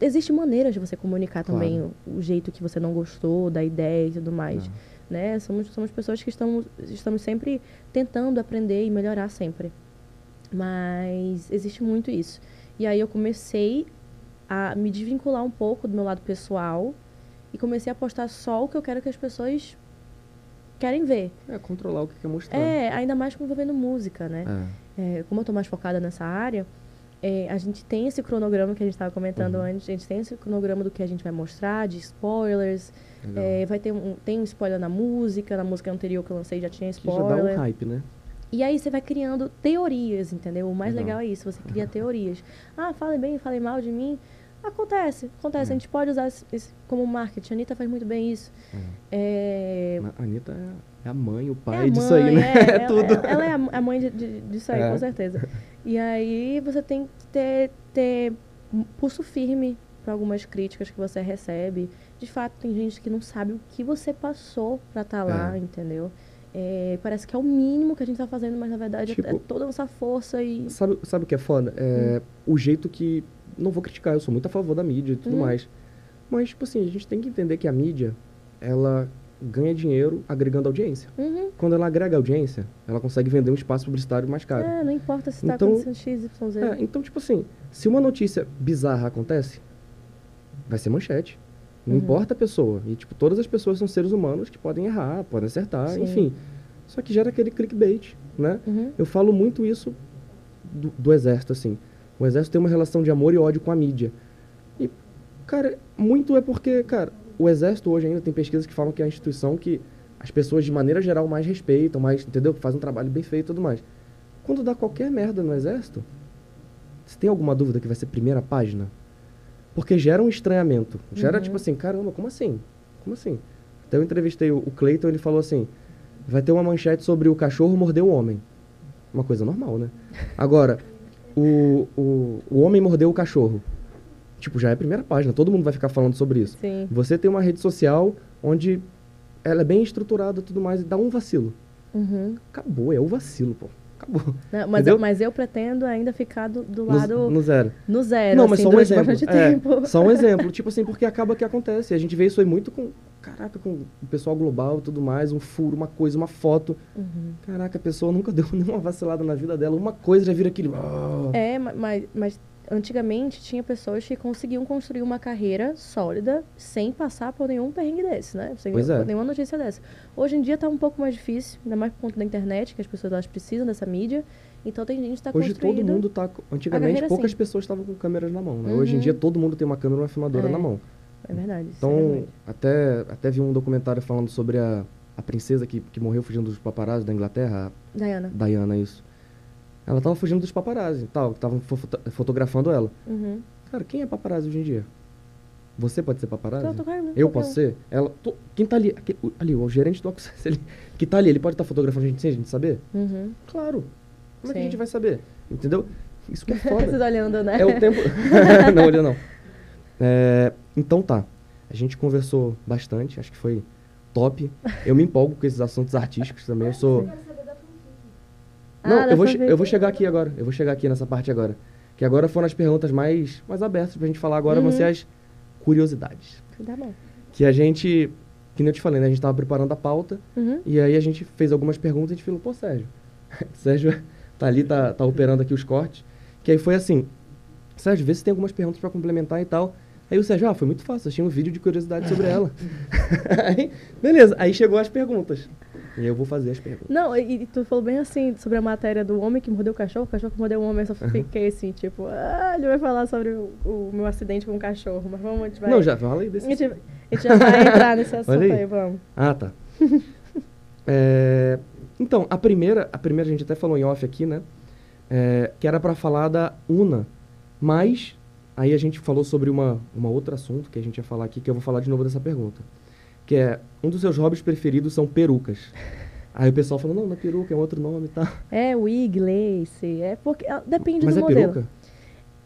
Existe maneiras de você comunicar Claro. também o, o jeito que você não gostou da ideia e tudo mais Não. né? Somos, somos pessoas que estamos, estamos sempre tentando aprender e melhorar sempre. Mas existe muito isso. E aí eu comecei a me desvincular um pouco do meu lado pessoal e comecei a postar só o que eu quero que as pessoas querem ver. É, controlar o que quer mostrar. É, ainda mais envolvendo música, né? É. É, como eu tô mais focada nessa área, é, a gente tem esse cronograma que a gente estava comentando Uhum. antes, a gente tem esse cronograma do que a gente vai mostrar, de spoilers, é, vai ter um, tem um spoiler na música, na música anterior que eu lancei já tinha que já dá spoiler. um hype, né? E aí você vai criando teorias, entendeu? O mais Legal. legal é isso, você cria teorias. Ah, falem bem, falem mal de mim. Acontece, acontece. É. A gente pode usar isso como marketing. A Anitta faz muito bem isso. É, A Anitta é- é a mãe, o é pai a disso aí, mãe, né? é, É, ela- tudo. Ela, ela é a- mãe de- de- disso aí, É. com certeza. E aí você tem que ter, ter pulso firme para algumas críticas que você recebe. De fato, tem gente que não sabe o que você passou para estar lá, É. entendeu? É, parece que é o mínimo que a gente tá fazendo, mas na verdade é- é Tipo- toda a nossa força e. Sabe, sabe o que é foda? É Hum. o jeito que. Não vou criticar, eu sou muito a favor da mídia e tudo Uhum. mais. Mas, tipo assim, a gente tem que entender que a mídia, ela ganha dinheiro agregando audiência. Uhum. Quando ela agrega audiência, ela consegue vender um espaço publicitário mais caro. É, não importa se tá Então- acontecendo X, Y, Z. É, então, tipo assim, se uma notícia bizarra acontece, vai ser manchete. Não Uhum. importa a pessoa. E, tipo, todas as pessoas são seres humanos que podem errar, podem acertar, Sim. enfim. Só que gera aquele clickbait, né? Uhum. Eu falo muito isso do, do exército, assim. O exército tem uma relação de amor e ódio com a mídia. E, cara, muito é porque, cara, o exército hoje ainda tem pesquisas que falam que é a instituição que as pessoas, de maneira geral, mais respeitam, mais, entendeu? Que faz um trabalho bem feito e tudo mais. Quando dá qualquer merda no exército, você tem alguma dúvida que vai ser primeira página? Porque gera um estranhamento. Gera, Uhum. tipo assim, caramba, como assim? Como assim? Até eu entrevistei o o Cleiton, ele falou assim, vai ter uma manchete sobre o cachorro mordeu o homem. Uma coisa normal, né? Agora, o, o, o homem mordeu o cachorro. Tipo, já é a primeira página, todo mundo vai ficar falando sobre isso. Sim. Você tem uma rede social onde ela é bem estruturada e tudo mais, e dá um vacilo. Uhum. Acabou, é o vacilo, pô. Acabou. Não, mas, eu, mas eu pretendo ainda ficar do, do No- lado no, no, zero. zero, Não, mas assim, só um exemplo. É, só um exemplo. Tipo assim, porque acaba que acontece. A gente vê isso aí muito com. Caraca, com o pessoal global e tudo mais, um furo, uma coisa, uma foto. Uhum. Caraca, a pessoa nunca deu nenhuma vacilada na vida dela. Uma coisa já vira aquele. "Ah". É, ma- mas, mas antigamente tinha pessoas que conseguiam construir uma carreira sólida sem passar por nenhum perrengue desse, né? Sem é. nenhuma notícia dessa. Hoje em dia tá um pouco mais difícil, ainda mais por conta da internet, que as pessoas elas precisam dessa mídia. Então tem gente que tá Hoje todo mundo tá. Antigamente poucas assim. pessoas estavam com câmeras na mão, né? Hoje em Uhum. dia todo mundo tem uma câmera e uma filmadora É. na mão. É verdade. é Então, verdade. até, até vi um documentário falando sobre a, a princesa que, que morreu fugindo dos paparazzi da Inglaterra, Diana. Diana, isso. Ela tava fugindo dos paparazzi tal, que estavam fo- foto- fotografando ela. Uhum. Cara, quem é paparazzi hoje em dia? Você pode ser paparazzi? Eu tô caindo, Eu posso ser? Ela, tô- quem tá ali? Aquele- ali, o gerente do Access, ele, que tá ali, ele pode estar fotografando a gente sem a gente saber? Uhum. Claro. Como é que a Sim. gente vai saber? Entendeu? Isso que é Vocês foda. olhando, né? é o tempo... não, olha não. É, então tá. A gente conversou bastante, acho que foi top. Eu me empolgo com esses assuntos artísticos também. Eu sou... Ah, Não, da eu vou, eu vou chegar aqui agora. Eu vou chegar aqui nessa parte agora. Que agora foram as perguntas mais, mais abertas pra gente falar agora, vão Uhum. ser as curiosidades. Tá bom. Que a gente, que nem eu te falei, né? A gente tava preparando a pauta Uhum. e aí a gente fez algumas perguntas e a gente falou, pô, Sérgio. Sérgio tá ali, tá, tá operando aqui os cortes. Que aí foi assim, Sérgio, vê se tem algumas perguntas pra complementar e tal. Aí o Sérgio, ah, foi muito fácil, achei um vídeo de curiosidade sobre ela. aí, beleza, aí chegou as perguntas. E aí eu vou fazer as perguntas. Não, e, e tu falou bem assim sobre a matéria do homem que mordeu o cachorro, o cachorro que mordeu o homem, eu só fiquei assim, tipo, ah, ele vai falar sobre o, o meu acidente com o cachorro, mas vamos, a gente vai... Não, já fala aí A desse. gente, a gente já vai entrar nesse assunto aí. aí, vamos. Ah, tá. É, então, a primeira, a primeira a gente até falou em off aqui, né? É, que era pra falar da Una, mas aí a gente falou sobre uma, uma outro assunto que a gente ia falar aqui, que eu vou falar de novo dessa pergunta. Que é, um dos seus hobbies preferidos são perucas. Aí o pessoal falou, não, não é peruca, é um outro nome e tal. É wig, lace, é porque, ah, depende Mas do é modelo. peruca?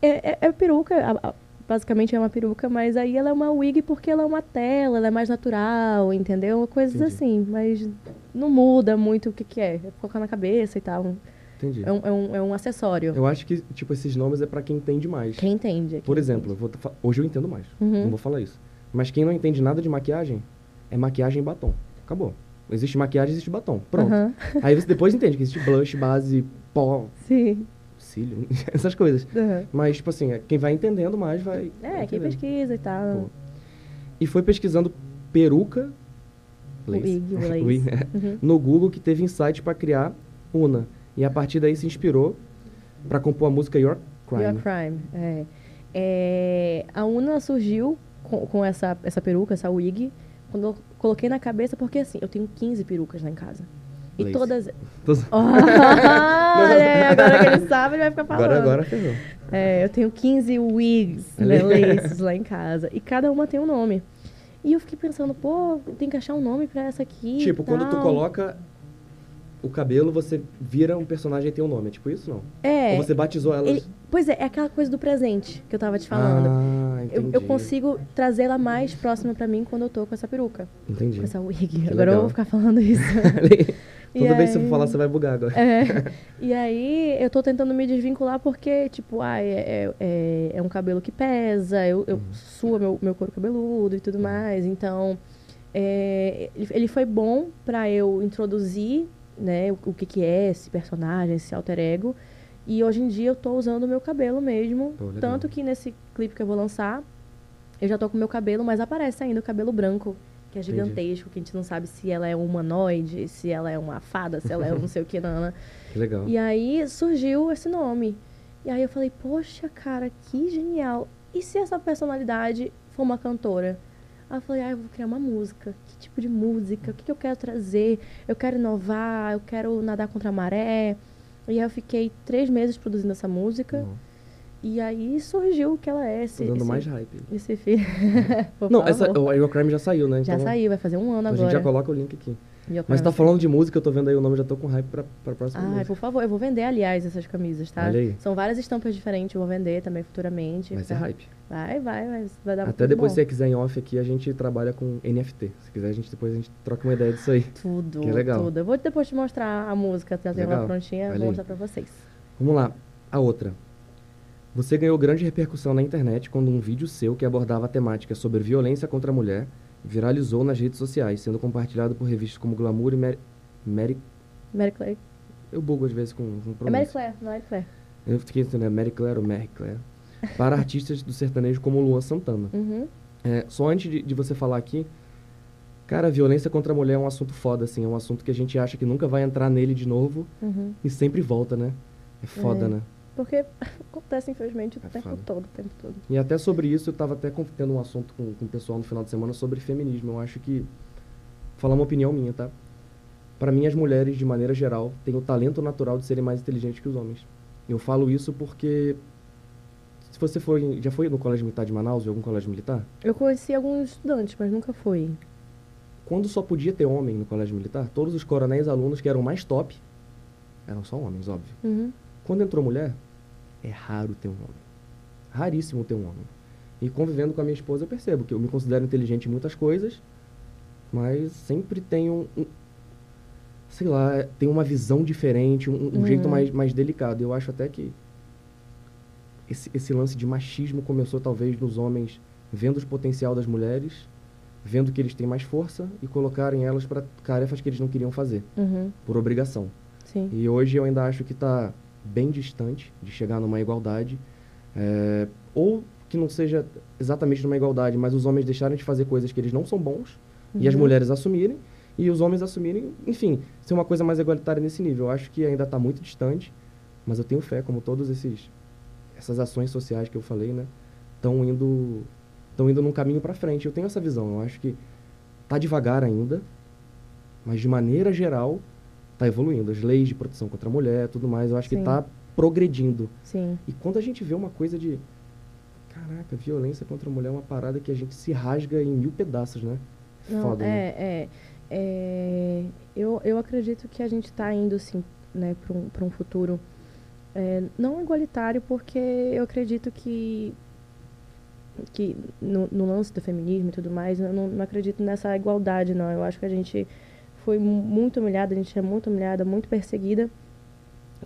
É, é, é peruca, a- a- basicamente é uma peruca, mas aí ela é uma wig porque ela é uma tela, ela é mais natural, entendeu? Coisas Entendi. assim, mas não muda muito o que que é. É colocar na cabeça e tal. Entendi. É um, é um, é um acessório. Eu acho que, tipo, esses nomes é pra quem entende mais. Quem entende? Por quem exemplo, eu vou hoje eu entendo mais. Uhum. Não vou falar isso. Mas quem não entende nada de maquiagem, é maquiagem e batom. Acabou. Existe maquiagem, existe batom. Pronto. Aham. Aí você depois entende que existe blush, base, pó, Sim. cílio, essas coisas. Aham. Mas, tipo assim, é- quem vai entendendo mais vai. É, quem pesquisa e tal. Pô. E foi pesquisando peruca lace, Wig, wig, é, Uhum. no Google que teve insight pra criar Una. E a partir daí se inspirou pra compor a música Your Crime. Your Crime, é. É, A Una surgiu com, com essa, essa peruca, essa wig, quando eu coloquei na cabeça, porque assim, eu tenho 15 perucas lá em casa. E Lace. todas. Tô- Olha, agora que ele sabe, ele vai ficar falando. Agora, agora ferrou. É, eu tenho 15 wigs, né, laces lá em casa. E cada uma tem um nome. E eu fiquei pensando, pô, tem que achar um nome pra essa aqui. e Tipo, quando tu coloca o cabelo, você vira um personagem e tem um nome. É tipo isso, não? É. Ou você batizou ele- pois é, é aquela coisa do presente que eu tava te falando. Ah, Eu, entendi. eu consigo trazê-la mais próxima pra mim quando eu tô com essa peruca, Entendi. com essa wig. Agora legal. eu vou ficar falando isso. E vez que você aí- for falar, você vai bugar agora. É. E aí eu tô tentando me desvincular porque, tipo, ah, é, é, é- é um cabelo que pesa, eu, Uhum. eu sua meu, meu couro cabeludo e tudo mais. Então, é, ele- ele foi bom pra eu introduzir, né, o, o que, que é esse personagem, esse alter ego. E hoje em dia eu tô usando o meu cabelo mesmo. Pô, tanto que nesse clipe que eu vou lançar, eu já tô com o meu cabelo, mas aparece ainda o cabelo branco, que é Entendi. gigantesco, que a gente não sabe se ela é um humanoide, se ela é uma fada, se ela é um não sei o que, nana. Que legal. E aí surgiu esse nome. E aí eu falei, poxa, cara, que genial. E se essa personalidade for uma cantora? Aí eu falei, ah, eu vou criar uma música. Que tipo de música? O que, que eu quero trazer? Eu quero inovar, eu quero nadar contra a maré. E aí eu fiquei três meses produzindo essa música. Não, E aí surgiu o que ela é. Esse, tô dando esse, mais hype. esse filme. Por Não, favor. essa, o Crime já saiu, né? Já Então, saiu, vai fazer um ano A agora. gente já coloca o link aqui. Mas tá falando de música, eu tô vendo aí o nome, já tô com hype pra, pra próxima música. por favor, eu vou vender, aliás, essas camisas, tá? Olha aí. São várias estampas diferentes, eu vou vender também futuramente. Vai ser tá? hype. Vai, vai, vai, vai dar Até depois, bom. se você quiser em off aqui, a gente trabalha com NFT. Se quiser, a gente depois a gente troca uma ideia disso aí. Tudo, Que legal. tudo. Eu vou depois te mostrar a música, já tem uma prontinha, Olha vou aí. mostrar pra vocês. Vamos lá, a outra. Você ganhou grande repercussão na internet quando um vídeo seu que abordava a temática sobre violência contra a mulher viralizou nas redes sociais, sendo compartilhado por revistas como Glamour e Mary... Mary... Mary Claire. Eu bugo às vezes com, com É. Mary Claire, não é Mary Claire. Eu fiquei entendendo, é Mary Claire ou Mary Claire. Para artistas do sertanejo como Luan Santana. Uhum. É, só antes de, de você falar aqui, cara, violência contra a mulher é um assunto foda, assim. É um assunto que a gente acha que nunca vai entrar nele de novo Uhum. e sempre volta, né? É foda, É. né? Porque acontece, infelizmente, o É tempo foda. todo, o tempo todo. E até sobre isso, eu tava até tendo um assunto com, com o pessoal no final de semana sobre feminismo. Eu acho que. Vou falar uma opinião minha, tá? Pra mim, as mulheres, de maneira geral, têm o talento natural de serem mais inteligentes que os homens. Eu falo isso porque. Se você for. em- Já foi no colégio militar de Manaus, em algum colégio militar? Eu conheci alguns estudantes, mas nunca fui. Quando só podia ter homem no colégio militar, todos os coronéis alunos que eram mais top eram só homens, óbvio. Uhum. Quando entrou mulher, é raro ter um homem. Raríssimo ter um homem. E convivendo com a minha esposa, eu percebo que eu me considero inteligente em muitas coisas, mas sempre tenho um. Sei lá, tem uma visão diferente, um, um Uhum. jeito mais, mais delicado. Eu acho até que esse, esse lance de machismo começou talvez nos homens vendo o potencial das mulheres, vendo que eles têm mais força e colocarem elas para tarefas que eles não queriam fazer, Uhum. por obrigação. Sim. E hoje eu ainda acho que está bem distante de chegar numa igualdade. é, ou que não seja exatamente numa igualdade, mas os homens deixarem de fazer coisas que eles não são bons e as Uhum. mulheres assumirem. e os homens assumirem, enfim, ser uma coisa mais igualitária nesse nível. Eu acho que ainda está muito distante, mas eu tenho fé, como todos esses essas ações sociais que eu falei, né, estão indo estão indo num caminho para frente. Eu tenho essa visão. Eu acho que tá devagar ainda, mas de maneira geral está evoluindo. As leis de proteção contra a mulher, tudo mais, eu acho Sim. que está progredindo. Sim. E quando a gente vê uma coisa de caraca, violência contra a mulher é uma parada que a gente se rasga em mil pedaços, né? Não, Foda, é, né? é, é, eu, eu acredito que a gente está indo, assim, né, para um, um futuro é, não igualitário, porque eu acredito que que no, no, lance do feminismo e tudo mais, eu não, não, acredito nessa igualdade, não. Eu acho que a gente foi muito humilhada, a gente é muito humilhada, muito perseguida.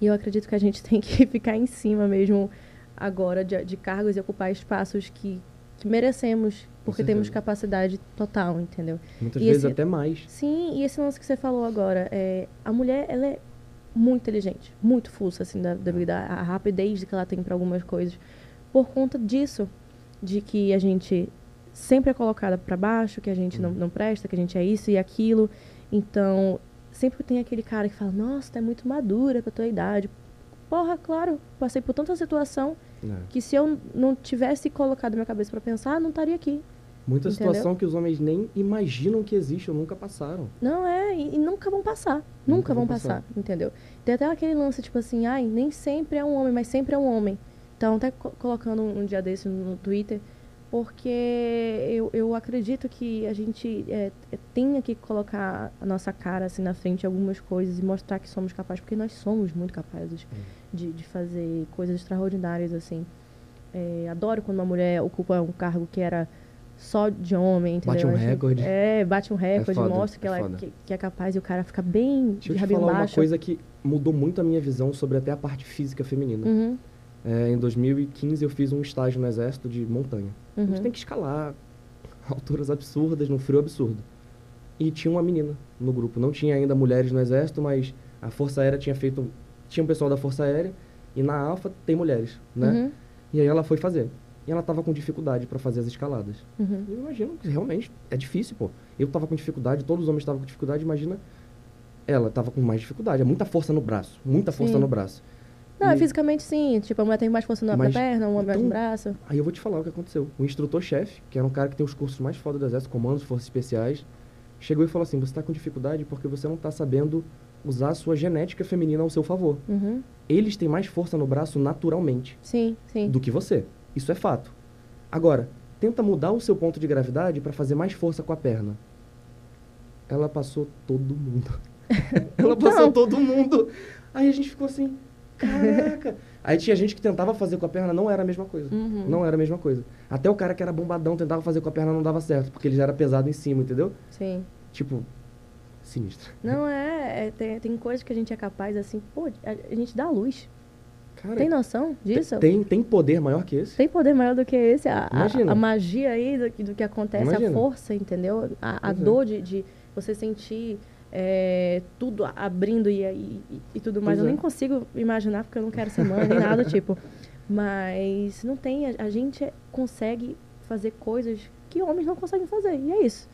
E eu acredito que a gente tem que ficar em cima mesmo agora de, de cargos e ocupar espaços que, que merecemos, porque temos capacidade total, entendeu? Muitas e vezes esse, até mais. Sim, e esse lance que você falou agora, é, a mulher, ela é muito inteligente, muito fuça, assim, da, da vida, a rapidez que ela tem para algumas coisas. Por conta disso, de que a gente sempre é colocada para baixo, que a gente não, uhum. não presta, que a gente é isso e aquilo. Então, sempre tem aquele cara que fala: Nossa, tu é muito madura pra tua idade. Porra, claro, passei por tanta situação é. que se eu não tivesse colocado minha cabeça para pensar, não estaria aqui. Muita Entendeu? situação que os homens nem imaginam que existe ou nunca passaram. Não é, e, e nunca vão passar. Nunca, nunca vão passar, passar, entendeu? Tem até aquele lance, tipo assim, ai, nem sempre é um homem, mas sempre é um homem. Então, até co colocando um, um, dia desse no Twitter, porque eu, eu acredito que a gente é, é, tenha que colocar a nossa cara assim na frente de algumas coisas e mostrar que somos capazes, porque nós somos muito capazes de, de fazer coisas extraordinárias, assim. É, adoro quando uma mulher ocupa um cargo que era só de homem, entendeu? Bate um recorde. É, bate um recorde, é mostra que ela é que, que, é capaz e o cara fica bem Deixa de eu te falar uma coisa que mudou muito a minha visão sobre até a parte física feminina. Uhum. É, em 2015 eu fiz um estágio no exército de montanha. Uhum. A gente uhum. tem que escalar alturas absurdas, num frio absurdo. E tinha uma menina no grupo. Não tinha ainda mulheres no exército, mas a Força Aérea tinha feito... Tinha um pessoal da Força Aérea e na Alfa tem mulheres, né? Uhum. E aí ela foi fazer. E ela tava com dificuldade para fazer as escaladas. Uhum. Eu imagino que realmente é difícil, pô. Eu tava com dificuldade, todos os homens estavam com dificuldade, imagina ela tava com mais dificuldade. É muita força no braço, muita força Sim. no braço. Não, e... fisicamente sim. Tipo, a mulher tem mais força na, Mas, perna, uma então, mais no braço. Aí eu vou te falar o que aconteceu. O instrutor-chefe, que era um cara que tem os cursos mais foda do Exército, comandos, forças especiais, chegou e falou assim: você está com dificuldade porque você não está sabendo usar a sua genética feminina ao seu favor. Uhum. Eles têm mais força no braço naturalmente. Sim, sim. Do que você. Isso é fato. Agora, tenta mudar o seu ponto de gravidade para fazer mais força com a perna. Ela passou todo mundo. Ela então... passou todo mundo. Aí a gente ficou assim, Caraca! Aí tinha gente que tentava fazer com a perna, não era a mesma coisa. Uhum. Não era a mesma coisa. Até o cara que era bombadão tentava fazer com a perna, não dava certo, porque ele já era pesado em cima, entendeu? Sim. Tipo, sinistro. Não é, é tem, tem coisas que a gente é capaz, assim, pô, a, a gente dá luz. Cara, tem noção disso? Tem, tem poder maior que esse? Tem poder maior do que esse. A, a, a magia aí do, do que acontece, Imagina. a força, entendeu? A, a é. dor de, de você sentir é, tudo abrindo e, e, e tudo mais. Pois eu é. nem consigo imaginar, porque eu não quero ser mãe nem nada tipo. Mas não tem, a, a, gente consegue fazer coisas que homens não conseguem fazer. E é isso.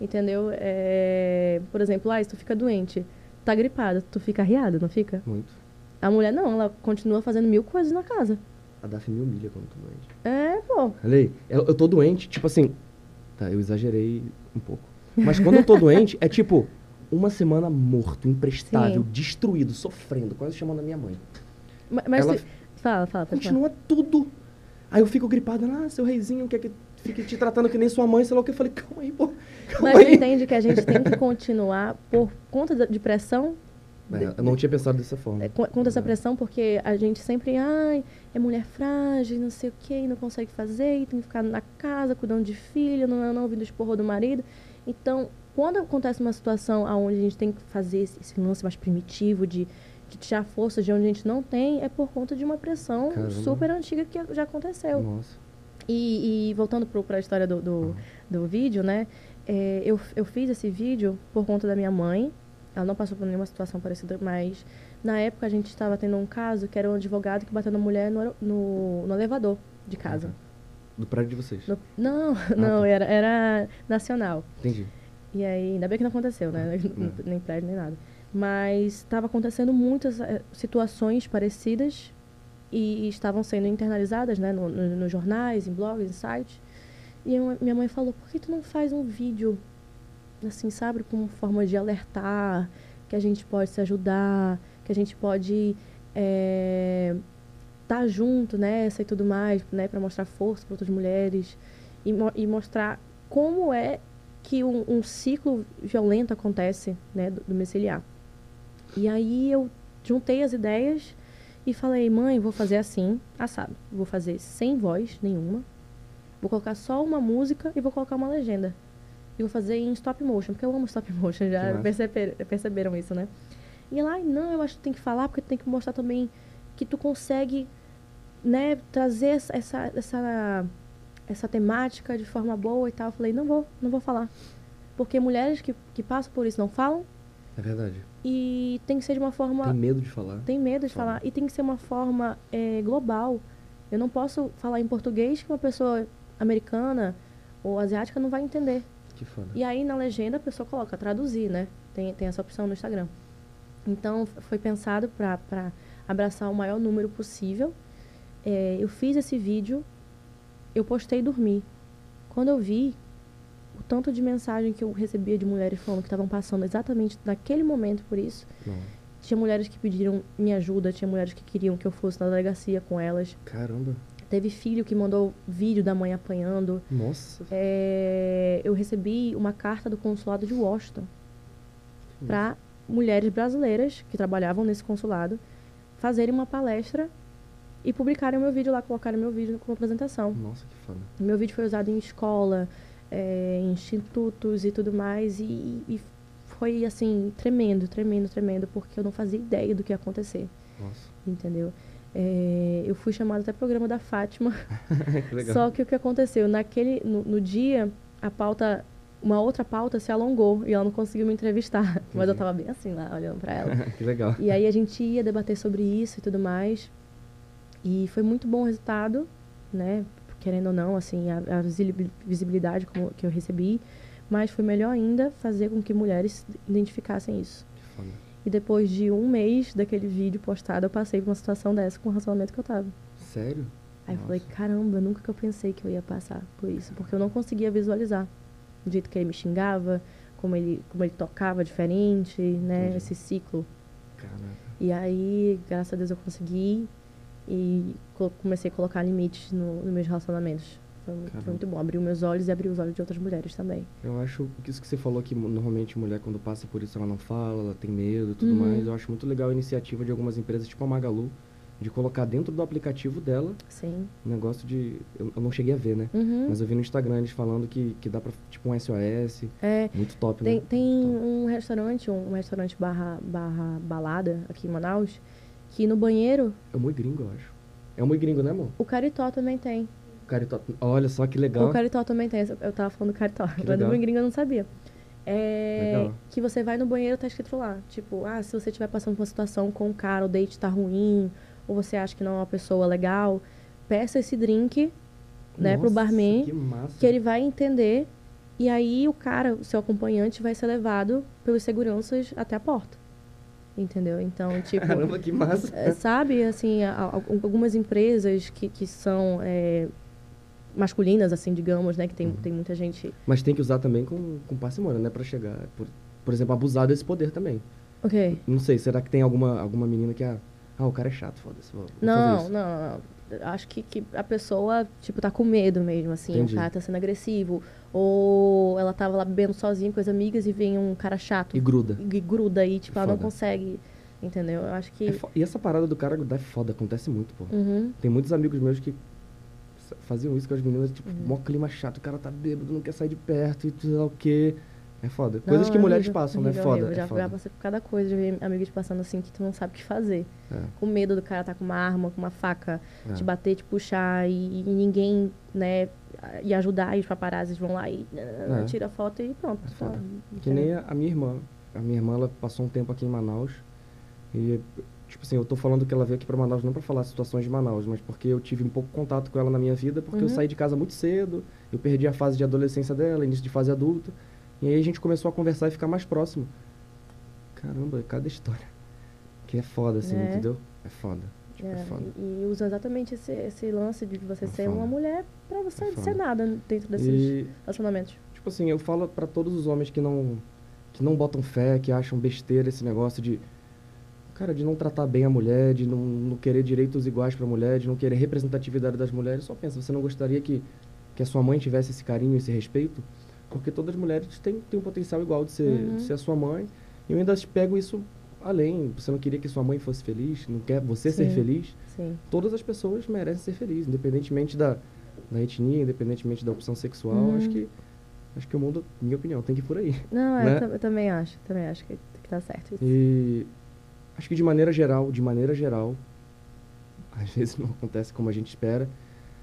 Entendeu? É, por exemplo, ah, se tu fica doente, tá gripado, tu fica arriado, não fica? Muito. A mulher não, ela continua fazendo mil coisas na casa. A Daphne me humilha quando tô doente. É, pô. Falei, eu, eu tô doente, tipo assim. Tá, eu exagerei um pouco. Mas quando eu tô doente, é tipo, uma semana morto, imprestável, Sim. destruído, sofrendo, quase chamando a minha mãe. Mas, mas Ela fala, fala, Continua falar. tudo. Aí eu fico gripado, ah, seu reizinho quer que fique te tratando que nem sua mãe, sei lá o que. Eu falei, calma aí, pô. Calma mas aí. entende que a gente tem que continuar por conta de pressão é, eu não tinha pensado dessa forma. É, contra essa pressão, porque a gente sempre, ai, é mulher frágil, não sei o quê, não consegue fazer, tem que ficar na casa cuidando de filho, não, não ouvindo os porros do marido. Então, quando acontece uma situação onde a gente tem que fazer esse, esse lance mais primitivo de, de tirar força de onde a gente não tem, é por conta de uma pressão Caramba. super antiga que já aconteceu. Nossa. E, e voltando para a história do, do, uhum. do, vídeo, né? É, eu, eu fiz esse vídeo por conta da minha mãe. Ela não passou por nenhuma situação parecida, mas na época a gente estava tendo um caso que era um advogado que bateu na mulher no, no, no elevador de casa. Do prédio de vocês? No, não, ah, não, tá. era, era nacional. Entendi. E aí, ainda bem que não aconteceu, né? É. nem prédio, nem nada. Mas estava acontecendo muitas eh, situações parecidas e estavam sendo internalizadas, né? No, no, nos jornais, em blogs, em sites. E minha mãe falou, por que tu não faz um vídeo, assim, sabe? Como forma de alertar, que a gente pode se ajudar, que a gente pode estar junto nessa e tudo mais, né? Para mostrar força para outras mulheres e, mo- e mostrar como é que um, um ciclo violento acontece, né? Do, do. E aí eu juntei as ideias e falei, mãe, vou fazer assim, assado. Vou fazer sem voz nenhuma. Vou colocar só uma música e vou colocar uma legenda. E vou fazer em stop motion, porque eu amo stop motion, já massa. perceberam, perceberam isso, né? E lá, não, eu acho que tem que falar, porque tem que mostrar também que tu consegue, né, trazer essa, essa, essa, temática de forma boa e tal. Eu falei, não vou, não vou falar. Porque mulheres que, que passam por isso não falam É verdade. e tem que ser de uma forma Tem medo de falar. tem medo de Fala. falar e tem que ser uma forma eh, global. Eu não posso falar em português que uma pessoa americana ou asiática não vai entender. Que foda. E aí na legenda a pessoa coloca traduzir, né? Tem, tem essa opção no Instagram. Então foi pensado para abraçar o maior número possível. Eh, eu fiz esse vídeo, eu postei e dormi. Quando eu vi o tanto de mensagem que eu recebia de mulheres falando que estavam passando exatamente naquele momento por isso, Não. tinha mulheres que pediram minha ajuda, tinha mulheres que queriam que eu fosse na delegacia com elas. Caramba. Teve filho que mandou vídeo da mãe apanhando. Nossa. É, eu recebi uma carta do consulado de Washington para mulheres brasileiras que trabalhavam nesse consulado fazerem uma palestra e publicarem o meu vídeo lá, colocarem meu vídeo como apresentação. Nossa, que foda. Meu vídeo foi usado em escola, é, em institutos e tudo mais. E, e foi, assim, tremendo, tremendo, tremendo, porque eu não fazia ideia do que ia acontecer, Nossa. entendeu? É, eu fui chamada até programa da Fátima. que legal. Só que o que aconteceu? Naquele, no, no dia, a pauta, uma outra pauta se alongou e ela não conseguiu me entrevistar. Mas eu Entendi. tava bem assim lá, olhando pra ela. que legal. E aí a gente ia debater sobre isso e tudo mais. E foi muito bom o resultado, né? Querendo ou não, assim, a, a visibilidade que eu recebi. Mas foi melhor ainda fazer com que mulheres identificassem isso. Foda. E depois de um mês daquele vídeo postado, eu passei por uma situação dessa com o relacionamento que eu tava. Sério? Aí eu Nossa. falei, caramba, nunca que eu pensei que eu ia passar por isso. Porque eu não conseguia visualizar o jeito que ele me xingava, como ele, como ele tocava diferente, né? Entendi. Esse ciclo. Caraca. E aí, graças a Deus, eu consegui e co- comecei a colocar limites no, nos meus relacionamentos. Foi, foi muito bom. Abriu meus olhos e abriu os olhos de outras mulheres também. Eu acho que isso que você falou que normalmente mulher quando passa por isso ela não fala, ela tem medo e tudo Uhum. mais. Eu acho muito legal a iniciativa de algumas empresas, tipo a Magalu, de colocar dentro do aplicativo dela Sim. um negócio de. Eu, eu não cheguei a ver, né? Uhum. Mas eu vi no Instagram eles falando que, que dá pra. Tipo um SOS. É, Muito top, tem, né? tem Top. um restaurante, um, um restaurante barra, barra balada aqui em Manaus, que no banheiro, É o Gringo, eu acho. É o Gringo, né, amor? o Caritó também tem. Caritó. Olha só que legal. O Caritó também tem. Eu tava falando do Caritó, mas do gringo eu não sabia. É, Legal. que você vai no banheiro tá escrito lá. Tipo, ah, se você estiver passando por uma situação com um cara, o date tá ruim, ou você acha que não é uma pessoa legal, peça esse drink, né, pro Nossa, barman, Que que ele vai entender. E aí o cara, o seu acompanhante, vai ser levado pelos seguranças até a porta. Entendeu? Então, tipo. Caramba, que massa. É, sabe, assim, algumas empresas que, que são é, masculinas, assim, digamos, né? Que tem, Uhum. tem muita gente... Mas tem que usar também com, com parcimônia, né? Pra chegar. Por, por exemplo, abusar desse poder também. Ok. Não sei, será que tem alguma, alguma menina que. Ah, ah o cara é chato, foda-se. Não, isso. não, não. Acho que, que a pessoa, tipo, tá com medo mesmo, assim. Entendi. O cara tá sendo agressivo. Ou ela tava lá bebendo sozinha com as amigas e vem um cara chato. E gruda. E gruda aí, tipo, ela não consegue... Entendeu? Eu acho que... É e essa parada do cara grudar é foda, acontece muito, pô. Uhum. Tem muitos amigos meus que faziam isso com as meninas, tipo, Uhum. mó clima chato, o cara tá bêbado, não quer sair de perto e tudo lá o quê. É foda. Coisas Não, que é mulheres horrível, passam, né? horrível, Foda. horrível. Já, é foda. já passei por cada coisa, já vi amigos passando assim que tu não sabe o que fazer. É, Com medo do cara tá com uma arma, com uma faca, é. te bater, te puxar e, e ninguém, né, e ajudar, e os paparazzi vão lá e É. tira a foto e pronto. É tá. Que nem a, a minha irmã. A minha irmã, ela passou um tempo aqui em Manaus. E, tipo assim, eu tô falando que ela veio aqui pra Manaus não pra falar situações de Manaus, mas porque eu tive um pouco contato com ela na minha vida, porque eu Uhum. saí de casa muito cedo, eu perdi a fase de adolescência dela, início de fase adulta. E aí a gente começou a conversar e ficar mais próximo. Caramba, cada história. Que é foda, assim, É. entendeu? É foda. Tipo, é, É, foda. e, e usa exatamente esse, esse lance de você É ser foda. uma mulher pra você É ser nada dentro desses E, relacionamentos. tipo assim, eu falo pra todos os homens que não que não botam fé, que acham besteira esse negócio de cara, de não tratar bem a mulher, de não, não querer direitos iguais pra mulher, de não querer representatividade das mulheres. Só pensa, você não gostaria que que a sua mãe tivesse esse carinho, esse respeito? Porque todas as mulheres têm, têm um potencial igual de ser, Uhum. de ser a sua mãe. E eu ainda pego isso além. Você não queria que sua mãe fosse feliz, não quer você ser Sim. feliz? Sim. todas as pessoas merecem ser felizes, independentemente da, da etnia, independentemente da opção sexual. Uhum. Acho que acho que o mundo, minha opinião, tem que ir por aí. Não, Né? eu, eu também acho. Também acho que, que tá certo isso. E acho que de maneira geral, de maneira geral, às vezes não acontece como a gente espera.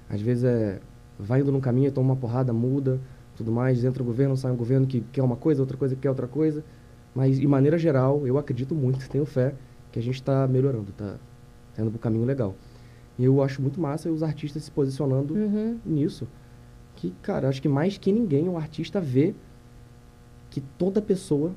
Às vezes é vai indo num caminho, toma uma porrada, muda, tudo mais, entra o governo, sai um governo que quer uma coisa, outra coisa que quer outra coisa. Mas de maneira geral, eu acredito muito, tenho fé que a gente está melhorando, tá, tá indo pro caminho legal. E eu acho muito massa os artistas se posicionando Uhum. nisso. Que, cara, acho que mais que ninguém o artista vê que toda pessoa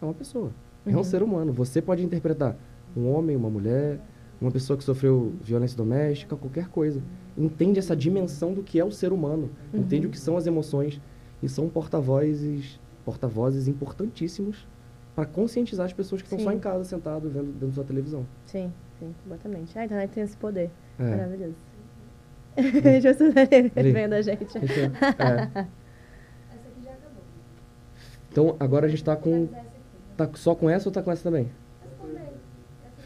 é uma pessoa. É um Uhum. ser humano. Você pode interpretar um homem, uma mulher, uma pessoa que sofreu violência doméstica, qualquer coisa. Entende essa dimensão do que é o ser humano. Uhum. Entende o que são as emoções. E são porta-vozes porta-vozes importantíssimos para conscientizar as pessoas que estão só em casa, sentado, vendo dentro da sua televisão. Sim, sim, completamente. A internet tem esse poder. É. Maravilhoso. Deixa eu estudar Ali. vendo a gente. Então, é. Então, agora a gente tá com. Tá só com essa ou tá com essa também?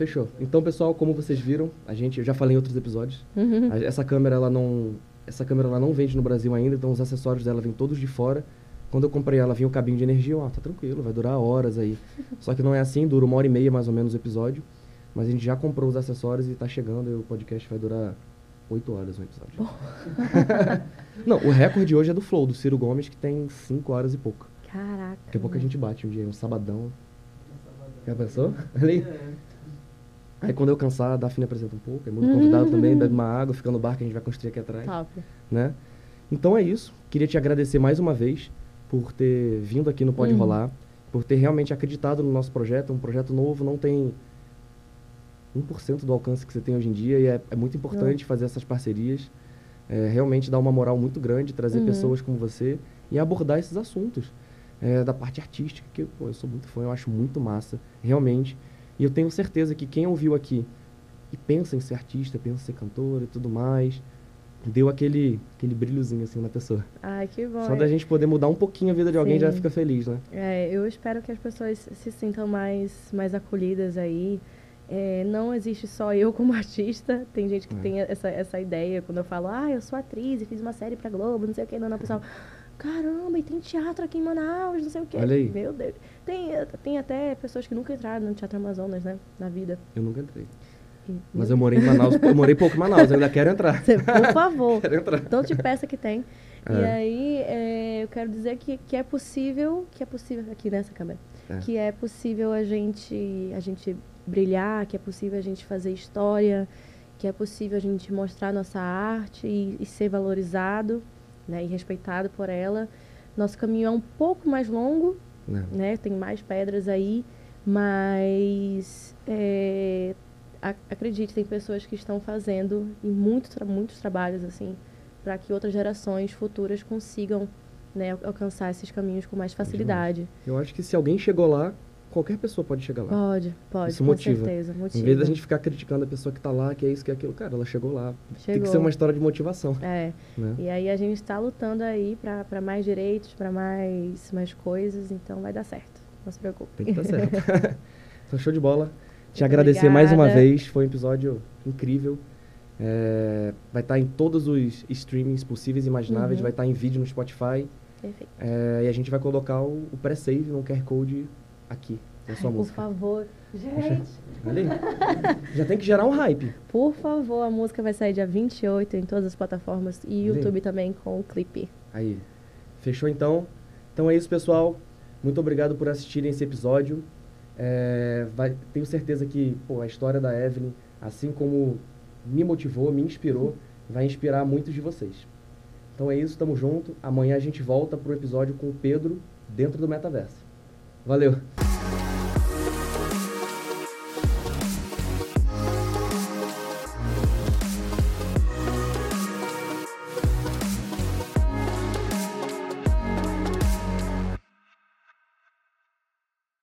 Fechou. Então, pessoal, como vocês viram, a gente, eu já falei em outros episódios, Uhum. a- essa câmera ela não, essa câmera ela não vende no Brasil ainda, então os acessórios dela vêm todos de fora. Quando eu comprei ela, vinha o cabinho de energia, ó, tá tranquilo, vai durar horas aí. Só que não é assim, dura uma hora e meia mais ou menos o episódio. Mas a gente já comprou os acessórios e tá chegando e o podcast vai durar oito horas um episódio. não, o recorde hoje é do Flow, do Ciro Gomes, que tem cinco horas e pouco. Caraca. Daqui a pouco a gente bate um dia, um sabadão. Já pensou? Ali. Aí quando eu cansar, a Daphne apresenta um pouco, é muito convidado também, bebe uma água, fica no bar que a gente vai construir aqui atrás, Top. né? Então é isso. Queria te agradecer mais uma vez por ter vindo aqui no Pode Uhum. Rolar, por ter realmente acreditado no nosso projeto, um projeto novo, não tem 1% do alcance que você tem hoje em dia e é, é muito importante fazer essas parcerias, é, realmente dar uma moral muito grande, trazer Uhum. pessoas como você e abordar esses assuntos é, da parte artística, que pô, eu sou muito fã, eu acho muito massa, realmente. E eu tenho certeza que quem ouviu aqui e pensa em ser artista, pensa em ser cantor e tudo mais, deu aquele, aquele brilhozinho assim na pessoa. Ai, que bom. Só da gente poder mudar um pouquinho a vida de alguém já Sim. fica feliz, né? É, eu espero que as pessoas se sintam mais, mais acolhidas aí. É, não existe só eu como artista. Tem gente que É. tem essa, essa ideia. Quando eu falo, ah, eu sou atriz e fiz uma série pra Globo, não sei o que. Não, não, pessoal, caramba, e tem teatro aqui em Manaus, não sei o que. Olha aí. Meu Deus. Tem, tem até pessoas que nunca entraram no Teatro Amazonas, né? Na vida. Eu nunca entrei. E- Mas eu morei em Manaus, eu morei pouco em Manaus, eu ainda quero entrar. Você, por favor. Quero entrar. Então te peça que tem. E É. aí, é, eu quero dizer que, que é possível, que é possível aqui nessa câmera, É. que é possível a gente, a gente brilhar, que é possível a gente fazer história, que é possível a gente mostrar nossa arte e, e ser valorizado, né, e respeitado por ela. Nosso caminho é um pouco mais longo, Né? né? Tem mais pedras aí, mas é, acredite, tem pessoas que estão fazendo e muito, tra- muitos trabalhos assim para que outras gerações futuras consigam né, al- alcançar esses caminhos com mais facilidade. Eu acho que se alguém chegou lá, qualquer pessoa pode chegar lá. Pode, pode, Isso com motiva. certeza. Motiva. Em vez da gente ficar criticando a pessoa que tá lá, que é isso, que é aquilo, cara, ela chegou lá. Tem que Chegou. ser uma história de motivação, É, né? e aí a gente está lutando aí para mais direitos, para mais, mais coisas, então vai dar certo. Não se preocupe. Tem que estar certo. então, show de bola. Te agradecer mais uma vez, foi um episódio incrível. É, vai estar em todos os streamings possíveis e imagináveis, Uhum. vai estar em vídeo no Spotify. Perfeito. É, e a gente vai colocar o, o pré-save no QR Code aqui, na sua Ai, por música. favor, gente. Olha aí. Já tem que gerar um hype. Por favor, a música vai sair dia 28 em todas as plataformas e. YouTube também com o clipe. Aí. Fechou então? Então é isso, pessoal. Muito obrigado por assistirem esse episódio. É, vai- tenho certeza que pô, a história da Evelyn, assim como me motivou, me inspirou, vai inspirar muitos de vocês. Então é isso, tamo junto. Amanhã a gente volta pro episódio com o Pedro dentro do metaverso. Valeu!